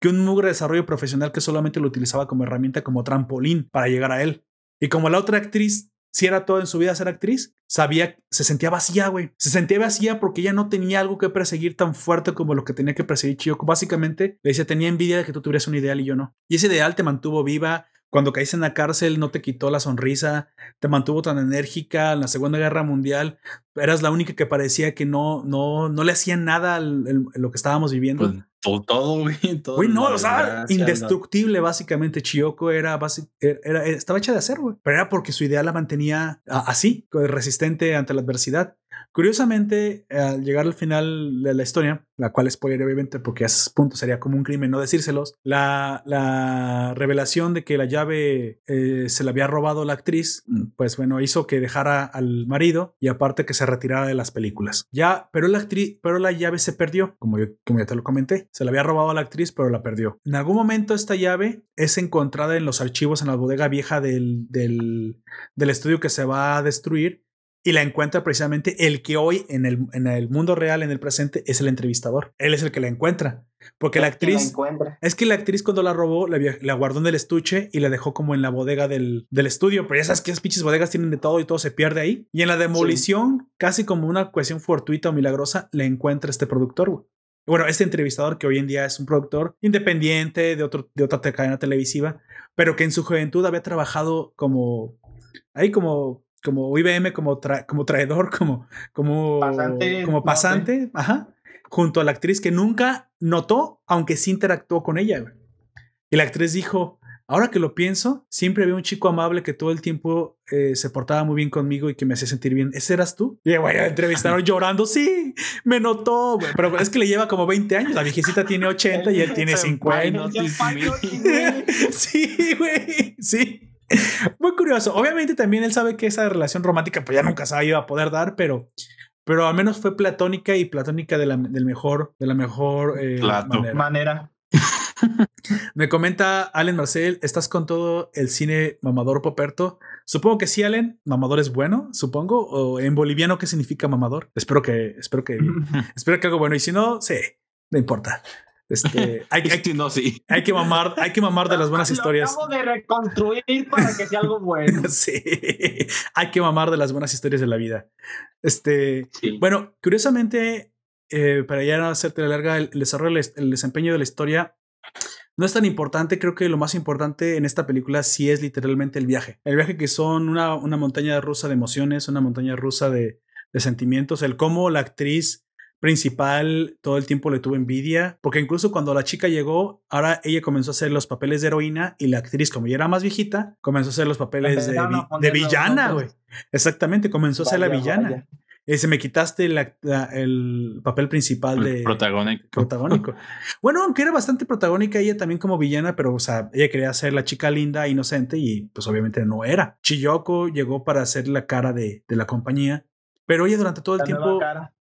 que un mugre desarrollo profesional que solamente lo utilizaba como herramienta, como trampolín para llegar a él. Y como la otra actriz si era todo en su vida ser actriz, sabía, se sentía vacía, güey. Se sentía vacía porque ella no tenía algo que perseguir tan fuerte como lo que tenía que perseguir Chiyoko. Básicamente, le decía, tenía envidia de que tú tuvieras un ideal y yo no. Y ese ideal te mantuvo viva, cuando caíste en la cárcel no te quitó la sonrisa, te mantuvo tan enérgica en la Segunda Guerra Mundial, eras la única que parecía que no, no, no le hacían nada a lo que estábamos viviendo. Pues, todo, güey. Todo güey, no, o sea, indestructible, básicamente. Chiyoko era, era, estaba hecha de acero, güey. Pero era porque su idea la mantenía así, resistente ante la adversidad. Curiosamente, al llegar al final de la historia, la cual spoiler obviamente porque a ese punto sería como un crimen no decírselos, la, la revelación de que la llave eh, se la había robado la actriz, pues bueno, hizo que dejara al marido y aparte que se retirara de las películas. Ya, pero la actriz, pero la llave se perdió, como, yo, como ya te lo comenté. Se la había robado a la actriz, pero la perdió. En algún momento esta llave es encontrada en los archivos en la bodega vieja del, del, del estudio que se va a destruir y la encuentra precisamente el que hoy en el, en el mundo real, en el presente, es el entrevistador. Él es el que la encuentra. Porque la actriz. es que la actriz cuando la robó, la, la, guardó en el estuche y la dejó como en la bodega del, del, estudio. Pero ya sabes que esas pinches bodegas tienen de todo y todo se pierde ahí. Y en la demolición, casi como una cuestión fortuita o milagrosa, le encuentra este productor. Bueno, este entrevistador que hoy en día es un productor independiente de, otro, de otra cadena televisiva, pero que en su juventud había trabajado como. Ahí como como IBM, como, como traidor, como, como pasante, como pasante ajá, junto a la actriz que nunca notó, aunque sí interactuó con ella. Y la actriz dijo, ahora que lo pienso, siempre había un chico amable que todo el tiempo eh, se portaba muy bien conmigo y que me hacía sentir bien. ¿Ese eras tú? Y voy a entrevistar llorando, sí, me notó, pero es que le lleva como 20 años, la viejecita tiene 80 y él tiene 50. sí, güey, sí. Muy curioso. Obviamente también él sabe que esa relación romántica pues ya nunca se iba a poder dar, pero, pero al menos fue platónica y platónica de la, del mejor, de la mejor eh, manera. Me comenta Allen Marcel, ¿estás con todo el cine mamador Poperto? Supongo que sí, Allen. Mamador es bueno, supongo. O en boliviano, ¿qué significa mamador? Espero que, espero que, espero que algo bueno. Y si no, sí, no importa. Este, hay, hay, no, sí. hay que mamar, hay que mamar de las buenas historias. Acabo de reconstruir para que sea algo bueno. sí, hay que mamar de las buenas historias de la vida. Este, bueno, curiosamente, eh, para ya no hacerte la larga, el, desarrollo, el desempeño de la historia no es tan importante. Creo que lo más importante en esta película sí es literalmente el viaje. El viaje que son una, una montaña rusa de emociones, una montaña rusa de, de sentimientos, el cómo la actriz principal todo el tiempo le tuvo envidia, porque incluso cuando la chica llegó, ahora ella comenzó a hacer los papeles de heroína y la actriz, como ya era más viejita, comenzó a hacer los papeles de, de, villana, güey. Exactamente, comenzó a ser la villana. Y se me quitaste el papel principal de protagónico. protagónico. bueno, aunque era bastante protagónica ella también como villana, pero o sea, ella quería ser la chica linda, inocente y pues obviamente no era. Chiyoko llegó para ser la cara de, de la compañía, pero ella durante todo el tiempo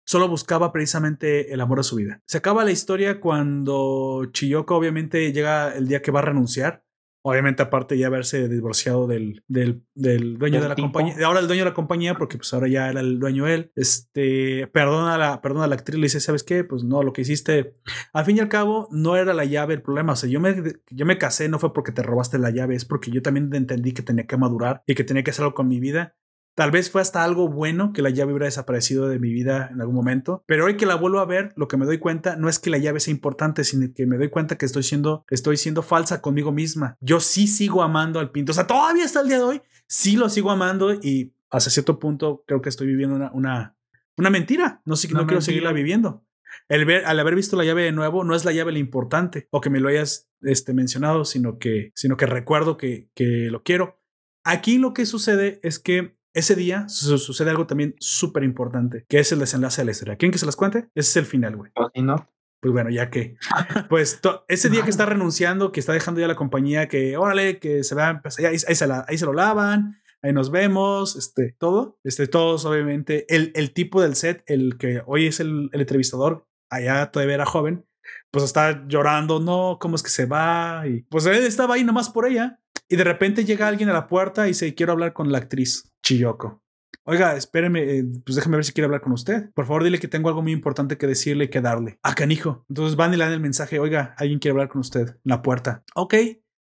solo buscaba precisamente el amor de su vida. Se acaba la historia cuando Chiyoko obviamente llega el día que va a renunciar. Obviamente aparte ya haberse divorciado del, del, del dueño de la compañía. Ahora el dueño de la compañía porque pues ahora ya era el dueño él. Este, perdona a la, perdona a la actriz, le dice, ¿sabes qué? Pues no, lo que hiciste, al fin y al cabo, no era la llave el problema. O sea, yo me, yo me casé no fue porque te robaste la llave, es porque yo también entendí que tenía que madurar y que tenía que hacer algo con mi vida Tal vez fue hasta algo bueno que la llave hubiera desaparecido de mi vida en algún momento, pero hoy que la vuelvo a ver, lo que me doy cuenta no es que la llave sea importante, sino que me doy cuenta que estoy siendo, estoy siendo falsa conmigo misma. Yo sí sigo amando al pinto, o sea, todavía hasta el día de hoy, sí lo sigo amando y hasta cierto punto creo que estoy viviendo una, una, una mentira. No, sé, no quiero seguirla viviendo. El ver, al haber visto la llave de nuevo, no es la llave la importante o que me lo hayas este, mencionado, sino que, sino que recuerdo que, que lo quiero. Aquí lo que sucede es que ese día sucede algo también súper importante, que es el desenlace de la historia. ¿Quién que se las cuente? Ese es el final, güey. no? Pues bueno, ya que, pues ese día que está renunciando, que está dejando ya la compañía, que órale, que se va, pues, ahí, se ahí se lo lavan, ahí nos vemos, este, todo, este, todos obviamente, el, el tipo del set, el que hoy es el, el entrevistador, allá todavía era joven, pues está llorando, no, ¿cómo es que se va? Y pues él estaba ahí nomás por ella. Y de repente llega alguien a la puerta y dice, quiero hablar con la actriz Chiyoko. Oiga, espéreme, eh, pues déjame ver si quiere hablar con usted. Por favor, dile que tengo algo muy importante que decirle y que darle. Ah, canijo. Entonces van y le dan el mensaje, oiga, alguien quiere hablar con usted en la puerta. Ok,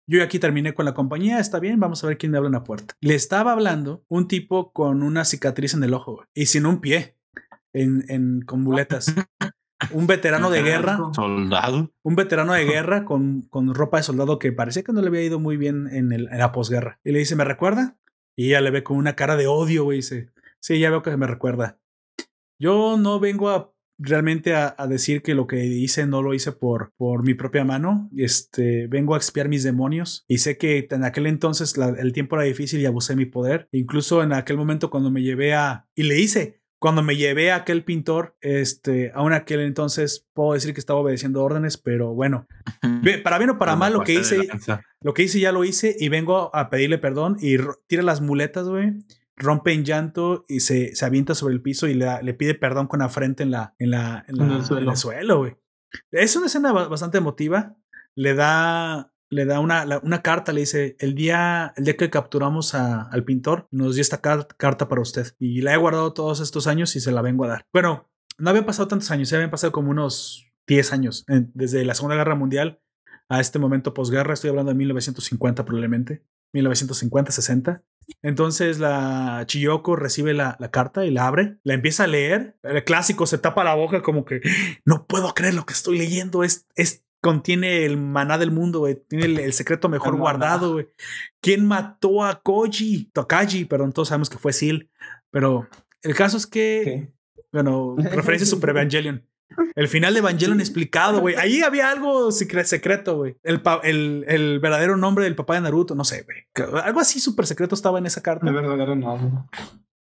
yo aquí terminé con la compañía, está bien, vamos a ver quién me habla en la puerta. Le estaba hablando un tipo con una cicatriz en el ojo y sin un pie, en, en con muletas. Un veterano de guerra. Soldado. Un veterano de guerra con, con ropa de soldado que parecía que no le había ido muy bien en, el, en la posguerra. Y le dice, ¿me recuerda? Y ella le ve con una cara de odio, güey. Dice, sí, ya veo que me recuerda. Yo no vengo a realmente a, decir que lo que hice no lo hice por, por mi propia mano. Este, vengo a expiar mis demonios y sé que en aquel entonces el tiempo era difícil y abusé de mi poder. Incluso en aquel momento cuando me llevé a... Y le hice. Cuando me llevé a aquel pintor, este, aún aquel entonces puedo decir que estaba obedeciendo órdenes, pero bueno, para bien o para mal, lo que hice, lo que hice ya lo hice y vengo a pedirle perdón y tira las muletas, güey rompe en llanto y se, se avienta sobre el piso y le, le, pide perdón con la frente en la, en la, en, la, el suelo. güey. Es una escena bastante emotiva. Le da, le da una, una carta, le dice, el día, el día que capturamos a, al pintor, nos dio esta carta para usted. Y la he guardado todos estos años y se la vengo a dar. Bueno, no habían pasado tantos años, ya habían pasado como unos 10 años, desde la Segunda Guerra Mundial a este momento posguerra, estoy hablando de 1950 probablemente, 1950, 60. Entonces la Chiyoko recibe la, la, carta y la abre, la empieza a leer. El clásico se tapa la boca como que no puedo creer lo que estoy leyendo. Es, es contiene el maná del mundo, güey. Tiene el, secreto mejor guardado, güey. ¿Quién mató a Koji? Tokaji, perdón, todos sabemos que fue Seal. Pero el caso es que, bueno, referencia a Super Evangelion. El final de Evangelion explicado, güey. Ahí había algo secreto, güey. El, el, el, verdadero nombre del papá de Naruto, no sé, güey. Algo así súper secreto estaba en esa carta. El verdadero nombre.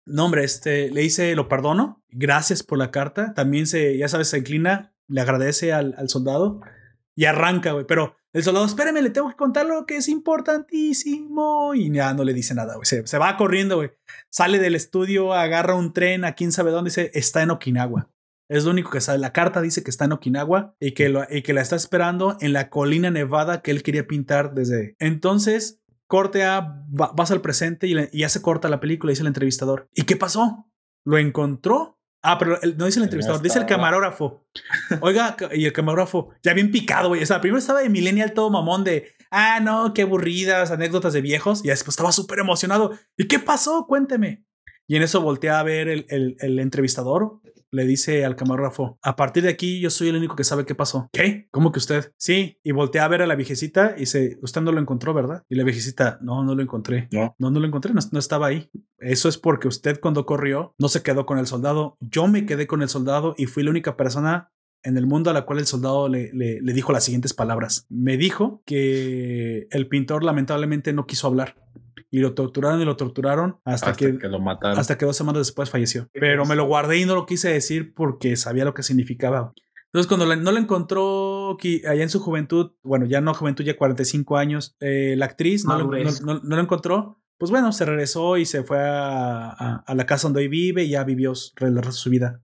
Nombre, este, le dice, lo perdono. Gracias por la carta. También se, ya sabes, se inclina, le agradece al, al soldado y arranca, güey. Pero el soldado, espérame, le tengo que contar lo que es importantísimo. Y ya no le dice nada, güey. Se, va corriendo, güey. Sale del estudio, agarra un tren a quién sabe dónde, dice, está en Okinawa. Es lo único que sabe. La carta dice que está en Okinawa y que, lo, y que la está esperando en la colina nevada que él quería pintar desde. Entonces, corte a, vas al presente y, ya se corta la película, dice el entrevistador. ¿Y qué pasó? ¿Lo encontró? Ah, pero no dice el entrevistador, dice el camarógrafo. Oiga, y el camarógrafo, ya bien picado, güey. O sea, primero estaba de Millennial todo mamón de, ah, no, qué aburridas, anécdotas de viejos. Y después estaba súper emocionado. ¿Y qué pasó? Cuénteme. Y en eso voltea a ver el, el, el entrevistador le dice al camarógrafo, a partir de aquí yo soy el único que sabe qué pasó. ¿Qué? ¿Cómo que usted? Sí, y voltea a ver a la viejecita y dice, usted no lo encontró, ¿verdad? Y la viejecita, no, no lo encontré. No, no, no lo encontré, no, estaba ahí. Eso es porque usted cuando corrió no se quedó con el soldado, yo me quedé con el soldado y fui la única persona en el mundo a la cual el soldado le, le, le, dijo las siguientes palabras. Me dijo que el pintor lamentablemente no quiso hablar y lo torturaron y lo torturaron hasta, que, lo mataron. Hasta que dos semanas después falleció. Pero me lo guardé y no lo quise decir porque sabía lo que significaba. Entonces, cuando no lo encontró allá en su juventud, bueno, ya no juventud, ya 45 años, eh, la actriz no lo, no, encontró, pues bueno, se regresó y se fue a, a, la casa donde hoy vive y ya vivió el resto de su vida.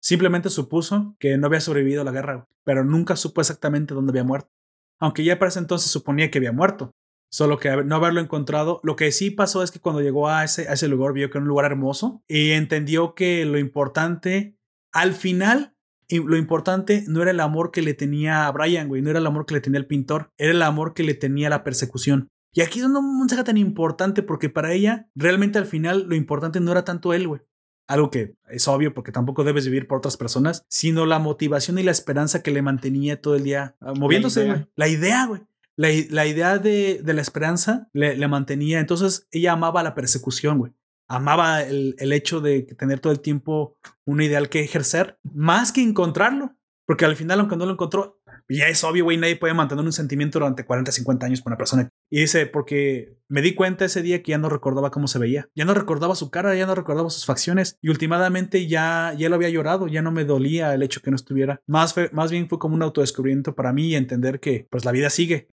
Simplemente supuso que no había sobrevivido a la guerra, pero nunca supo exactamente dónde había muerto. Aunque ya para ese entonces suponía que había muerto. Solo que no haberlo encontrado. Lo que sí pasó es que cuando llegó a ese, a ese lugar vio que era un lugar hermoso y entendió que lo importante, al final, lo importante no era el amor que le tenía a Brian, güey, no era el amor que le tenía el pintor, era el amor que le tenía la persecución. Y aquí es un mensaje tan importante porque para ella, realmente al final, lo importante no era tanto él, güey. Algo que es obvio porque tampoco debes vivir por otras personas, sino la motivación y la esperanza que le mantenía todo el día ah, moviéndose, La idea, güey. La, idea de, la esperanza le, mantenía. Entonces ella amaba la persecución, güey. Amaba el, el, hecho de tener todo el tiempo un ideal que ejercer, más que encontrarlo. Porque al final, aunque no lo encontró, ya es obvio, güey, nadie puede mantener un sentimiento durante 40, 50 años con una persona. Y dice, porque me di cuenta ese día que ya no recordaba cómo se veía. Ya no recordaba su cara, ya no recordaba sus facciones. Y últimamente ya, ya lo había llorado, ya no me dolía el hecho que no estuviera. Más, más bien fue como un autodescubrimiento para mí y entender que pues la vida sigue.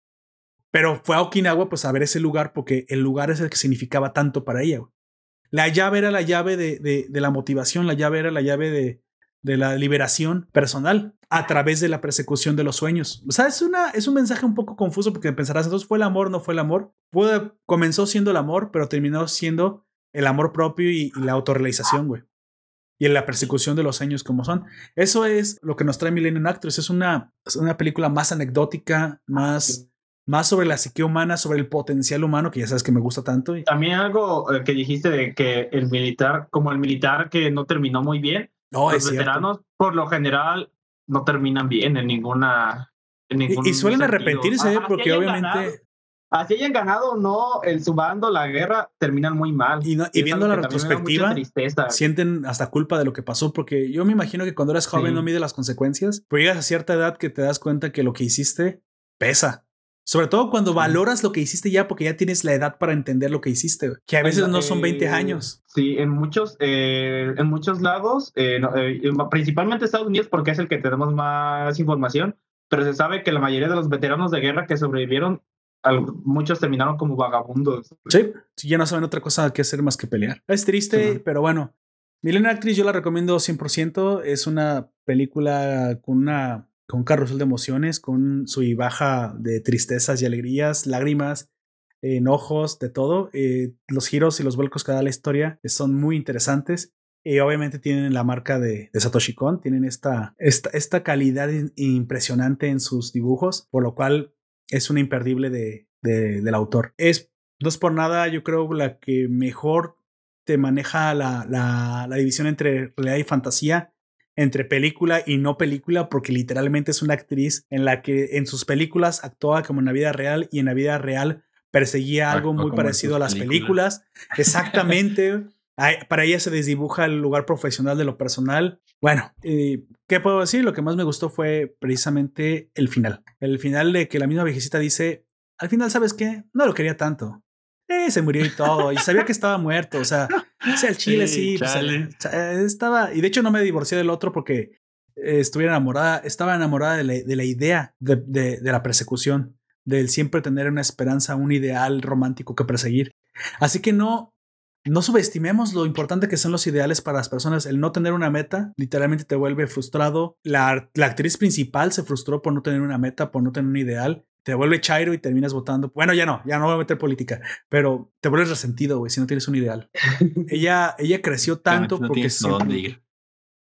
Pero fue a Okinawa pues a ver ese lugar porque el lugar es el que significaba tanto para ella. La llave era la llave de, de, la motivación, la llave era la llave de, de, la liberación personal a través de la persecución de los sueños. O sea, es, una, es un mensaje un poco confuso porque pensarás, entonces fue el amor, no fue el amor. Puede, comenzó siendo el amor, pero terminó siendo el amor propio y, y la autorrealización, güey. Y en la persecución de los años como son. Eso es lo que nos trae Millennium Actress. Es una, es una película más anecdótica, más, más sobre la psique humana, sobre el potencial humano, que ya sabes que me gusta tanto. Y, También algo eh, que dijiste de que el militar, como el militar que no terminó muy bien, no, los cierto. veteranos por lo general no terminan bien en ninguna. En ningún Y, y suelen sentido. arrepentirse, ¿eh? Así porque obviamente. ganado- así hayan ganado o no, el subando la guerra, terminan muy mal. Y, no- y Es viendo la retrospectiva, sienten hasta culpa de lo que pasó, porque yo me imagino que cuando eres joven Sí. no mide las consecuencias, pero llegas a cierta edad que te das cuenta que lo que hiciste pesa. Sobre todo cuando valoras lo que hiciste ya, porque ya tienes la edad para entender lo que hiciste, que a veces no son 20 Eh, años. Sí, en muchos, eh, en muchos lados, eh, no, eh, principalmente Estados Unidos, porque es el que tenemos más información, pero se sabe que la mayoría de los veteranos de guerra que sobrevivieron, muchos terminaron como vagabundos. Sí, ya no saben otra cosa que hacer más que pelear. Es triste, Sí. pero bueno. Millennium Actress yo la recomiendo 100%. Es una película con una con un carrusel de emociones, con su y baja de tristezas y alegrías, lágrimas, enojos, de todo. Eh, los giros y los vuelcos que da la historia son muy interesantes. Y obviamente tienen la marca de, de Satoshi Kon, tienen esta, esta, calidad in- impresionante en sus dibujos, por lo cual es una imperdible de- del autor. Es, no es por nada, yo creo, la que mejor te maneja la, la, la división entre realidad y fantasía, entre película y no película, porque literalmente es una actriz en la que en sus películas actuaba como en la vida real y en la vida real perseguía algo muy parecido a las películas. Exactamente. Para ella se desdibuja el lugar profesional de lo personal. Bueno, eh, ¿qué puedo decir? Lo que más me gustó fue precisamente el final. El final de que la misma viejecita dice, al final, ¿sabes qué? No lo quería tanto. Eh, se murió y todo. Y sabía que estaba muerto. O sea, o sea, el chile sí. Sí, pues, el- cha- estaba. Y de hecho no me divorcié del otro porque eh, estuviera enamorada. Estaba enamorada de la, de la idea de, de- de la persecución. Del siempre tener una esperanza, un ideal romántico que perseguir. Así que no, no subestimemos lo importante que son los ideales para las personas. El no tener una meta literalmente te vuelve frustrado. La, la actriz principal se frustró por no tener una meta, por no tener un ideal. Te vuelve chairo y terminas votando. Bueno, ya no, ya no voy a meter política, pero te vuelves resentido, güey, si no tienes un ideal. ella, ella creció tanto no porque siempre- dónde ir.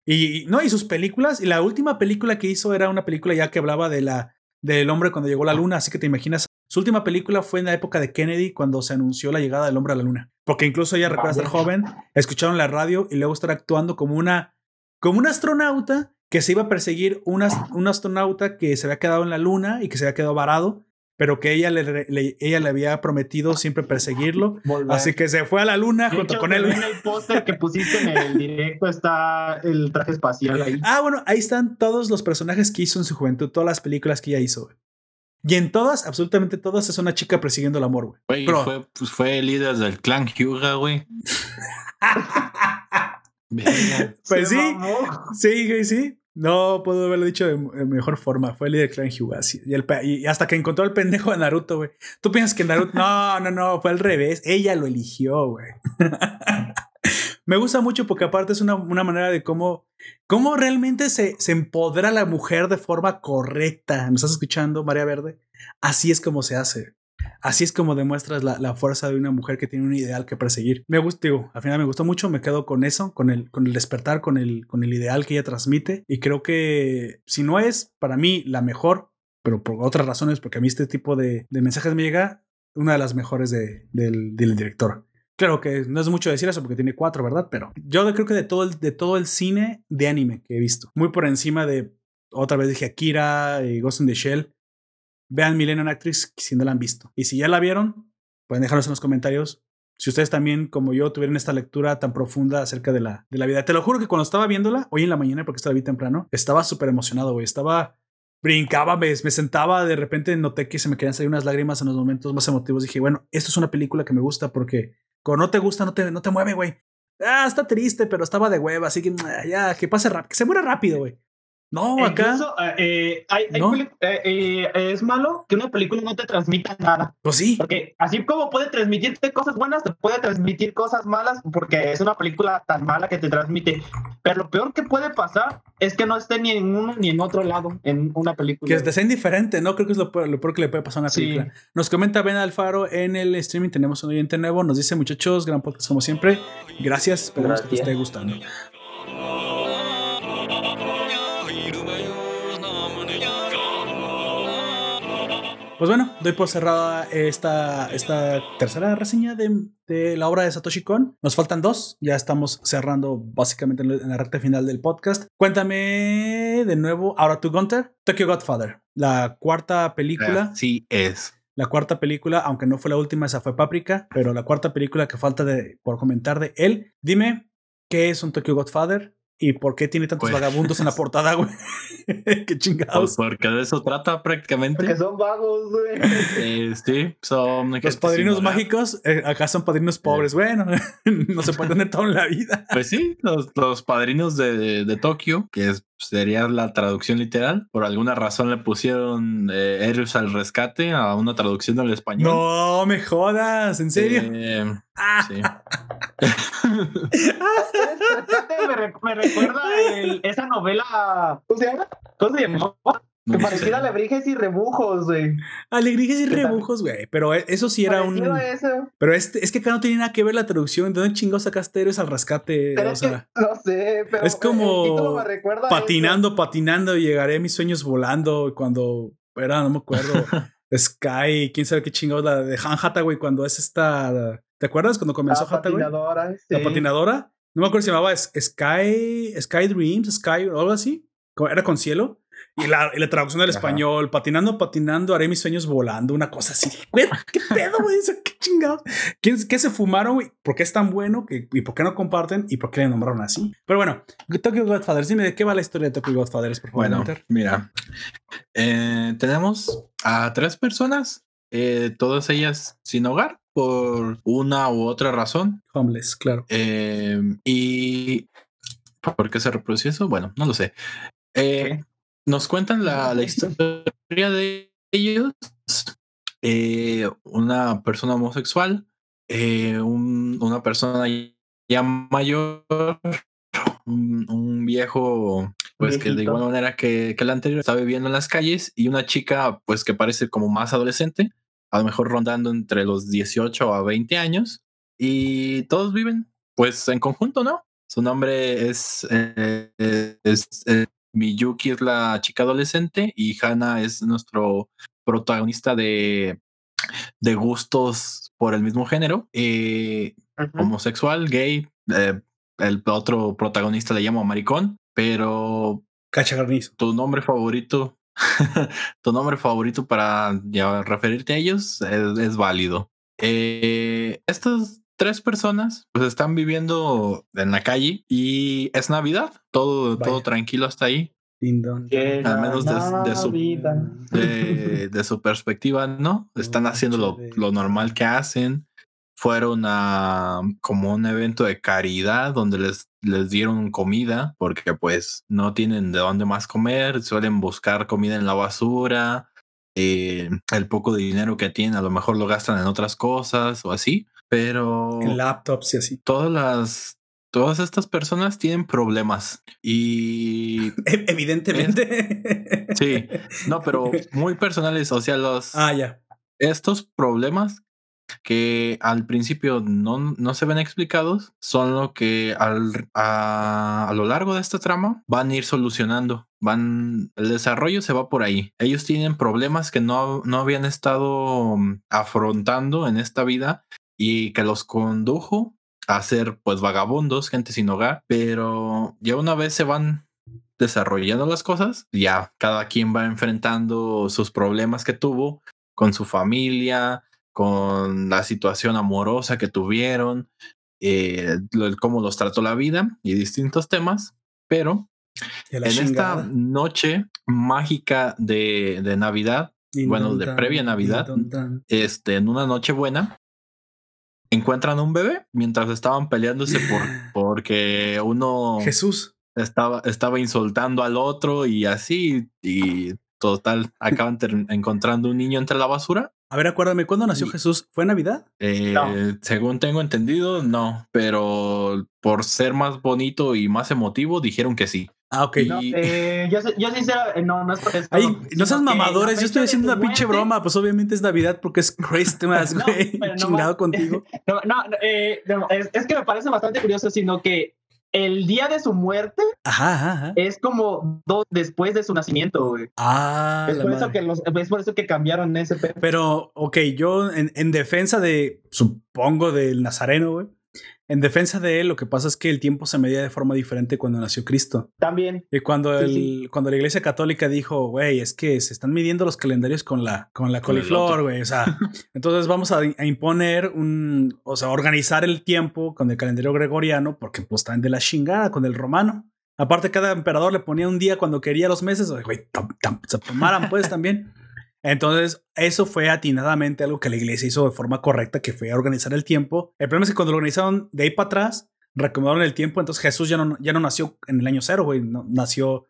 y, y- no, y sus películas, y la última película que hizo era una película ya que hablaba de la del hombre cuando llegó a la luna, así que te imaginas, su última película fue en la época de Kennedy cuando se anunció la llegada del hombre a la luna, porque incluso ella recuerda estar joven, escucharon la radio y luego estar actuando como una como un astronauta que se iba a perseguir un, as- un astronauta que se había quedado en la luna y que se había quedado varado, pero que ella le, le- ella le había prometido siempre perseguirlo, Volver. así que se fue a la luna De junto hecho, con él. En el póster que pusiste en el directo está el traje espacial ahí. Ah, bueno, ahí están todos los personajes que hizo en su juventud, todas las películas que ella hizo. güey. Y en todas, absolutamente todas, es una chica persiguiendo el amor, güey. Güey, Pero- fue, pues fue el líder del clan Hyuga, güey. Pues Se sí. mamó. Sí, güey, sí. No puedo haberlo dicho de, mejor forma. Fue el líder clan Hyuga. sí. Y, y hasta que encontró al pendejo de Naruto, güey. Tú piensas que Naruto. No, no, no. Fue al revés. Ella lo eligió, güey. Me gusta mucho porque aparte es una, una manera de cómo, cómo realmente se, se empodera la mujer de forma correcta. ¿Me estás escuchando, María Verde? Así es como se hace. Así es como demuestras la, la fuerza de una mujer que tiene un ideal que perseguir. Me gusta, digo, al final me gustó mucho, me quedo con eso, con el, con el despertar, con el, con el ideal que ella transmite. Y creo que si no es para mí la mejor, pero por otras razones, porque a mí este tipo de, de mensajes me llega, una de las mejores de- del, director. Claro que no es mucho decir eso porque tiene cuatro, ¿verdad? Pero yo creo que de todo el, de todo el cine de anime que he visto, muy por encima de, otra vez dije Akira y Ghost in the Shell, vean Millennium Actress si no la han visto. Y si ya la vieron, pueden dejarnos en los comentarios. Si ustedes también, como yo, tuvieron esta lectura tan profunda acerca de la, de la vida. Te lo juro que cuando estaba viéndola, hoy en la mañana, porque esta la vi temprano, estaba súper emocionado, güey. Estaba, brincaba, me, sentaba, de repente noté que se me querían salir unas lágrimas en los momentos más emotivos. Dije, bueno, esto es una película que me gusta porque cuando no te gusta, no te, no te mueve, güey. Ah, está triste, pero estaba de hueva, así que ah, ya, que pase rápido, que se muera rápido, güey. No, acá. Incluso, eh, eh, hay- hay ¿No? peli- eh, eh, es malo que una película no te transmita nada. Pues sí. Porque así como puede transmitirte cosas buenas, te puede transmitir cosas malas porque es una película tan mala que te transmite. Pero lo peor que puede pasar es que no esté ni en uno ni en otro lado en una película. Que sea indiferente, ¿no? Creo que es lo peor, lo peor que le puede pasar a una Sí. película. Nos comenta Ben Alfaro en el streaming. Tenemos un oyente nuevo. Nos dice, muchachos, gran podcast como siempre. Gracias. Esperemos que te Gracias. esté gustando. Pues bueno, doy por cerrada esta, esta tercera reseña de, de la obra de Satoshi Kon. Nos faltan dos, ya estamos cerrando básicamente en la- en la recta final del podcast. Cuéntame de nuevo, ahora tú, Gunter, Tokyo Godfather, la cuarta película. Sí es. La cuarta película, aunque no fue la última, esa fue Paprika, pero la cuarta película que falta de, por comentar de él. Dime, ¿qué es un Tokyo Godfather? ¿Y por qué tiene tantos Pues- vagabundos en la portada, güey? ¿Qué Pues chingados? porque de eso trata prácticamente. Porque son vagos, güey. Eh, sí, son Los padrinos mágicos, eh, acá son padrinos pobres. Bueno, no se puede tener todo en la vida. Pues sí, los, los padrinos de, de Tokio, que es- sería la traducción literal, por alguna razón le pusieron eh, Héroes al rescate a una traducción del español. No me jodas, ¿en serio? Eh, Ah, sí. Me, re- me recuerda el- esa novela. ¿Cómo se llama? ¿Cómo se llama? No parecía Alebrijes y Rebujos, güey. alegrías y rebujos, güey. Pero eh, eso sí era un. Parecido a eso. Pero este, es que acá no tiene nada que ver la traducción. ¿De dónde chingados sacaste héroes al rescate? Pero O es que, sea, no sé, pero es como me recuerda a eso. patinando, patinando, y llegaré a mis sueños volando. Cuando era, no me acuerdo, Sky, quién sabe qué chingados, la de Han Hathaway, cuando es esta. ¿Te acuerdas cuando comenzó La Hathaway? patinadora, sí. La patinadora. No me acuerdo si se llamaba Sky, Sky Dreams, Sky o algo así. Era con cielo. Y la, y la traducción del Ajá. español, patinando, patinando, haré mis sueños volando, una cosa así. Güey, ¿Qué pedo, güey? ¿Qué chingados? ¿Quién- ¿Qué se fumaron, güey? ¿Por qué es tan bueno? ¿Qué- ¿Y por qué no comparten? ¿Y por qué le nombraron así? Pero bueno, Tokyo Godfathers, dime de qué va la historia de Tokyo Godfathers, por favor. Bueno, mira, eh, tenemos a tres personas, eh, todas ellas sin hogar por una u otra razón. Homeless, claro. Eh, y ¿por qué se reproduce eso? Bueno, no lo sé. Eh, nos cuentan la, la historia de ellos. Eh, una persona homosexual, eh, un- una persona ya mayor, un, un viejo, pues que de igual manera que, que el anterior está viviendo en las calles y una chica, pues que parece como más adolescente, a lo mejor rondando entre los 18 a 20 años y todos viven pues en conjunto, ¿no? Su nombre es, eh, es eh, Miyuki es la chica adolescente y Hana es nuestro protagonista de, de gustos por el mismo género, eh, homosexual, gay. eh, el otro protagonista le llamo maricón, pero Cachagarnizo. tu nombre favorito, tu nombre favorito para ya referirte a ellos es, es válido. Eh, estas tres personas pues están viviendo en la calle y es Navidad, todo, Vaya. todo tranquilo hasta ahí. Al menos de- de su- de su perspectiva, ¿no? Están haciendo lo, lo normal que hacen. Fueron a como un evento de caridad donde les, les dieron comida porque pues no tienen de dónde más comer, suelen buscar comida en la basura, eh, el poco de dinero que tienen a lo mejor lo gastan en otras cosas o así, pero En laptops y así. todas las... Todas estas personas tienen problemas y E- Evidentemente. sí, no, pero muy personales, o sea, los Ah, ya. estos problemas que al principio no, no se ven explicados son lo que al, a, a lo largo de esta trama van a ir solucionando. Van, el desarrollo se va por ahí. Ellos tienen problemas que no, no habían estado mm, afrontando en esta vida y que los condujo a ser pues vagabundos, gente sin hogar, pero ya una vez se van desarrollando las cosas, ya cada quien va enfrentando sus problemas que tuvo con su familia, con la situación amorosa que tuvieron, eh, lo- cómo los trató la vida y distintos temas, pero en chingada. esta noche mágica de, de Navidad, bueno, de previa Navidad, este, en una noche buena, encuentran un bebé mientras estaban peleándose por porque uno Jesús. estaba, estaba insultando al otro y así, y total, acaban encontrando un niño entre la basura. A ver, acuérdame, ¿cuándo nació Jesús? ¿Fue Navidad? Eh, según tengo entendido, no, pero por ser más bonito y más emotivo, dijeron que sí. Ah, ok. Eh, yo, yo sinceramente, no, no es por no seas mamadores, yo estoy haciendo una pinche broma, pues obviamente es Navidad porque es Christmas, güey. chingado contigo. No, no, eh, es, que me parece bastante curioso, sino que el día de su muerte es como dos después de su nacimiento, güey. Ah, es por, eso que los, es por eso que cambiaron ese. Pero, ok, yo en, en defensa de, supongo, del Nazareno, güey en defensa de él, lo que pasa es que el tiempo se medía de forma diferente cuando nació Cristo. También. Y cuando, el, cuando la iglesia católica dijo, güey, es que se están midiendo los calendarios con la, con la coliflor, güey. O sea, entonces vamos a, imponer un, o sea, organizar el tiempo con el calendario gregoriano, porque pues están de la chingada con el romano. Aparte, cada emperador le ponía un día cuando quería los meses, güey, se tomaran pues también. Entonces, eso fue atinadamente algo que la iglesia hizo de forma correcta, que fue organizar el tiempo. El problema es que cuando lo organizaron de ahí para atrás, recomendaron el tiempo, entonces Jesús ya no, ya no nació en el año cero, güey, nació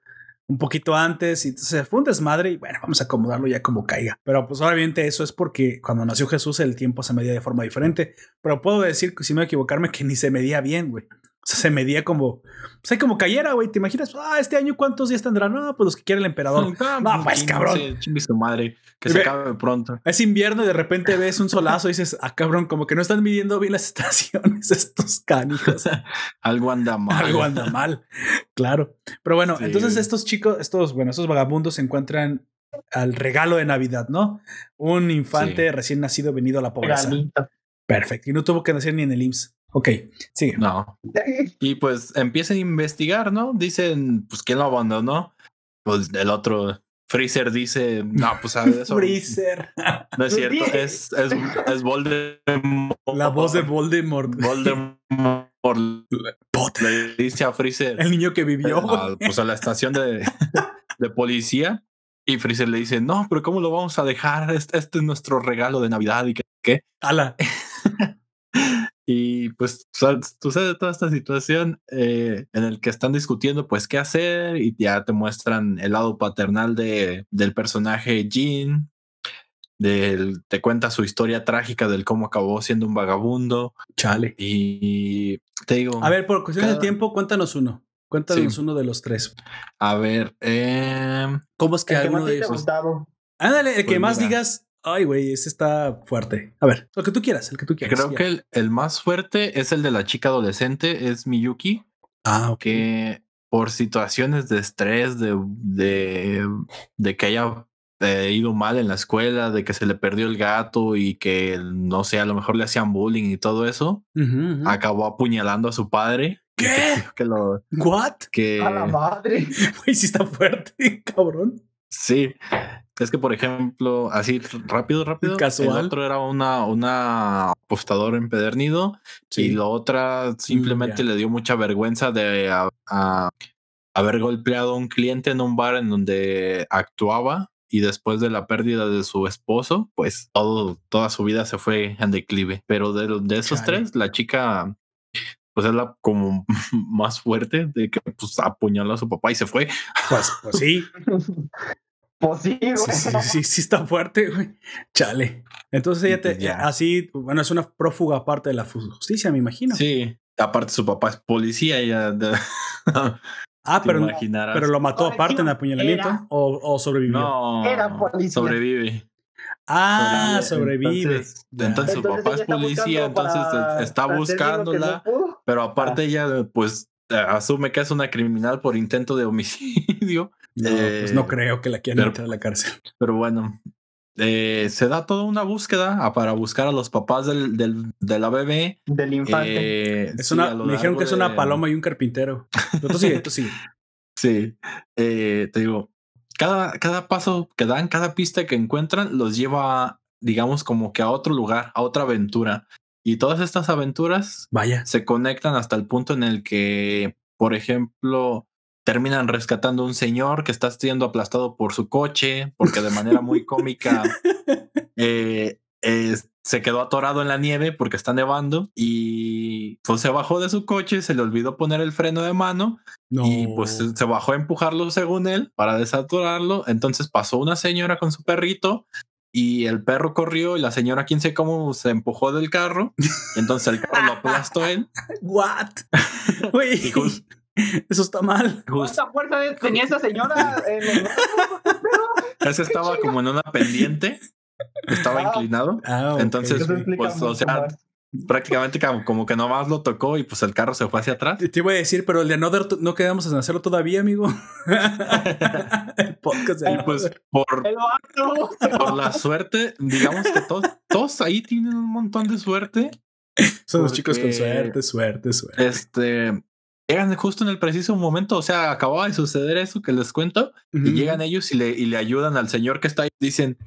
un poquito antes y entonces fue un desmadre y bueno, vamos a acomodarlo ya como caiga. Pero pues obviamente eso es porque cuando nació Jesús el tiempo se medía de forma diferente. Pero puedo decir, si me equivocarme, que ni se medía bien, güey. Sea, se medía como, pues hay como cayera, güey. ¿Te imaginas? Ah, este año cuántos días tendrá? No, pues los que quiere el emperador. no, pues cabrón. Sí, su madre, que se acabe pronto. Es invierno y de repente ves un solazo y dices, ah, cabrón, como que no están midiendo bien las estaciones estos canijos. Algo anda mal. Algo anda mal. Claro. Pero bueno, entonces estos chicos, estos, bueno, estos vagabundos se encuentran al regalo de Navidad, ¿no? Un infante recién nacido venido a la pobreza. Perfecto. Y no tuvo que nacer ni en el IMSS. Ok, sí. No. Y pues empiezan a investigar, ¿no? Dicen, pues, ¿quién lo abandonó? Pues el otro, Freezer dice, no, pues eso. Freezer. No es cierto, es, es, es Voldemort. La voz de Voldemort. Voldemort. Le dice a Freezer. El niño que vivió. pues a la estación de, de policía. Y Freezer le dice, no, pero ¿cómo lo vamos a dejar? Este, este es nuestro regalo de Navidad y que, ¿qué? Ala. Y pues sucede toda esta situación eh, en el que están discutiendo pues qué hacer y ya te muestran el lado paternal de, del personaje Jean. Del, te cuenta su historia trágica del cómo acabó siendo un vagabundo. Chale. Y te digo. A ver, por cuestión de tiempo, cuéntanos uno. Cuéntanos uno de los tres. A ver, eh, ¿cómo es que alguno de esos? Ándale, el que pues más digas, Ay, güey, ese está fuerte. A ver, lo que tú quieras, el que tú quieras. Creo que el, más fuerte es el de la chica adolescente, es Miyuki. Ah, ok. Que por situaciones de estrés, de, de, de que haya eh, ido mal en la escuela, de que se le perdió el gato y que, no sé, a lo mejor le hacían bullying y todo eso, acabó apuñalando a su padre. ¿Qué? Que, lo, ¿What? Que... A la madre. Güey, sí está fuerte, cabrón. Sí, es que, por ejemplo, así rápido, rápido. Casual. El otro era una, una apostador empedernido y la otra simplemente le dio mucha vergüenza de haber golpeado a un cliente en un bar en donde actuaba y después de la pérdida de su esposo, pues todo, toda su vida se fue en declive. Pero de, de esos tres, la chica pues es la como más fuerte de que pues apuñaló a su papá y se fue. Pues, pues sí. Pues sí, Sí, sí, está fuerte, güey. Chale. Entonces ella te, pues así, bueno, es una prófuga aparte de la justicia, me imagino. Sí, aparte su papá es policía, ella. ah, pero, pero lo mató aparte en apuñalamiento o, sobrevivió. No, era policía. Sobrevive. Ah, sobrevive. Entonces, su papá es policía, entonces está buscándola, pero aparte ella, pues, asume que es una criminal por intento de homicidio. No, pues no eh, creo que la quieran meter a la cárcel. Pero bueno, eh, se da toda una búsqueda para buscar a los papás del, del de la bebé. Del infante. Eh, es una, me dijeron que es una paloma y un carpintero. Tú sigue, tú sigue. Sí, te digo, cada, cada paso que dan, cada pista que encuentran, los lleva, digamos, como que a otro lugar, a otra aventura. Y todas estas aventuras Vaya. se conectan hasta el punto en el que, por ejemplo, terminan rescatando a un señor que está siendo aplastado por su coche, porque de manera muy cómica eh, se quedó atorado en la nieve porque está nevando y pues se bajó de su coche, se le olvidó poner el freno de mano y pues se bajó a empujarlo según él para desatorarlo. Entonces pasó una señora con su perrito y el perro corrió y la señora quién sé cómo se empujó del carro. Entonces el carro lo aplastó él. What? eso está mal. ¿Cuánta fuerza tenía esa señora? Ese estaba como en una pendiente. Estaba ah. inclinado. Ah, Entonces, pues, o sea, prácticamente como, que nomás lo tocó y pues el carro se fue hacia atrás. Te iba a decir, pero el de Another no quedamos en hacerlo todavía, amigo. el podcast de pues por, por la suerte, digamos que todos, todos ahí tienen un montón de suerte. Son los chicos con suerte, suerte, suerte. Este, llegan justo en el preciso momento, o sea, acababa de suceder eso que les cuento, y llegan ellos y le, y le ayudan al señor que está ahí. Dicen,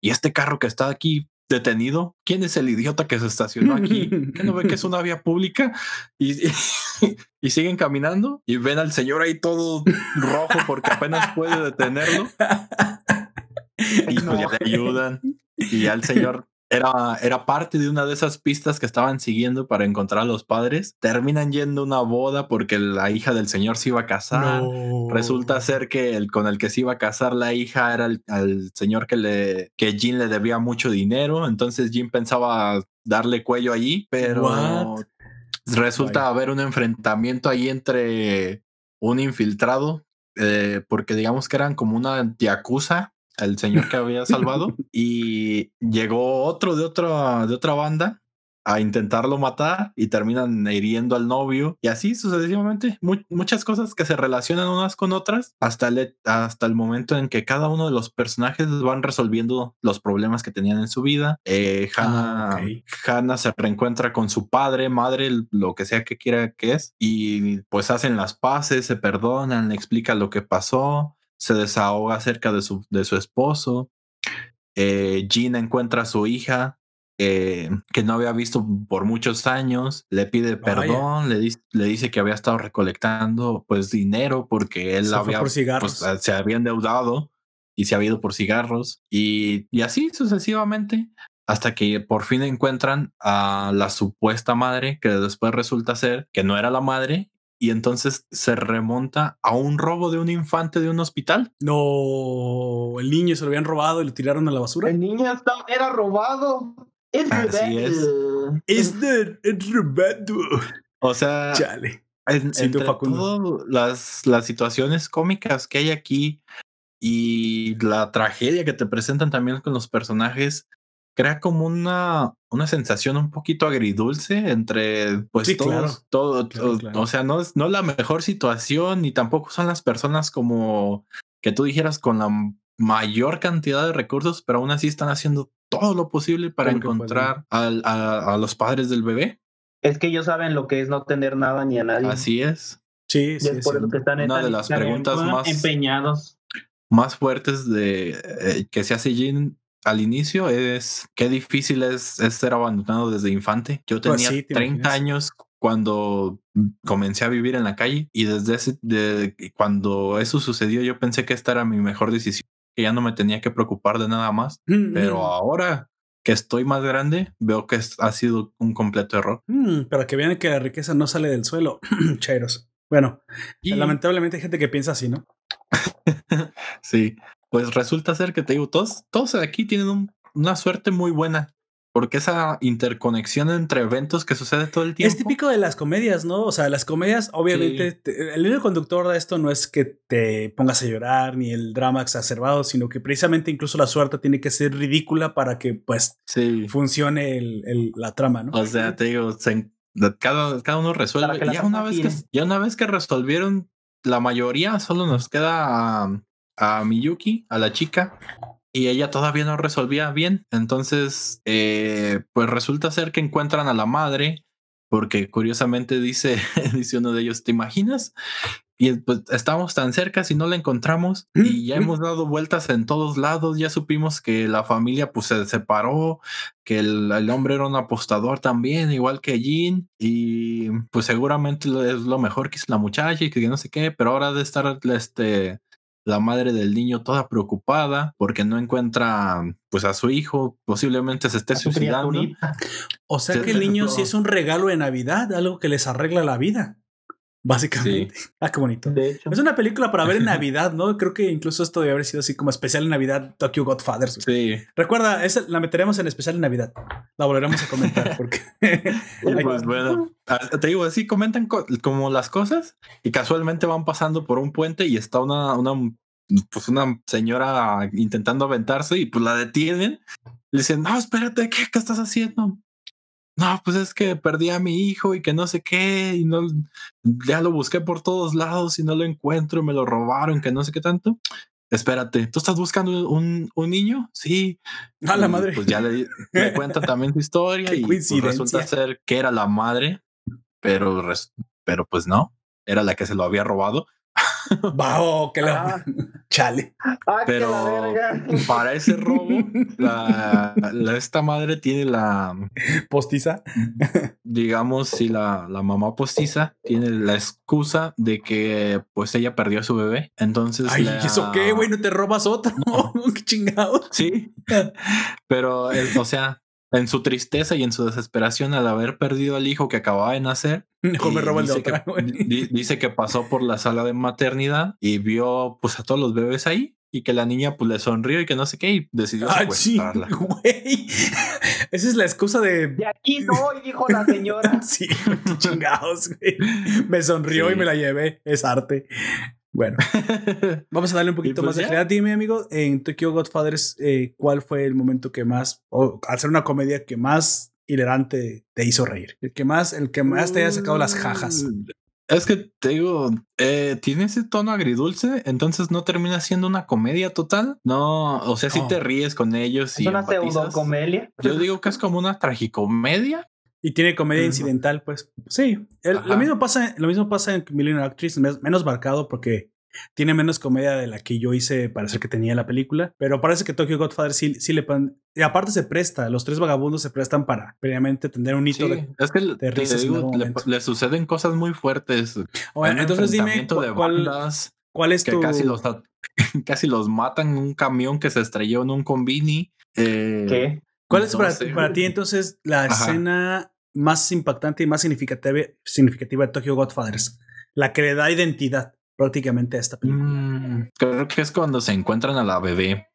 ¿y este carro que está aquí detenido? ¿Quién es el idiota que se estacionó aquí? ¿Que no ve que es una vía pública? Y, y, siguen caminando y ven al señor ahí todo rojo porque apenas puede detenerlo. Y pues ya le ayudan. Y al señor era, era parte de una de esas pistas que estaban siguiendo para encontrar a los padres. Terminan yendo a una boda porque la hija del señor se iba a casar. Resulta ser que el con el que se iba a casar la hija era el, señor que le que Jean le debía mucho dinero. Entonces Jean pensaba darle cuello allí, pero resulta haber un enfrentamiento ahí entre un infiltrado, eh, porque digamos que eran como una yakuza el señor que había salvado y llegó otro de otra de otra banda a intentarlo matar y terminan hiriendo al novio y así sucesivamente. Muchas cosas que se relacionan unas con otras hasta el, hasta el momento en que cada uno de los personajes van resolviendo los problemas que tenían en su vida. Eh, ah, Hannah, se reencuentra con su padre madre lo que sea que quiera que es y pues hacen las paces se perdonan le explica lo que pasó se desahoga acerca de su, de su esposo. Eh, Gina encuentra a su hija eh, que no había visto por muchos años, le pide perdón, le, le, dice que había estado recolectando pues dinero porque él había, pues, se había endeudado y se había ido por cigarros y, y así sucesivamente hasta que por fin encuentran a la supuesta madre que después resulta ser que no era la madre y entonces se remonta a un robo de un infante de un hospital. No, el niño se lo habían robado y lo tiraron a la basura. El niño era robado. Es Así es. Es robado. O sea, Chale. En, entre todas las, las situaciones cómicas que hay aquí y la tragedia que te presentan también con los personajes, crea como una, una sensación un poquito agridulce entre pues todos, todo, o sea, no es no la mejor situación ni tampoco son las personas como que tú dijeras con la mayor cantidad de recursos, pero aún así están haciendo todo lo posible para encontrar a, los padres del bebé. Es que ellos saben lo que es no tener nada ni a nadie. Así es. Sí, sí, es por que están Una de las preguntas más empeñados. Más fuertes de eh, que se hace Jean al inicio es qué difícil es, ser abandonado desde infante. Yo pues tenía 30 años cuando comencé a vivir en la calle y desde ese, de, cuando eso sucedió yo pensé que esta era mi mejor decisión, que ya no me tenía que preocupar de nada más. Mm, Pero mm. ahora que estoy más grande, veo que ha sido un completo error. Mm, para que vean que la riqueza no sale del suelo, chairos. Bueno, lamentablemente hay gente que piensa así, ¿no? sí, pues resulta ser que te digo, todos, todos aquí tienen una suerte muy buena. Porque esa interconexión entre eventos que sucede todo el tiempo. Es típico de las comedias, ¿no? O sea, las comedias, obviamente, el único conductor de esto no es que te pongas a llorar ni el drama exacerbado, sino que precisamente incluso la suerte tiene que ser ridícula para que, pues, funcione el, la trama, ¿no? O sea, te digo, cada, cada uno resuelve. Ya una, vez que, ya una vez que resolvieron la mayoría, solo nos queda a Miyuki, a la chica, y ella todavía no resolvía bien. Entonces, eh, pues resulta ser que encuentran a la madre, porque curiosamente dice, dice uno de ellos, ¿te imaginas? Y pues estamos tan cerca si no la encontramos y ya hemos dado vueltas en todos lados, ya supimos que la familia pues se separó, que el, hombre era un apostador también, igual que Jean, y pues seguramente es lo mejor que es la muchacha y que no sé qué, pero ahora de estar este la madre del niño toda preocupada porque no encuentra pues a su hijo, posiblemente se esté suicidando. O sea que el niño sí es un regalo de Navidad, algo que les arregla la vida. Básicamente. Ah, qué bonito. Es una película para ver en Navidad, ¿no? Creo que incluso esto debe haber sido así como especial en Navidad, Tokyo Godfathers. Sí. Recuerda, esa la meteremos en especial en Navidad. La volveremos a comentar porque. pues bueno, te digo, así comentan como las cosas y casualmente van pasando por un puente y está una, una, pues una señora intentando aventarse y pues la detienen. Le dicen, no, espérate, ¿qué, qué estás haciendo? No, pues es que perdí a mi hijo y que no sé qué, y no, ya lo busqué por todos lados y no lo encuentro, me lo robaron, que no sé qué tanto. Espérate, ¿tú estás buscando un, un niño? Sí. A la madre. Pues ya le, le cuentan también su historia y pues resulta ser que era la madre, pero, pero pues no, era la que se lo había robado. Wow, que la ah. chale. Ah, Pero para ese robo, la, esta madre tiene la postiza. Digamos, si la, la, mamá postiza tiene la excusa de que pues ella perdió a su bebé. Entonces. Ay, ¿eso qué, güey? ¿No te robas otro? qué chingado. Sí. Pero, o sea, en su tristeza y en su desesperación al haber perdido al hijo que acababa de nacer. Mejor me roba el de otra. dice que pasó por la sala de maternidad y vio pues a todos los bebés ahí y que la niña pues le sonrió y que no sé qué y decidió ah, sí, güey. Esa es la excusa de de aquí no dijo la señora sí chingados güey. me sonrió y me la llevé es arte bueno, vamos a darle un poquito pues más de claridad. Dime, amigo, en Tokyo Godfathers, eh, ¿cuál fue el momento que más, o al ser una comedia que más hilarante te hizo reír? El que más, el que más te haya sacado las jajas. Mm, es que te digo, eh, tiene ese tono agridulce, entonces no termina siendo una comedia total. No, o sea, si te ríes con ellos. Es y una pseudo comedia. Yo digo que es como una tragicomedia. Y tiene comedia incidental, pues sí. lo mismo pasa, lo mismo pasa en Millionaire Actress, menos marcado porque tiene menos comedia de la que yo hice para hacer que tenía la película. Pero parece que Tokyo Godfather sí, sí le Y aparte se presta, los tres vagabundos se prestan para previamente tener un hito de, es que le, suceden cosas muy fuertes. Bueno, entonces dime cuál, cuál es que casi los casi los matan en un camión que se estrelló en un convini. Eh, ¿Qué? ¿Cuál es para, ti entonces la escena más impactante y más significativa, significativa de Tokyo Godfathers? La que le da identidad prácticamente a esta película. Mm, creo que es cuando se encuentran a la bebé.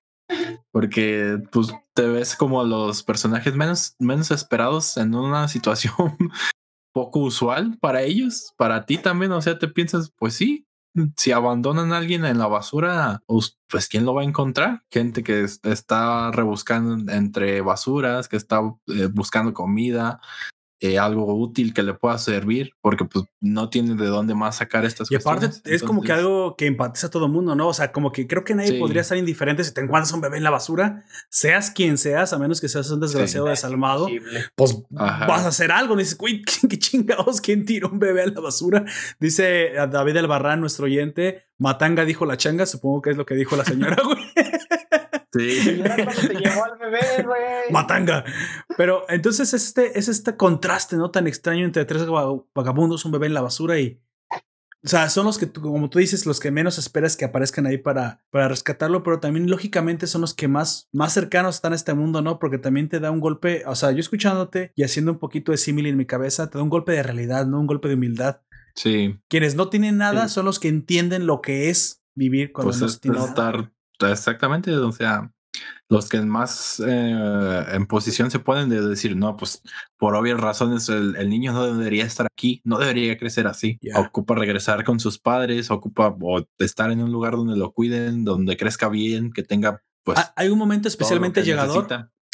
Porque pues te ves como los personajes menos, menos esperados en una situación poco usual para ellos, para ti también. O sea, te piensas, pues sí, si abandonan a alguien en la basura, pues, ¿quién lo va a encontrar? Gente que está rebuscando entre basuras, que está eh, buscando comida, eh, algo útil que le pueda servir, porque pues no tiene de dónde más sacar estas cosas. Y aparte es como que algo que empatiza a todo el mundo, ¿no? O sea, como que creo que nadie podría estar indiferente si te encuentras un bebé en la basura, seas quien seas, a menos que seas un desgraciado desalmado, pues vas a hacer algo. Dices, güey, ¿qué, chingados? ¿Quién tiró un bebé a la basura? Dice David Albarrán, nuestro oyente, Matanga dijo la changa, supongo que es lo que dijo la señora, güey. Sí. Matanga. Pero entonces este, es este contraste, ¿no? Tan extraño entre tres vagabundos, un bebé en la basura y. O sea, son los que, como tú dices, los que menos esperas que aparezcan ahí para, para rescatarlo, pero también lógicamente son los que más, más cercanos están a este mundo, ¿no? Porque también te da un golpe, o sea, yo escuchándote y haciendo un poquito de símil en mi cabeza, te da un golpe de realidad, ¿no? Un golpe de humildad. Sí. Quienes no tienen nada son los que entienden lo que es vivir cuando pues no tienen nada. Exactamente, o sea, los que más eh, en posición se ponen de decir, no, pues por obvias razones el, niño no debería estar aquí, no debería crecer así. Ocupa regresar con sus padres, ocupa o estar en un lugar donde lo cuiden, donde crezca bien, que tenga pues... Hay un momento especialmente llegador.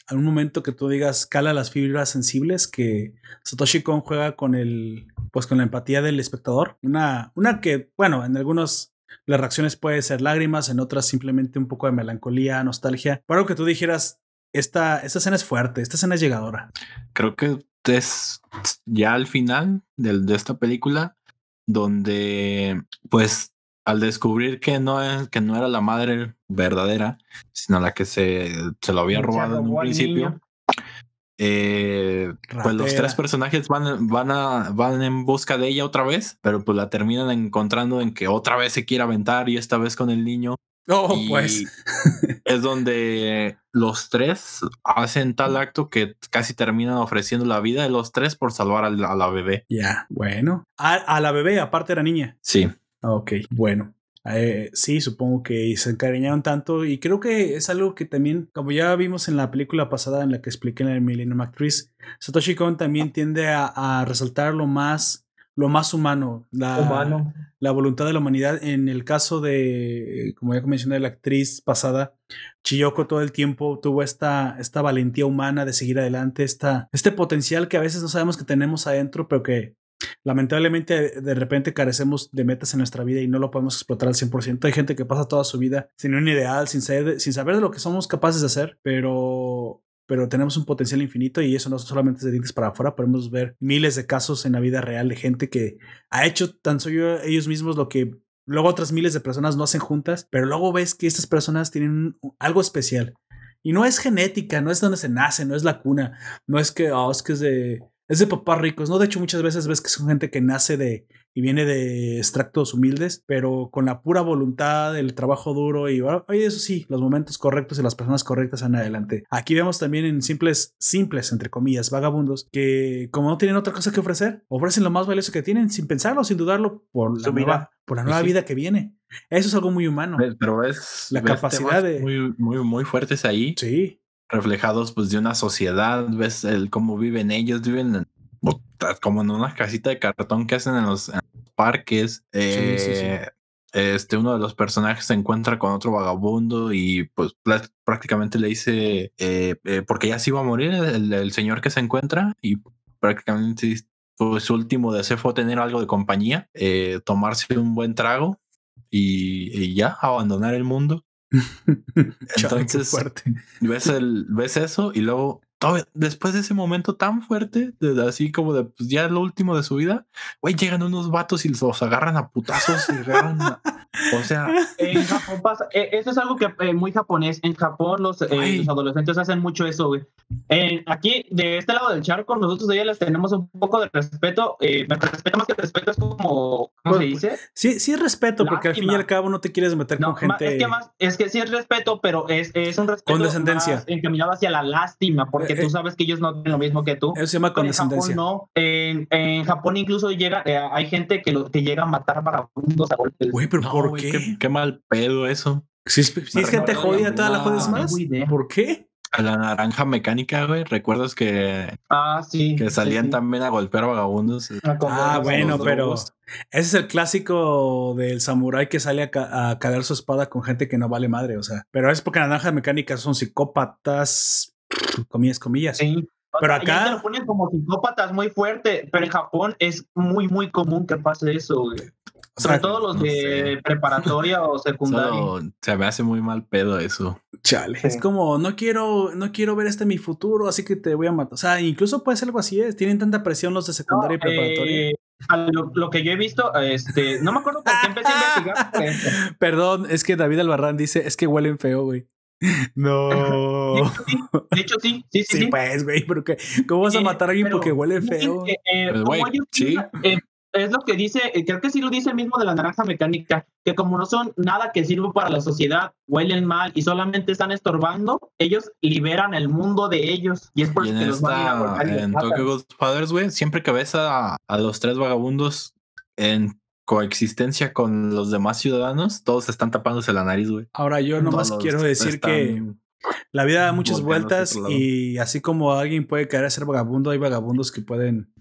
Hay un momento que tú digas, cala las fibras sensibles que Satoshi Kon juega con el, pues con la empatía del espectador. Una, una que, bueno, en algunos las reacciones pueden ser lágrimas, en otras simplemente un poco de melancolía, nostalgia. Para que tú dijeras, esta, esta escena es fuerte, esta escena es llegadora. Creo que es ya al final de, esta película donde pues al descubrir que no, que no era la madre verdadera, sino la que se, se lo había robado en un principio, eh, pues los tres personajes van, van, a, van en busca de ella otra vez, pero pues la terminan encontrando en que otra vez se quiere aventar y esta vez con el niño. Oh, pues. es donde los tres hacen tal acto que casi terminan ofreciendo la vida de los tres por salvar a la, bebé. Ya, bueno. A, la bebé, aparte era niña. Sí. Ok, bueno. Eh, sí, supongo que se encariñaron tanto y creo que es algo que también, como ya vimos en la película pasada en la que expliqué en el Millennium Actress, Satoshi Kon también tiende a, resaltar lo más, lo más humano, la, la voluntad de la humanidad. En el caso de, como ya mencioné, la actriz pasada, Chiyoko todo el tiempo tuvo esta, esta valentía humana de seguir adelante, esta, este potencial que a veces no sabemos que tenemos adentro, pero que Lamentablemente, de repente carecemos de metas en nuestra vida y no lo podemos explotar al 100%. Hay gente que pasa toda su vida sin un ideal, sin saber, sin saber de lo que somos capaces de hacer, pero pero tenemos un potencial infinito y eso no solamente es de dientes para afuera, podemos ver miles de casos en la vida real de gente que ha hecho tan solo ellos mismos lo que luego otras miles de personas no hacen juntas, pero luego ves que estas personas tienen algo especial. Y no es genética, no es donde se nace, no es la cuna, no es que, oh, es que es de, es de papás ricos, ¿no? De hecho, muchas veces ves que son gente que nace de y viene de extractos humildes, pero con la pura voluntad, el trabajo duro y oye, eso sí, los momentos correctos y las personas correctas en adelante. Aquí vemos también en simples, simples, entre comillas, vagabundos, que como no tienen otra cosa que ofrecer, ofrecen lo más valioso que tienen sin pensarlo, sin dudarlo, por la nueva, por la nueva vida que viene. Eso es algo muy humano. Pero es la capacidad de muy, muy, muy fuertes ahí. Sí reflejados pues de una sociedad, ves el cómo viven ellos, viven como en una casita de cartón que hacen en los, parques. Eh, este, uno de los personajes se encuentra con otro vagabundo y pues prácticamente le dice, eh, eh, porque ya se iba a morir el, señor que se encuentra y prácticamente pues, su último deseo fue tener algo de compañía, tomarse un buen trago y, ya abandonar el mundo. Entonces, fuerte. ves, el, ves eso y luego después de ese momento tan fuerte, así como de pues, ya lo último de su vida, güey, llegan unos vatos y los agarran a putazos y agarran o sea, en Japón pasa, e, eso es algo que eh, muy japonés. En Japón los, eh, los adolescentes hacen mucho eso, güey. aquí, de este lado del charco, nosotros de les tenemos un poco de respeto. Eh, respeto más que respeto es como, ¿cómo se dice? Sí, sí es respeto, porque al fin y al cabo no te quieres meter con gente. Es que, más, es que sí es respeto, pero es, es un respeto condescendencia. encaminado hacia la lástima, porque tú sabes que ellos no tienen lo mismo que tú. Eso se llama condescendencia. En Japón no. En, en Japón incluso llega, hay gente que, lo, que llega a matar para a golpes. Güey, pero ¿por qué? mal pedo eso. Si es, gente jodida, toda la jodes más. ¿Por qué? A la naranja mecánica, güey. ¿Recuerdas que, ah, sí, que salían también a golpear vagabundos? Ah, bueno, pero ese es el clásico del samurái que sale a, a caer su espada con gente que no vale madre. O sea, pero es porque la naranja mecánica son psicópatas, comillas, comillas. Sí. Pero acá. lo ponen como psicópatas muy fuerte, pero en Japón es muy, muy común que pase eso, güey. Sobre todo los de preparatoria o secundaria. se me hace muy mal pedo eso. Chale. Es como, no quiero, no quiero ver este mi futuro, así que te voy a matar. O sea, incluso puede ser algo así, ¿eh? tienen tanta presión los de secundaria y preparatoria. Eh, lo, que yo he visto, este, no me acuerdo por qué empecé a investigar. Perdón, es que David Albarrán dice, es que huelen feo, güey. No. De hecho, sí. Sí, sí, sí. pues, güey, pero ¿cómo vas a eh, matar a alguien porque huele feo? Eh, pues, sí es lo que dice, eh, creo que sí lo dice el mismo de la naranja mecánica, que como no son nada que sirva para la sociedad, huelen mal y solamente están estorbando, ellos liberan el mundo de ellos. Y es por eso que los van a En Tokyo Godfathers, güey, siempre que ves a, los tres vagabundos en coexistencia con los demás ciudadanos, todos están tapándose la nariz, güey. Ahora yo nomás quiero decir que la vida da muchas vueltas y así como alguien puede caer a ser vagabundo, hay vagabundos que pueden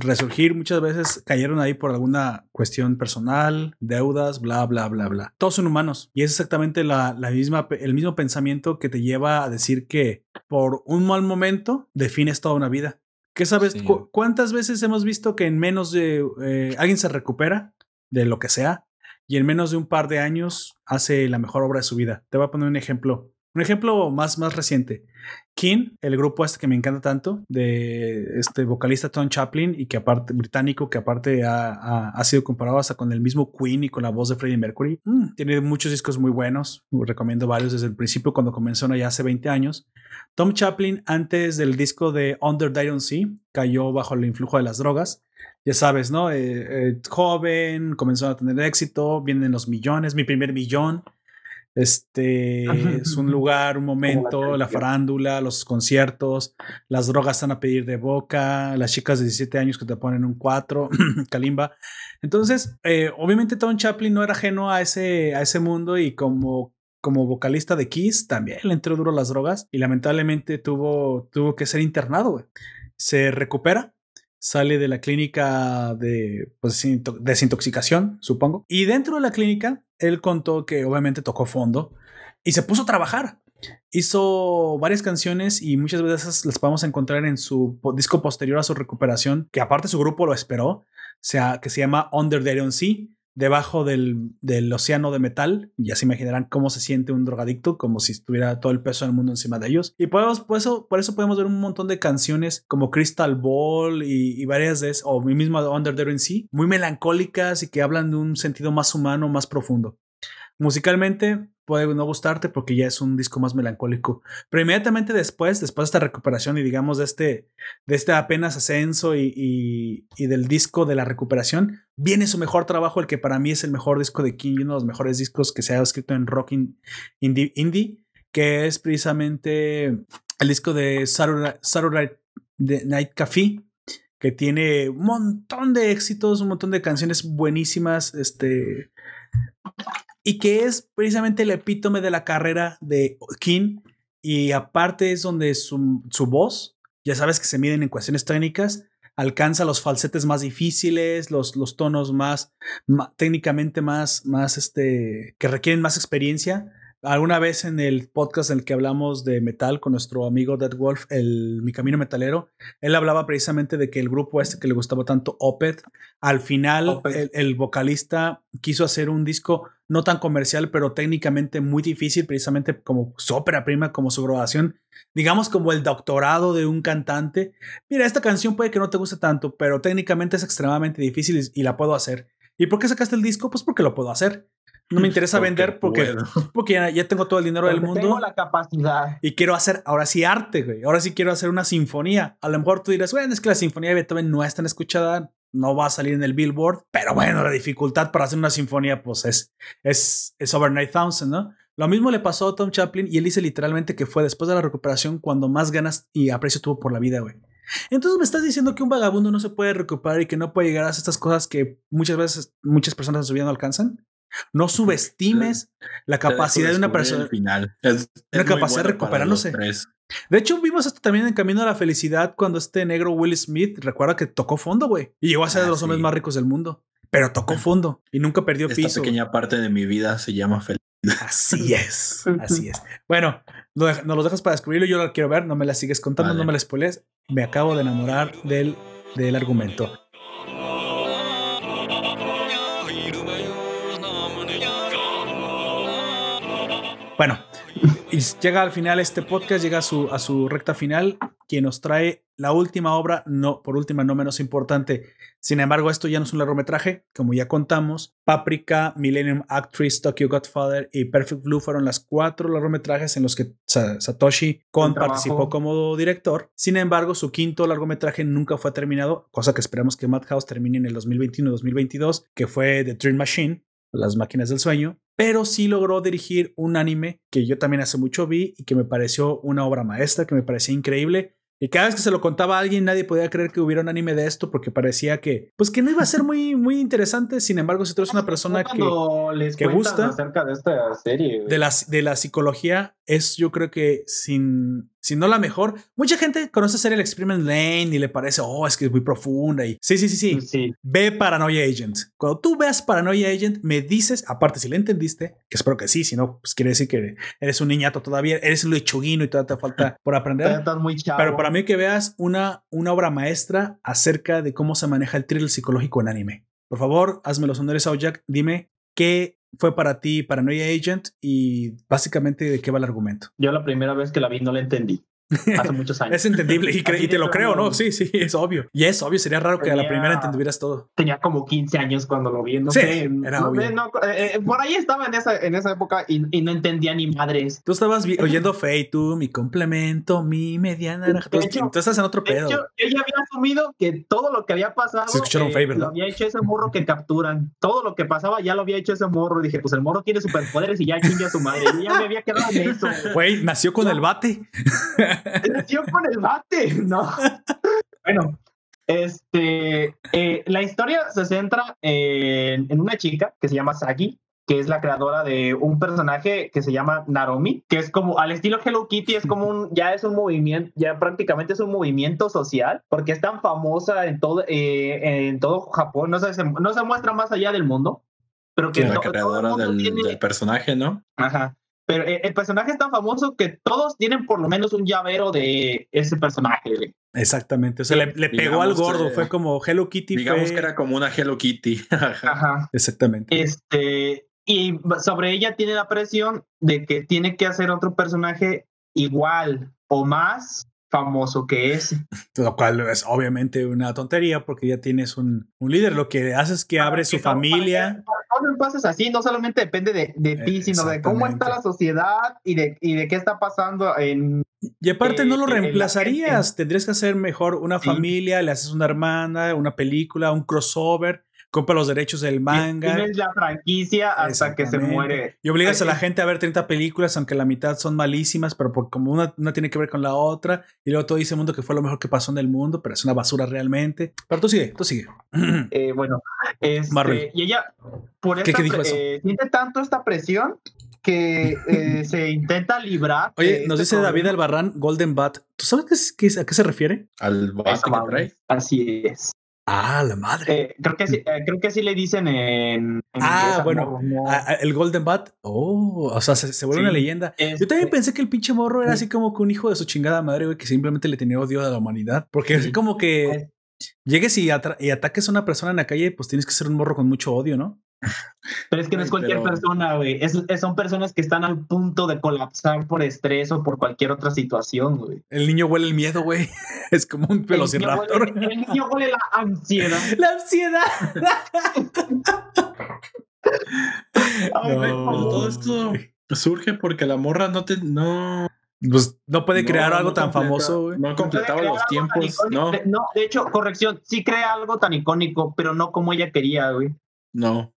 resurgir. Muchas veces cayeron ahí por alguna cuestión personal, deudas, bla, bla, bla, bla. Todos son humanos y es exactamente la, misma, el mismo pensamiento que te lleva a decir que por un mal momento defines toda una vida. ¿Qué sabes? ¿Cuántas veces hemos visto que en menos de eh, alguien se recupera de lo que sea y en menos de un par de años hace la mejor obra de su vida? Te voy a poner un ejemplo. Un ejemplo más, más reciente. King, el grupo este que me encanta tanto, de este vocalista Tom Chaplin y que aparte, británico, que aparte ha, ha, sido comparado hasta con el mismo Queen y con la voz de Freddie Mercury. Mm, tiene muchos discos muy buenos, recomiendo varios desde el principio cuando comenzó ya hace 20 años. Tom Chaplin, antes del disco de Under Sea, cayó bajo el influjo de las drogas. Ya sabes, ¿no? Eh, eh, joven, comenzó a tener éxito, vienen los millones, mi primer millón este es un lugar, un momento, la farándula, los conciertos, las drogas están a pedir de boca, las chicas de 17 años que te ponen un 4, Kalimba. Entonces, eh, obviamente Tom Chaplin no era ajeno a ese, a ese mundo y como, como vocalista de Kiss también le entró duro las drogas y lamentablemente tuvo, tuvo que ser internado. Se recupera, sale de la clínica de pues, desintoxicación, supongo. Y dentro de la clínica, él contó que obviamente tocó fondo y se puso a trabajar. Hizo varias canciones y muchas veces las podemos encontrar en su disco posterior a su recuperación, que aparte su grupo lo esperó, sea, que se llama Under the Iron Sea debajo del, del, océano de metal. Ya se imaginarán cómo se siente un drogadicto, como si estuviera todo el peso del mundo encima de ellos. Y podemos, por, eso, por eso podemos ver un montón de canciones como Crystal Ball y, varias de esas, o mi mismo Under the Sea, muy melancólicas y que hablan de un sentido más humano, más profundo. Musicalmente, puede no gustarte porque ya es un disco más melancólico. Pero inmediatamente después, después de esta recuperación y digamos de este, de este apenas ascenso y, y, del disco de la recuperación, viene su mejor trabajo, el que para mí es el mejor disco de King, uno de los mejores discos que se ha escrito en rock indie, indie que es precisamente el disco de Saturday, Night Café, que tiene un montón de éxitos, un montón de canciones buenísimas, este y que es precisamente el epítome de la carrera de King. Y aparte es donde su, su voz, ya sabes que se miden en cuestiones técnicas, alcanza los falsetes más difíciles, los, los tonos más, técnicamente más, más este, que requieren más experiencia alguna vez en el podcast en el que hablamos de metal con nuestro amigo Dead Wolf, el Mi Camino Metalero, él hablaba precisamente de que el grupo este que le gustaba tanto, Opeth, al final El, vocalista quiso hacer un disco no tan comercial, pero técnicamente muy difícil, precisamente como su ópera prima, como su grabación, digamos como el doctorado de un cantante. Mira, esta canción puede que no te guste tanto, pero técnicamente es extremadamente difícil y, y la puedo hacer. ¿Y por qué sacaste el disco? Pues porque lo puedo hacer. No me interesa vender porque, porque ya, tengo todo el dinero del mundo. Tengo la capacidad. Y quiero hacer ahora sí arte, güey. Ahora sí quiero hacer una sinfonía. A lo mejor tú dirás, bueno, es que la sinfonía de Beethoven no es tan escuchada, no va a salir en el Billboard, pero bueno, la dificultad para hacer una sinfonía, pues es, es, es over 9000, ¿no? Lo mismo le pasó a Tom Chaplin y él dice literalmente que fue después de la recuperación cuando más ganas y aprecio tuvo por la vida, güey. Entonces me estás diciendo que un vagabundo no se puede recuperar y que no puede llegar a estas cosas que muchas veces muchas personas en su vida no alcanzan. No subestimes la capacidad de una persona. Final. una capacidad de recuperándose. De hecho, vimos esto también en Camino a la Felicidad cuando este negro Will Smith recuerda que tocó fondo, güey. Y llegó a ser de ah, los hombres más ricos del mundo. Pero tocó fondo y nunca perdió Esta piso. pequeña parte de mi vida se llama felicidad. Así es, así es. Bueno, nos lo dejas para descubrirlo. Yo lo quiero ver. No me la sigues contando, no me la spoiles. Me acabo de enamorar del, del argumento. Bueno, y llega al final este podcast, llega a su, a su recta final, quien nos trae la última obra, no, por última, no menos importante. Sin embargo, esto ya no es un largometraje, como ya contamos. Paprika, Millennium Actress, Tokyo Godfather y Perfect Blue fueron las cuatro largometrajes en los que Satoshi Kon participó como director. Sin embargo, su quinto largometraje nunca fue terminado, cosa que esperamos que Madhouse termine en el 2021-2022, que fue The Dream Machine, las máquinas del sueño, pero sí logró dirigir un anime que yo también hace mucho vi y que me pareció una obra maestra, que me parecía increíble y cada vez que se lo contaba a alguien, nadie podía creer que hubiera un anime de esto porque parecía que, pues que no iba a ser muy, muy interesante. Sin embargo, si tú eres una persona que, que gusta acerca de esta serie, de la, de la psicología, es yo creo que sin, si no la mejor. Mucha gente conoce ser el Experiment Lane y le parece, oh, es que es muy profunda. Y sí, sí, sí, sí. sí. Ve Paranoia Agent. Cuando tú veas Paranoia Agent, me dices, aparte si le entendiste, que espero que sí, si no, pues quiere decir que eres un niñato todavía, eres un lechuguino y todavía te falta por aprender. Estás muy chavo. Pero para mí que veas una, una obra maestra acerca de cómo se maneja el thriller psicológico en anime. Por favor, hazme los honores, Jack. Dime qué fue para ti Paranoia Agent y básicamente de qué va el argumento. Yo la primera vez que la vi no la entendí. Hace muchos años. es entendible y, y te lo creo. ¿no? Sí, sí, es obvio. Y es obvio, sería raro que a la Tenía- primera entendieras todo. Tenía como 15 años cuando lo vi. No Sí, sé. era no obvio. no, eh, eh, por ahí estaba en esa, en esa época y, y no entendía ni madres. Tú estabas oyendo Fate, tú, mi complemento, mi mediana naranja. Tú, tú estás en otro De pedo. hecho, ya había asumido que todo lo que había pasado Se escucharon eh, ¿verdad? lo había hecho ese morro que capturan. Todo lo que pasaba ya lo había hecho ese morro. Dije, pues el morro tiene superpoderes y ya chingue a su madre. Yo ya me había quedado en eso. Güey, nació con el bate. Nació con el bate, ¿no? bueno, este, eh, la historia se centra en, en una chica que se llama Saki, que es la creadora de un personaje que se llama Naromi, que es como al estilo Hello Kitty, es como un, ya es un movimiento, ya prácticamente es un movimiento social, porque es tan famosa en todo, eh, en todo Japón, no se, no se muestra más allá del mundo, pero que la to- todo el creadora mundo del, tiene- del personaje, ¿no? Ajá. Pero eh, el personaje es tan famoso que todos tienen por lo menos un llavero de ese personaje. güey. Exactamente. O sea, le, le pegó Digamos al gordo. que- Fue como Hello Kitty. Digamos fue- que era como una Hello Kitty. Ajá. Ajá. Exactamente. Este, y sobre ella tiene la presión de que tiene que hacer otro personaje igual o más famoso que ese. Lo cual es obviamente una tontería porque ya tienes un, un líder. Lo que hace es que abre su no- familia. Que todo pases así, no solamente depende de, de ti, Eh, sino de cómo está la sociedad y de, y de qué está pasando en... Y aparte no lo eh, reemplazarías. Tendrías que hacer mejor una Sí. familia, le haces una hermana, una película, un crossover, compra los derechos del manga. Tienes la franquicia hasta que se muere. Y obligas a la gente a ver 30 películas, aunque la mitad son malísimas, pero por, como una, una tiene que ver con la otra, y luego todo dice mundo que fue lo mejor que pasó en el mundo, pero es una basura realmente. Pero tú sigue, tú sigue. Eh, bueno, este, Marvel. y ella por ¿Qué- esta, qué dijo eso? eh, siente tanto esta presión que eh, se intenta librar. Oye, nos este dice David. Albarrán, Golden Bat. ¿Tú sabes qué es- qué es- a qué se refiere? Al Esa que trae. Así es. Ah, la madre. Eh, creo que sí, eh, creo que sí le dicen en, en Ah, bueno. el Golden Bat. Oh, o sea, se, se vuelve Sí. una leyenda. Yo también pensé que el pinche morro era así como que un hijo de su chingada madre, güey, que simplemente le tenía odio a la humanidad. Porque Sí. como que llegues y, y ataques a una persona en la calle, pues tienes que ser un morro con mucho odio, ¿no? Pero es que no es cualquier pero- persona, güey. Es, es- son personas que están al punto de colapsar por estrés o por cualquier otra situación, güey. El niño huele el miedo, güey. Es como un El niño velociraptor. huele- el niño huele la ansiedad. La ansiedad. Ay, No. todo esto surge porque la morra no te no Pues no puede crear no- algo no tan completa- famoso, güey. No completaba los tiempos, no, no, de hecho, corrección, sí crea algo tan icónico, pero no como ella quería, güey. no.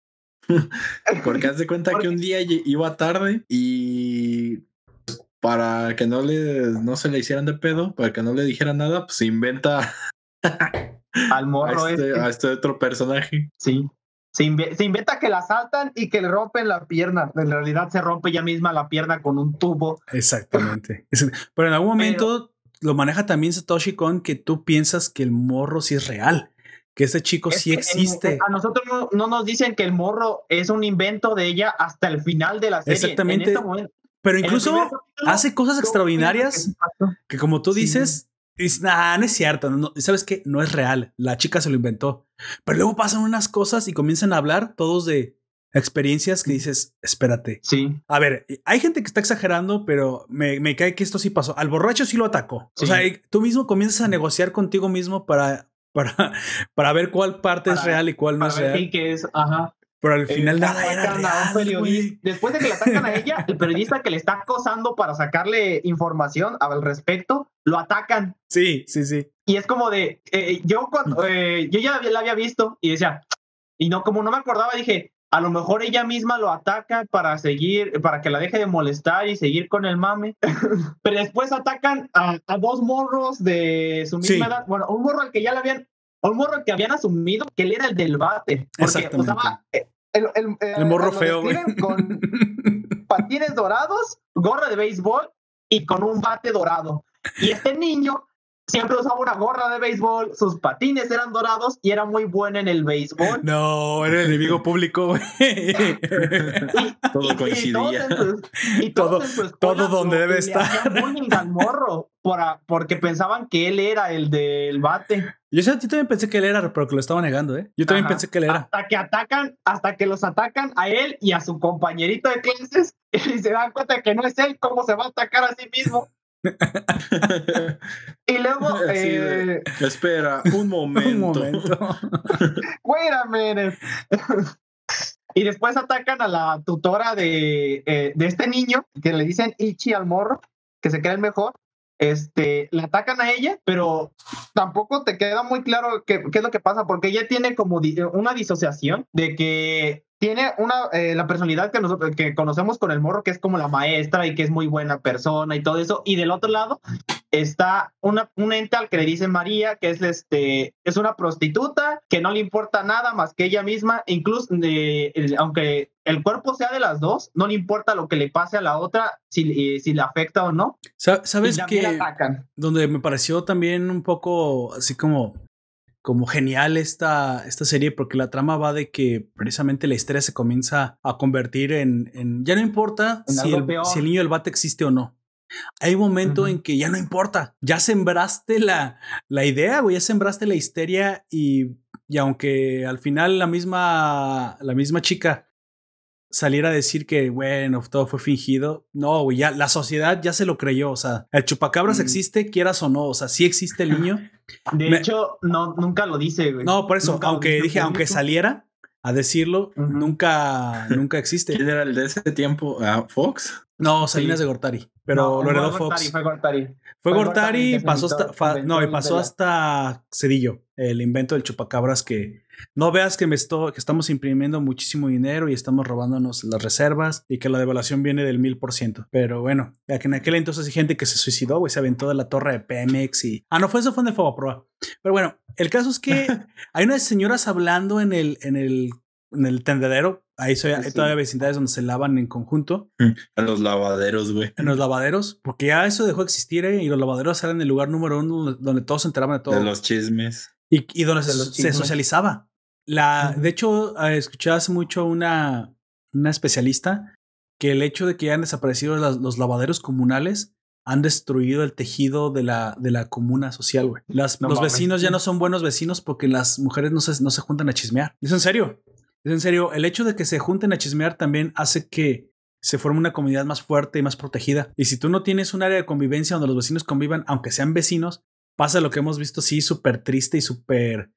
Porque haz de cuenta que un día iba tarde y para que no le no se le hicieran de pedo, para que no le dijeran nada, pues se inventa Al a morro este, este. a este otro personaje. Sí. Se, inve- se inventa que la saltan y que le rompen la pierna. En realidad se rompe ella misma la pierna con un tubo. Exactamente. Es- Pero en algún momento lo maneja también Satoshi Kon que tú piensas que el morro sí es real, que ese chico Es sí en- existe. a nosotros no, no nos dicen que el morro es un invento de ella hasta el final de la serie. Exactamente. En este momento- Pero incluso capítulo, hace cosas extraordinarias que como tú Sí. dices, dices, nah, no es cierto, no, ¿sabes qué? No es real, la chica se lo inventó. Pero luego pasan unas cosas y comienzan a hablar todos de experiencias que dices, espérate. Sí. A ver, hay gente que está exagerando, pero me, me cae que esto sí pasó. Al borracho sí lo atacó. Sí. O sea, tú mismo comienzas a negociar contigo mismo para, para, para ver cuál parte es real y cuál no es real. quién que es. Ajá. Pero al final nada era real, periodista. Después de que le atacan a ella, el periodista que le está acosando para sacarle información al respecto, lo atacan. Sí, sí, sí. Y es como de, eh, yo cuando, eh, yo ya la había visto y decía, y no, como no me acordaba, dije, a lo mejor ella misma lo ataca para seguir, para que la deje de molestar y seguir con el mame. Pero después atacan a, a dos morros de su misma Sí. edad. Bueno, un morro al que ya le habían, un morro que habían asumido que él era el del bate. Porque usaba, eh, el, el- eh, El morro feo, Con patines dorados, gorra de béisbol y con un bate dorado. Y este niño siempre usaba una gorra de béisbol, sus patines eran dorados y era muy buena en el béisbol. No, era el enemigo público, güey. todo coincidía. Y todo, todo donde debe estar. bullying al morro porque pensaban que él era el del bate. Yo, yo también pensé que él era, pero que lo estaba negando, ¿eh? Yo también pensé que él era. Hasta que atacan, hasta que los atacan a él y a su compañerito de clases y se dan cuenta que no es él, cómo se va a atacar a sí mismo. y luego. Eh, espera, un momento. un momento. Wait a minute. y después atacan a la tutora de, eh, de este niño, que le dicen Ichi al morro, que se cree el mejor este, la atacan a ella, pero tampoco te queda muy claro qué, es lo que pasa, porque ella tiene como una disociación de que tiene una, eh, la personalidad que nosotros que conocemos con el morro, que es como la maestra y que es muy buena persona y todo eso. Y del otro lado está una, un ente al que le dicen María, que es, este, es una prostituta, que no le importa nada más que ella misma, incluso aunque el cuerpo sea de las dos, no le importa lo que le pase a la otra, si, si le afecta o no. ¿Sabes qué? Donde me pareció también un poco así como como genial esta, esta serie porque la trama va de que precisamente la historia se comienza a convertir en, en ya no importa si el, si el, niño del bate existe o no. Hay un momento en que ya no importa, ya sembraste la, la idea, güey, ya sembraste la histeria y, y aunque al final la misma, la misma chica saliera a decir que, bueno, todo fue fingido. No, güey, ya la sociedad ya se lo creyó. O sea, el chupacabras mm. existe, quieras o no. O sea, sí existe el niño. De hecho, no, nunca lo dice, güey. No, por eso, aunque dije, aunque saliera a decirlo, nunca, nunca existe. ¿Quién era el de ese tiempo? ¿Fox? No, Salinas de Gortari, pero lo heredó Fox. Fue Gortari. Fue Gortari, pasó hasta, no, y pasó hasta Cedillo, el invento del chupacabras que no veas que, me que estamos imprimiendo muchísimo dinero y estamos robándonos las reservas y que la devaluación viene del mil por ciento. Pero bueno, ya que en aquel entonces hay gente que se suicidó, güey, se aventó de la torre de Pemex y... Ah, no, fue eso, fue en el Proa. Pero bueno, el caso es que hay unas señoras hablando en el, en el, en el tendedero. Ahí soy, hay todavía vecindades donde se lavan en conjunto. Mm, en los lavaderos, güey. En los lavaderos, porque ya eso dejó de existir ¿eh? y los lavaderos eran el lugar número uno donde, todos se enteraban de todo. De los chismes. Y, y donde se, socializaba. La, de hecho, ah, escuché hace mucho una, una especialista que el hecho de que hayan desaparecido los lavaderos comunales han destruido el tejido de la, de la comuna social, güey. los vecinos ya no son buenos vecinos porque las mujeres no se, no se juntan a chismear. Es en serio. Es en serio. El hecho de que se junten a chismear también hace que se forme una comunidad más fuerte y más protegida. Y si tú no tienes un área de convivencia donde los vecinos convivan, aunque sean vecinos, pasa lo que hemos visto, sí, súper triste y súper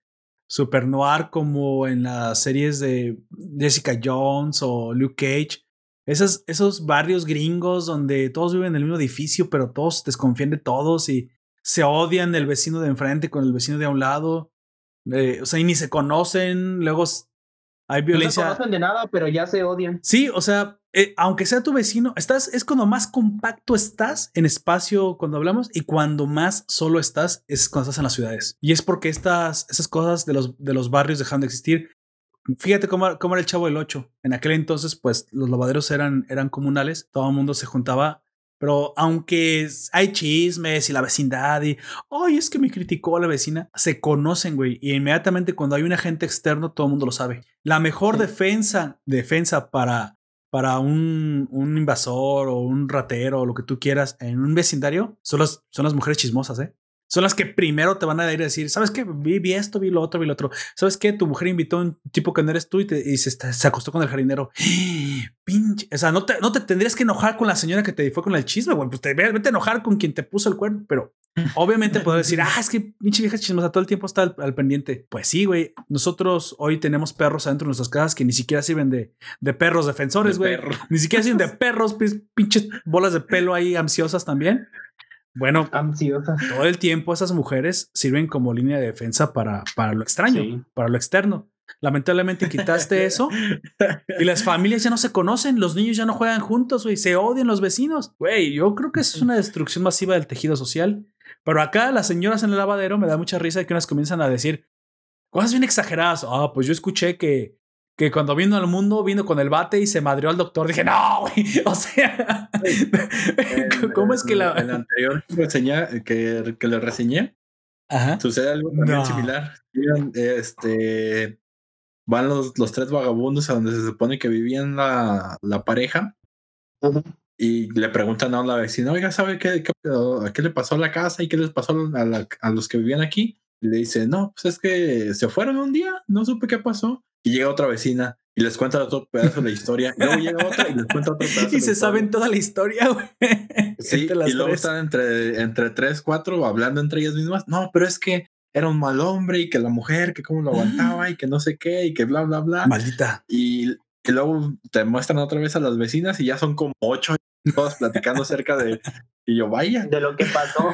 super noir como en las series de Jessica Jones o Luke Cage. Esos, esos barrios gringos donde todos viven en el mismo edificio, pero todos desconfían de todos y se odian el vecino de enfrente con el vecino de a un lado. Eh, o sea, y ni se conocen. Luego hay violencia. No se conocen de nada, pero ya se odian. Sí, o sea, eh, aunque sea tu vecino, estás, es cuando más compacto estás en espacio cuando hablamos y cuando más solo estás es cuando estás en las ciudades. Y es porque estas, esas cosas de los, de los barrios dejan de existir. Fíjate cómo, cómo era el chavo del 8. En aquel entonces, pues los lavaderos eran, eran comunales, todo el mundo se juntaba. Pero aunque hay chismes y la vecindad y, ay, es que me criticó la vecina, se conocen, güey. Y inmediatamente cuando hay un agente externo, todo el mundo lo sabe. La mejor defensa, defensa para para un, un, invasor o un ratero o lo que tú quieras en un vecindario son las, son las mujeres chismosas, ¿eh? Son las que primero te van a ir a decir, ¿sabes qué? Vi, esto, vi lo otro, vi lo otro. ¿Sabes qué? Tu mujer invitó a un tipo que no eres tú y, te, y se, se, acostó con el jardinero. Pinche. O sea, no te, no te tendrías que enojar con la señora que te fue con el chisme, güey. Pues te vete a enojar con quien te puso el cuerno, pero obviamente puedo decir, ah, es que pinche vieja chismosa todo el tiempo está al, pendiente. Pues sí, güey. Nosotros hoy tenemos perros adentro de nuestras casas que ni siquiera sirven de, de perros defensores, güey. Ni siquiera sirven de perros, pinches bolas de pelo ahí ansiosas también. Bueno, todo el tiempo esas mujeres sirven como línea de defensa para, para lo extraño, para lo externo. Lamentablemente quitaste eso y las familias ya no se conocen, los niños ya no juegan juntos, güey, se odian los vecinos. Güey, yo creo que es una destrucción masiva del tejido social. Pero acá las señoras en el lavadero me da mucha risa que unas comienzan a decir cosas bien exageradas. Ah, pues yo escuché que que cuando vino al mundo vino con el bate y se madrió al doctor. Dije, no, güey. O sea, ¿cómo es que la. El anterior reseña, que, que le reseñé, Sucede algo también similar. Este, van los, los tres vagabundos a donde se supone que vivían la, la pareja. Y le preguntan a la vecina, oiga, ¿sabe qué, qué, le pasó a la casa y qué les pasó a, a los que vivían aquí? Y le dice, no, pues es que se fueron un día, no supe qué pasó. Y llega otra vecina y les cuenta otro pedazo de la historia. Y luego llega otra y les cuenta otro pedazo. Y se saben toda la historia, güey. Sí, y luego están entre, entre tres, cuatro hablando entre ellas mismas. No, pero es que era un mal hombre y que la mujer, que cómo lo aguantaba y que no sé qué y que bla, bla, bla. Maldita. Y, y luego te muestran otra vez a las vecinas y ya son como ocho todos platicando acerca de. Y yo, vaya. De lo que pasó.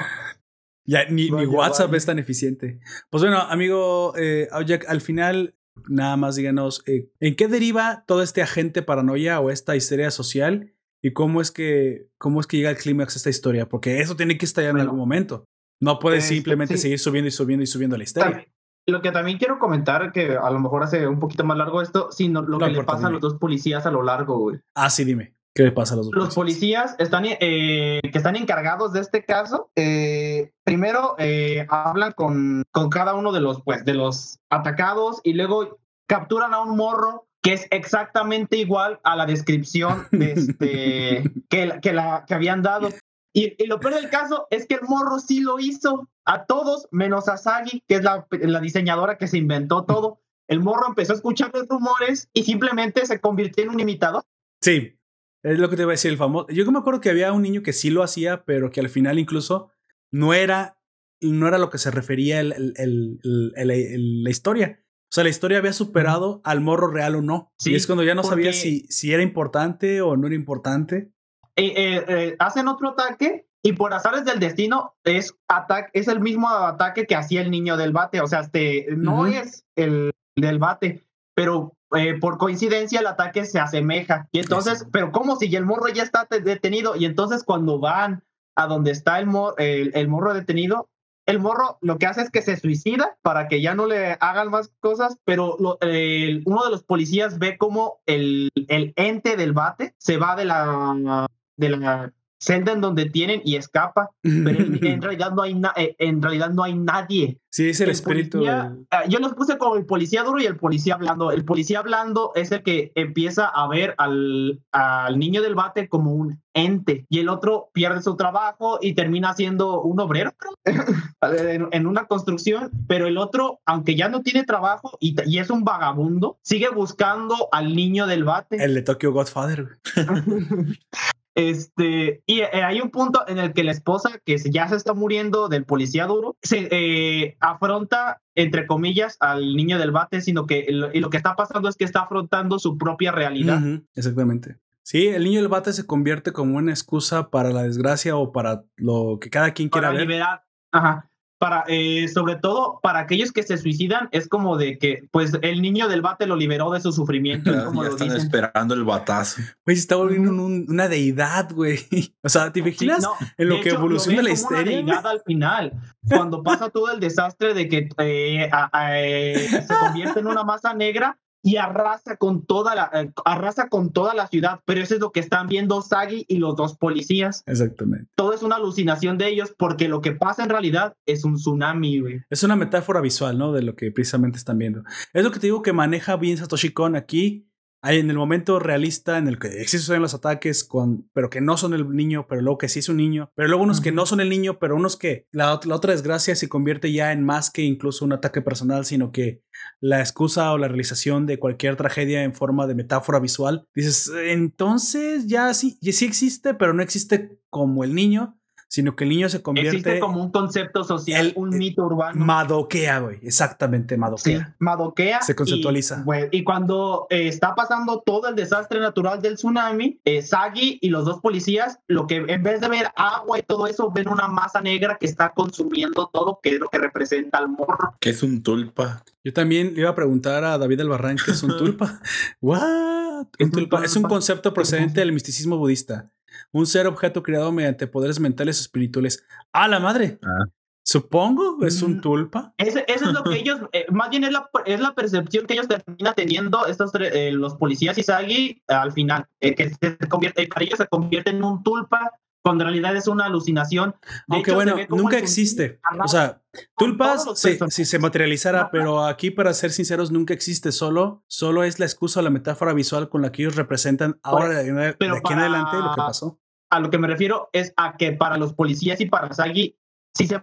Ya, ni, WhatsApp es tan eficiente. Pues bueno, amigo eh, al final, nada más díganos, eh, ¿en qué deriva todo este agente paranoia o esta histeria social? ¿Y cómo es que, cómo es que llega el clímax esta historia? Porque eso tiene que estallar en algún momento. No puedes este, simplemente seguir subiendo y subiendo y subiendo la historia. lo que también quiero comentar, que a lo mejor hace un poquito más largo esto, sino lo que le pasa a los dos policías a lo largo, güey. Ah, sí, dime. ¿Qué le pasa a los, los policías? están, eh, que están encargados de este caso, eh, primero eh, hablan con, con cada uno de los, pues, de los atacados y luego capturan a un morro que es exactamente igual a la descripción de este, que, que, la, que habían dado. Y, y, lo peor del caso es que el morro sí lo hizo a todos, menos a Sagi, que es la, la diseñadora que se inventó todo. El morro empezó a escuchar los rumores y simplemente se convirtió en un imitador. Sí, es lo que te iba a decir el famoso. Yo me acuerdo que había un niño que sí lo hacía, pero que al final incluso no era, no era lo que se refería el, el, la historia. O sea, la historia había superado al morro real o no. Sí, y es cuando ya no sabía si, si era importante o no era importante. Eh, eh, eh, hacen otro ataque y por azares del destino es, ataque, es el mismo ataque que hacía el niño del bate. O sea, este, no es el del bate, pero eh, por coincidencia el ataque se asemeja. Y entonces, pero ¿cómo si el morro ya está detenido? Y entonces cuando van a donde está el, el, morro detenido, el morro lo que hace es que se suicida para que ya no le hagan más cosas, pero uno de los policías ve como el, el ente del bate se va de la, de la celda en donde tienen y escapa, pero en, realidad no hay eh, en realidad no hay nadie. Sí, es el, espíritu. Ah, yo los puse como el policía duro y el policía blando. El policía blando es el que empieza a ver al, al niño del bate como un ente y el otro pierde su trabajo y termina siendo un obrero en, una construcción, pero el otro, aunque ya no tiene trabajo y, y, es un vagabundo, sigue buscando al niño del bate. El de Tokyo Godfather. Este, y eh, hay un punto en el que la esposa, que ya se está muriendo del policía duro, se eh, afronta, entre comillas, al niño del bate, sino que lo, y lo que está pasando es que está afrontando su propia realidad. exactamente. Sí, el niño del bate se convierte como una excusa para la desgracia o para lo que cada quien quiera para Liberar. Ajá para, eh, sobre todo para aquellos que se suicidan, es como de que, pues, el niño del bate lo liberó de su sufrimiento. Ya, están esperando el batazo. Güey, se está volviendo una deidad, güey. O sea, ¿te imaginas en lo que evoluciona la histeria? Una deidad al final, cuando pasa todo el desastre de que eh, eh, se convierte en una masa negra, y arrasa con toda la eh, arrasa con toda la ciudad, pero eso es lo que están viendo Sagi y los dos policías. Exactamente. Todo es una alucinación de ellos porque lo que pasa en realidad es un tsunami, güey. Es una metáfora visual, ¿no? De lo que precisamente están viendo. Es lo que te digo que maneja bien Satoshi Kon aquí en el momento realista en el que existen los ataques, con, pero que no son el niño, pero luego que sí es un niño, pero luego unos que no son el niño, pero unos que la, la, otra desgracia se convierte ya en más que incluso un ataque personal, sino que la excusa o la realización de cualquier tragedia en forma de metáfora visual. Dices, entonces ya sí, ya sí existe, pero no existe como el niño sino que el niño se convierte. Existe como un concepto social, un mito urbano. Madoquea, güey. Exactamente, madoquea. Sí, madoquea. Se conceptualiza. Y, cuando eh, está pasando todo el desastre natural del tsunami, eh, Sagi y los dos policías, lo que en vez de ver agua y todo eso, ven una masa negra que está consumiendo todo, que es lo que representa al morro. ¿Qué es un tulpa? Yo también le iba a preguntar a David Albarrán qué es un tulpa. ¿What? Un tulpa es un concepto procedente del misticismo budista un ser objeto creado mediante poderes mentales o espirituales. ¡A la madre! Ah. Supongo, es un mm. tulpa. eso es lo que ellos, eh, más bien es la, es la percepción que ellos terminan teniendo, estos eh, los policías y Sagi, al final, eh, que se convierte, para ellos se convierte en un tulpa cuando en realidad es una alucinación. Aunque bueno, nunca existe. O sea, Tulpas si, si se materializara, pero aquí para ser sinceros nunca existe, solo, solo es la excusa o la metáfora visual con la que ellos representan ahora de, aquí en adelante lo que pasó. A lo que me refiero es a que para los policías y para Sagi sí se,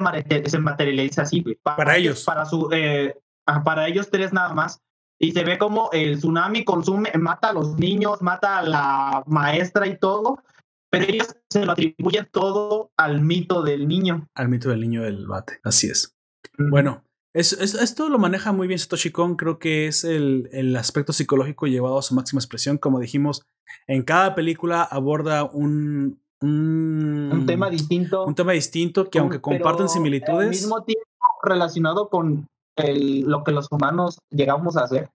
se materializa así, Para, ellos. Para, su, eh, para ellos tres nada más. Y se ve como el tsunami consume, mata a los niños, mata a la maestra y todo, pero ellos se lo atribuyen todo al mito del niño. Al mito del niño del bate, así es. Bueno, esto lo maneja muy bien Satoshi Kon, creo que es el, el, aspecto psicológico llevado a su máxima expresión. Como dijimos, en cada película aborda un, un, tema distinto. Un tema distinto que aunque comparten similitudes... Al mismo tiempo relacionado con el, lo que los humanos llegamos a hacer.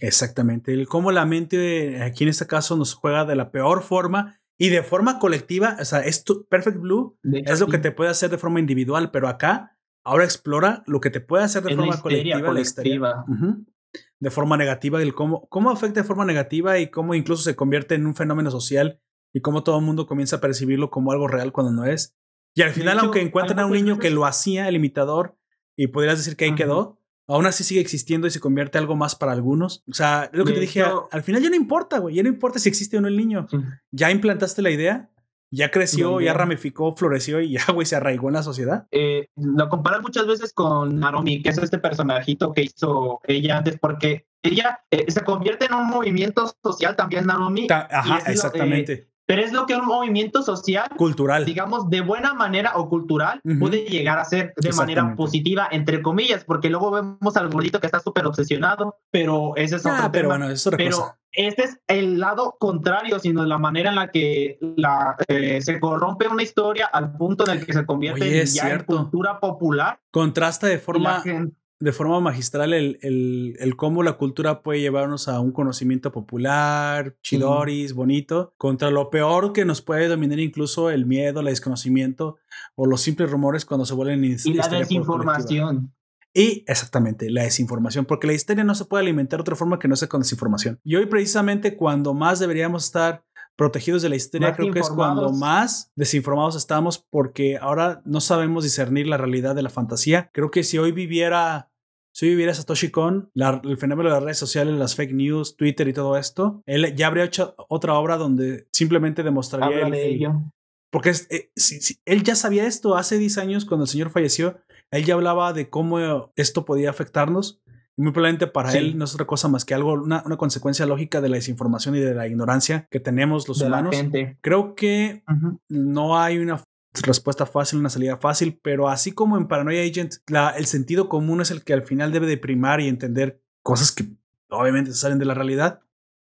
Exactamente, el cómo la mente aquí en este caso nos juega de la peor forma y de forma colectiva, o sea, esto, Perfect Blue es lo que te puede hacer de forma individual, pero acá ahora explora lo que te puede hacer de forma colectiva, colectiva. de forma negativa, el cómo, cómo afecta de forma negativa y cómo incluso se convierte en un fenómeno social y cómo todo el mundo comienza a percibirlo como algo real cuando no es. Y al final, aunque encuentren a un niño que lo hacía, el imitador, y podrías decir que ahí quedó, aún así sigue existiendo y se convierte en algo más para algunos. O sea, lo que te dije, al, final ya no importa, güey, ya no importa si existe o no el niño. Ya implantaste la idea, ya creció, ya ramificó, floreció y ya, güey, se arraigó en la sociedad. Eh, lo comparan muchas veces con Naromi, que es este personajito que hizo ella antes, porque ella eh, se convierte en un movimiento social también, Naromi. ajá, exactamente pero es lo que un movimiento social, cultural, digamos, de buena manera o cultural, puede llegar a ser de manera positiva, entre comillas, porque luego vemos al gordito que está súper obsesionado, pero ese es ah, otro pero tema. Bueno, es pero este es el lado contrario, sino la manera en la que la, eh, se corrompe una historia al punto en el que se convierte en, ya en cultura popular. Contrasta de forma de forma magistral el, el, el, cómo la cultura puede llevarnos a un conocimiento popular, chidoris, bonito, contra lo peor que nos puede dominar incluso el miedo, el desconocimiento o los simples rumores cuando se vuelven Y la desinformación. Y exactamente, la desinformación, porque la historia no se puede alimentar de otra forma que no sea con desinformación. Y hoy precisamente cuando más deberíamos estar protegidos de la historia, creo que es cuando más desinformados estamos porque ahora no sabemos discernir la realidad de la fantasía. Creo que si hoy viviera si viviera Satoshi Kon, el fenómeno de las redes sociales, las fake news, Twitter y todo esto, él ya habría hecho otra obra donde simplemente demostraría. de ello. Porque eh, él ya sabía esto hace 10 años cuando el señor falleció. Él ya hablaba de cómo esto podía afectarnos. Y muy probablemente para él no es otra cosa más que algo, una, consecuencia lógica de la desinformación y de la ignorancia que tenemos los humanos. Creo que no hay una respuesta fácil, una salida fácil, pero así como en Paranoia Agent, la, el sentido común es el que al final debe de primar y entender cosas que obviamente salen de la realidad.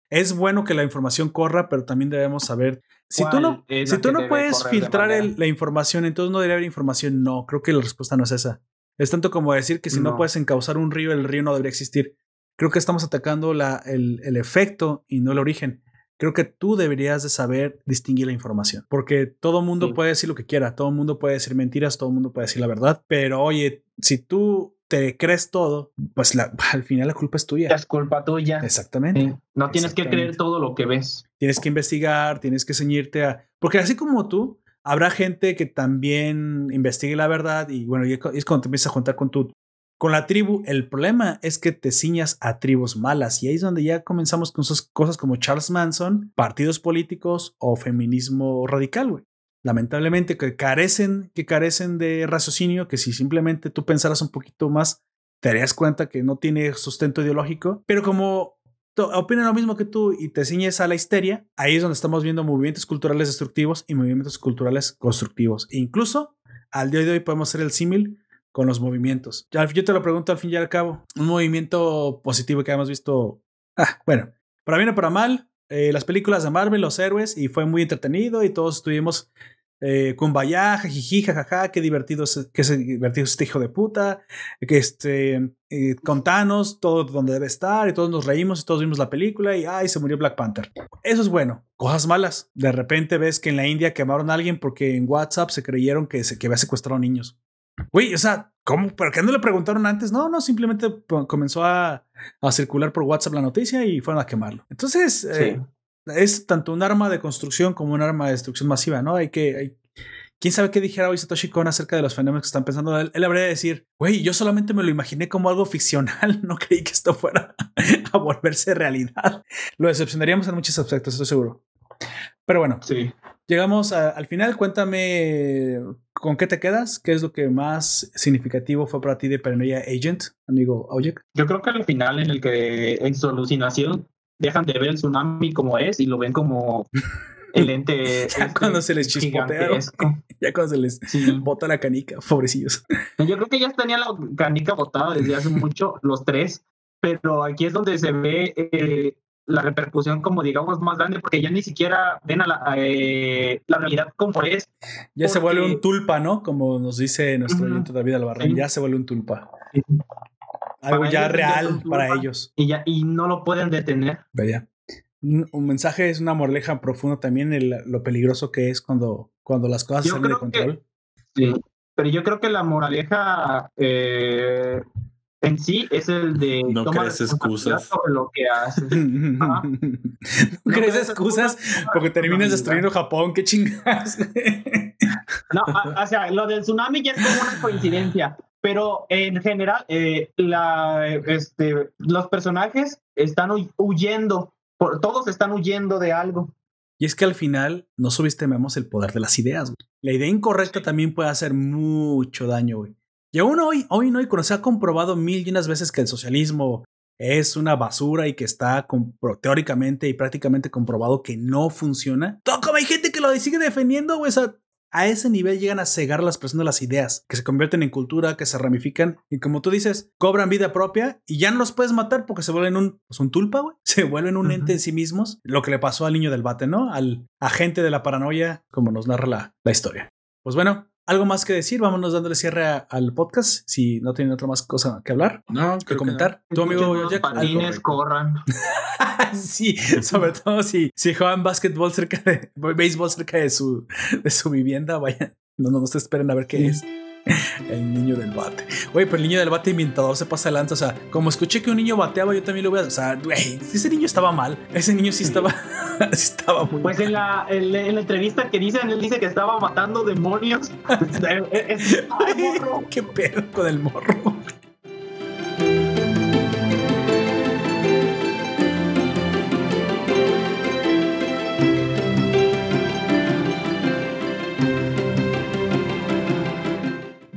Es bueno que la información corra, pero también debemos saber. Si tú no, si tú no puedes filtrar la información, entonces no debería haber información. No, creo que la respuesta no es esa. Es tanto como decir que si no, puedes encauzar un río, el río no debería existir. Creo que estamos atacando la, el, el efecto y no el origen creo que tú deberías de saber distinguir la información, porque todo mundo puede decir lo que quiera, todo mundo puede decir mentiras, todo mundo puede decir la verdad, pero oye, si tú te crees todo, pues al final la culpa es tuya. Es culpa tuya. Exactamente. No tienes que creer todo lo que ves. Tienes que investigar, tienes que ceñirte a... Porque así como tú, habrá gente que también investigue la verdad y bueno, y es cuando te empiezas a juntar con tu con la tribu, el problema es que te ciñas a tribus malas y ahí es donde ya comenzamos con esas cosas como Charles Manson, partidos políticos o feminismo radical, güey. Lamentablemente que carecen, que carecen de raciocinio, que si simplemente tú pensaras un poquito más, te darías cuenta que no tiene sustento ideológico, pero como opinan lo mismo que tú y te ciñes a la histeria, ahí es donde estamos viendo movimientos culturales destructivos y movimientos culturales constructivos. E incluso al día de hoy podemos hacer el símil con los movimientos. Yo te lo pregunto al fin y al cabo. Un movimiento positivo que hemos visto. Ah, bueno, para bien o para mal, eh, las películas de Marvel, los héroes, y fue muy entretenido y todos estuvimos eh, con vaya, jajiji, jajaja, qué divertido, es, qué divertido este hijo de puta, que este, eh, contanos todo donde debe estar y todos nos reímos y todos vimos la película y ay, se murió Black Panther. Eso es bueno. Cosas malas. De repente ves que en la India quemaron a alguien porque en WhatsApp se creyeron que, se, que había secuestrado niños. Güey, o sea, ¿cómo? ¿Pero qué no le preguntaron antes? No, no, simplemente comenzó a, a, circular por WhatsApp la noticia y fueron a quemarlo. Entonces, eh, es tanto un arma de construcción como un arma de destrucción masiva, ¿no? Hay que, hay, quién sabe qué dijera hoy Satoshi Kon acerca de los fenómenos que están pensando. Él, él habría de decir, güey, yo solamente me lo imaginé como algo ficcional. No creí que esto fuera a volverse realidad. Lo decepcionaríamos en muchos aspectos, estoy seguro. Pero bueno, Sí. llegamos a- al final. Cuéntame con qué te quedas. ¿Qué es lo que más significativo fue para ti de Paranoia Agent, amigo Ojek? Yo creo que al final en el que en su alucinación dejan de ver el tsunami como es y lo ven como el ente Ya este cuando se les chispotea. Ya cuando se les Sí. bota la canica, pobrecillos. Yo creo que ya tenían la canica botada desde hace mucho, los tres, pero aquí es donde se ve eh, la repercusión como digamos más grande, porque ya ni siquiera ven a la, a, eh, la realidad como es. Ya se vuelve un tulpa, ¿no? Como nos dice nuestro oyente David Albarrán, Sí. ya se vuelve un tulpa. Algo Para ya ellos real para ellos. Y, ya, y no lo pueden detener. Vaya. Un, un mensaje es una moraleja profunda también el- lo peligroso que es cuando, cuando las cosas Yo salen de que- control. Sí. Pero yo creo que la moraleja eh, en sí es el de No crees excusas. sobre lo que haces. no Ajá. crees excusas porque terminas destruyendo Japón, qué chingas. No, o sea, lo del tsunami ya es como una coincidencia, pero en general eh, la, este, los personajes están hu- huyendo, por, todos están huyendo de algo. Y es que al final no subestimemos el poder de las ideas. güey. La idea incorrecta también puede hacer mucho daño, güey. Y aún hoy, hoy no, y cuando se ha comprobado mil y unas veces que el socialismo es una basura y que está teóricamente y prácticamente comprobado que no funciona, todo como hay gente que lo sigue defendiendo, güey. O sea, a ese nivel llegan a cegar a las personas las ideas, que se convierten en cultura, que se ramifican y como tú dices, cobran vida propia y ya no los puedes matar porque se vuelven un, pues un tulpa, güey. Se vuelven un ente en sí mismos. Lo que le pasó al niño del bate, ¿no? Al agente de la paranoia, como nos narra la, la historia. Pues bueno, algo más que decir. Vámonos dándole cierre a- al podcast. Si no tienen otra más cosa que hablar, No, que comentar. Tu amigo Jack, patines, corran. sí, sobre todo si, si juegan básquetbol cerca de béisbol cerca de su, de su vivienda, vaya, no, no, no se esperen a ver qué es. El niño del bate. Oye, pero el niño del bate inventador se pasa adelante. O sea, como escuché que un niño bateaba, yo también lo voy a. O sea, güey, ese niño estaba mal. Ese niño sí estaba. sí estaba muy Pues en la, en, la- en la entrevista que dicen, él dice que estaba matando demonios. Es- es- ¡Ay, morro! Qué pedo con el morro.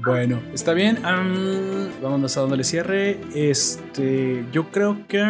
Bueno, está bien. Am, vámonos a dándole cierre. Este, yo creo que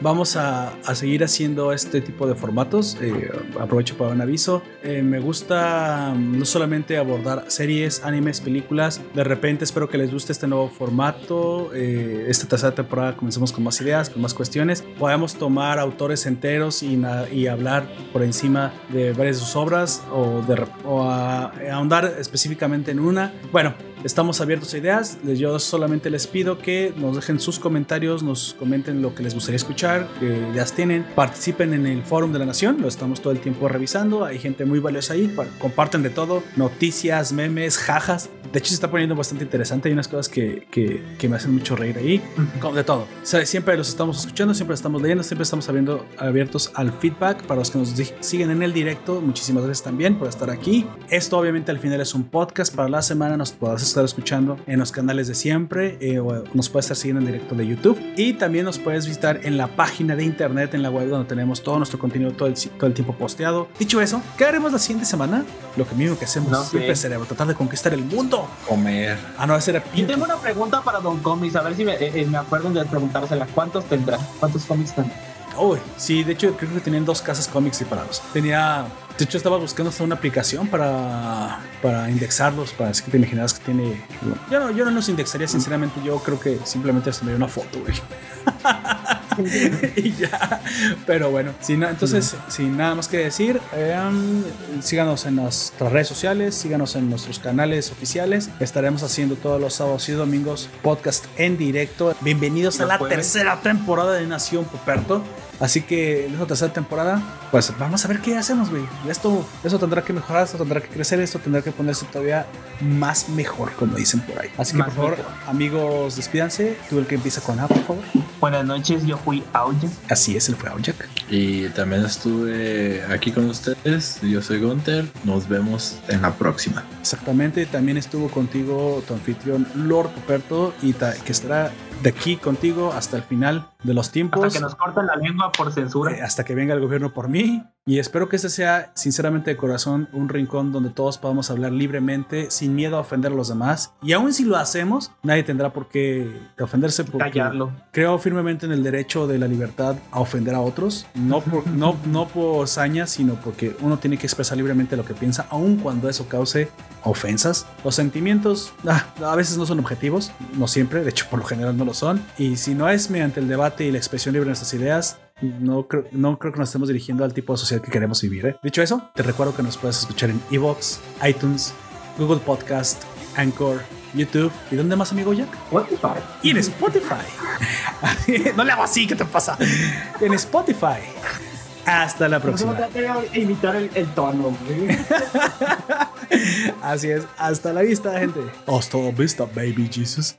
vamos a, a seguir haciendo este tipo de formatos. Eh, aprovecho para un aviso. Eh, me gusta mm, no solamente abordar series, animes, películas. De repente espero que les guste este nuevo formato. Eh, esta tercera temporada comencemos con más ideas, con más cuestiones. Podemos tomar autores enteros y, y hablar por encima de varias de sus obras o, de, o a- ahondar específicamente en una. Bueno, estamos abiertos a ideas. Yo solamente les pido que nos dejen sus comentarios, nos comenten lo que les gustaría escuchar, que ideas tienen. Participen en el Fórum de la Nación, lo estamos todo el tiempo revisando. Hay gente muy valiosa ahí, pa- comparten de todo: noticias, memes, jajas. De hecho, se está poniendo bastante interesante. Hay unas cosas que, que, que me hacen mucho reír ahí. Como de todo. O sea, siempre los estamos escuchando, siempre los estamos leyendo, siempre estamos abriendo, abiertos al feedback. Para los que nos siguen en el directo, muchísimas gracias también por estar aquí. Esto obviamente al final es un podcast para la semana. Nos podrás estar escuchando en los canales de siempre eh, o nos puedes estar siguiendo en directo de YouTube. Y también nos puedes visitar en la página de internet, en la web donde tenemos todo nuestro contenido todo el, todo el tiempo posteado. Dicho eso, ¿qué haremos la siguiente semana? Lo que mismo que hacemos No siempre, cerebro, tratar de conquistar el mundo. Comer. Ah, no, ese era Yo tengo una pregunta para Don Comics, a ver si me, eh, eh, me acuerdo de preguntársela. ¿Cuántos tendrá? ¿Cuántos cómics tendrá? Uy, sí, de hecho creo que tenían dos casas cómics separados. Tenía, de hecho estaba buscando hasta una aplicación para, para indexarlos, para así que te imaginas que tiene... Yo no, yo no los indexaría, sinceramente, yo creo que simplemente les tomaría una foto, güey. y ya. Pero bueno, no, entonces, sin nada más que decir, síganos en nuestras redes sociales, síganos en nuestros canales oficiales. Estaremos haciendo todos los sábados y domingos podcast en directo. Bienvenidos a la jueves. tercera temporada de Nación Poperto. Así que en esta tercera temporada, pues vamos a ver qué hacemos, güey. Esto, eso tendrá que mejorar, esto tendrá que crecer, esto tendrá que ponerse todavía más mejor, como dicen por ahí. Así que, Más por favor, mejor. amigos, despídanse. Tú el que empieza con A, por favor. Buenas noches, yo fui Audio. Así es, él fue Jack. Y también estuve aquí con ustedes. Yo soy Gunter. Nos vemos en la próxima. Exactamente, también estuvo contigo tu anfitrión Lord Poperto y que estará de aquí contigo hasta el final de los tiempos. Hasta que nos cortan la lengua por censura. eh, hasta que venga el gobierno por mí. Y espero que este sea, sinceramente de corazón, un rincón donde todos podamos hablar libremente, sin miedo a ofender a los demás. Y aun si lo hacemos, nadie tendrá por qué ofenderse. Porque Callarlo. Creo firmemente en el derecho de la libertad a ofender a otros. No por, no, no por saña, sino porque uno tiene que expresar libremente lo que piensa, aun cuando eso cause ofensas. Los sentimientos ah, a veces no son objetivos, no siempre, de hecho por lo general no lo son. Y si no es mediante el debate y la expresión libre de nuestras ideas, no creo, no creo que nos estemos dirigiendo al tipo de sociedad que queremos vivir. ¿eh? Dicho eso, te recuerdo que nos puedes escuchar en Evox, iTunes, Google Podcast, Anchor, YouTube. ¿Y dónde más, amigo Jack? Fuck? Y en Spotify. no le hago así, ¿qué te pasa? En Spotify. Hasta la No próxima. de imitar el, el tono. Así es. Hasta la vista, gente. Hasta la vista, baby Jesus.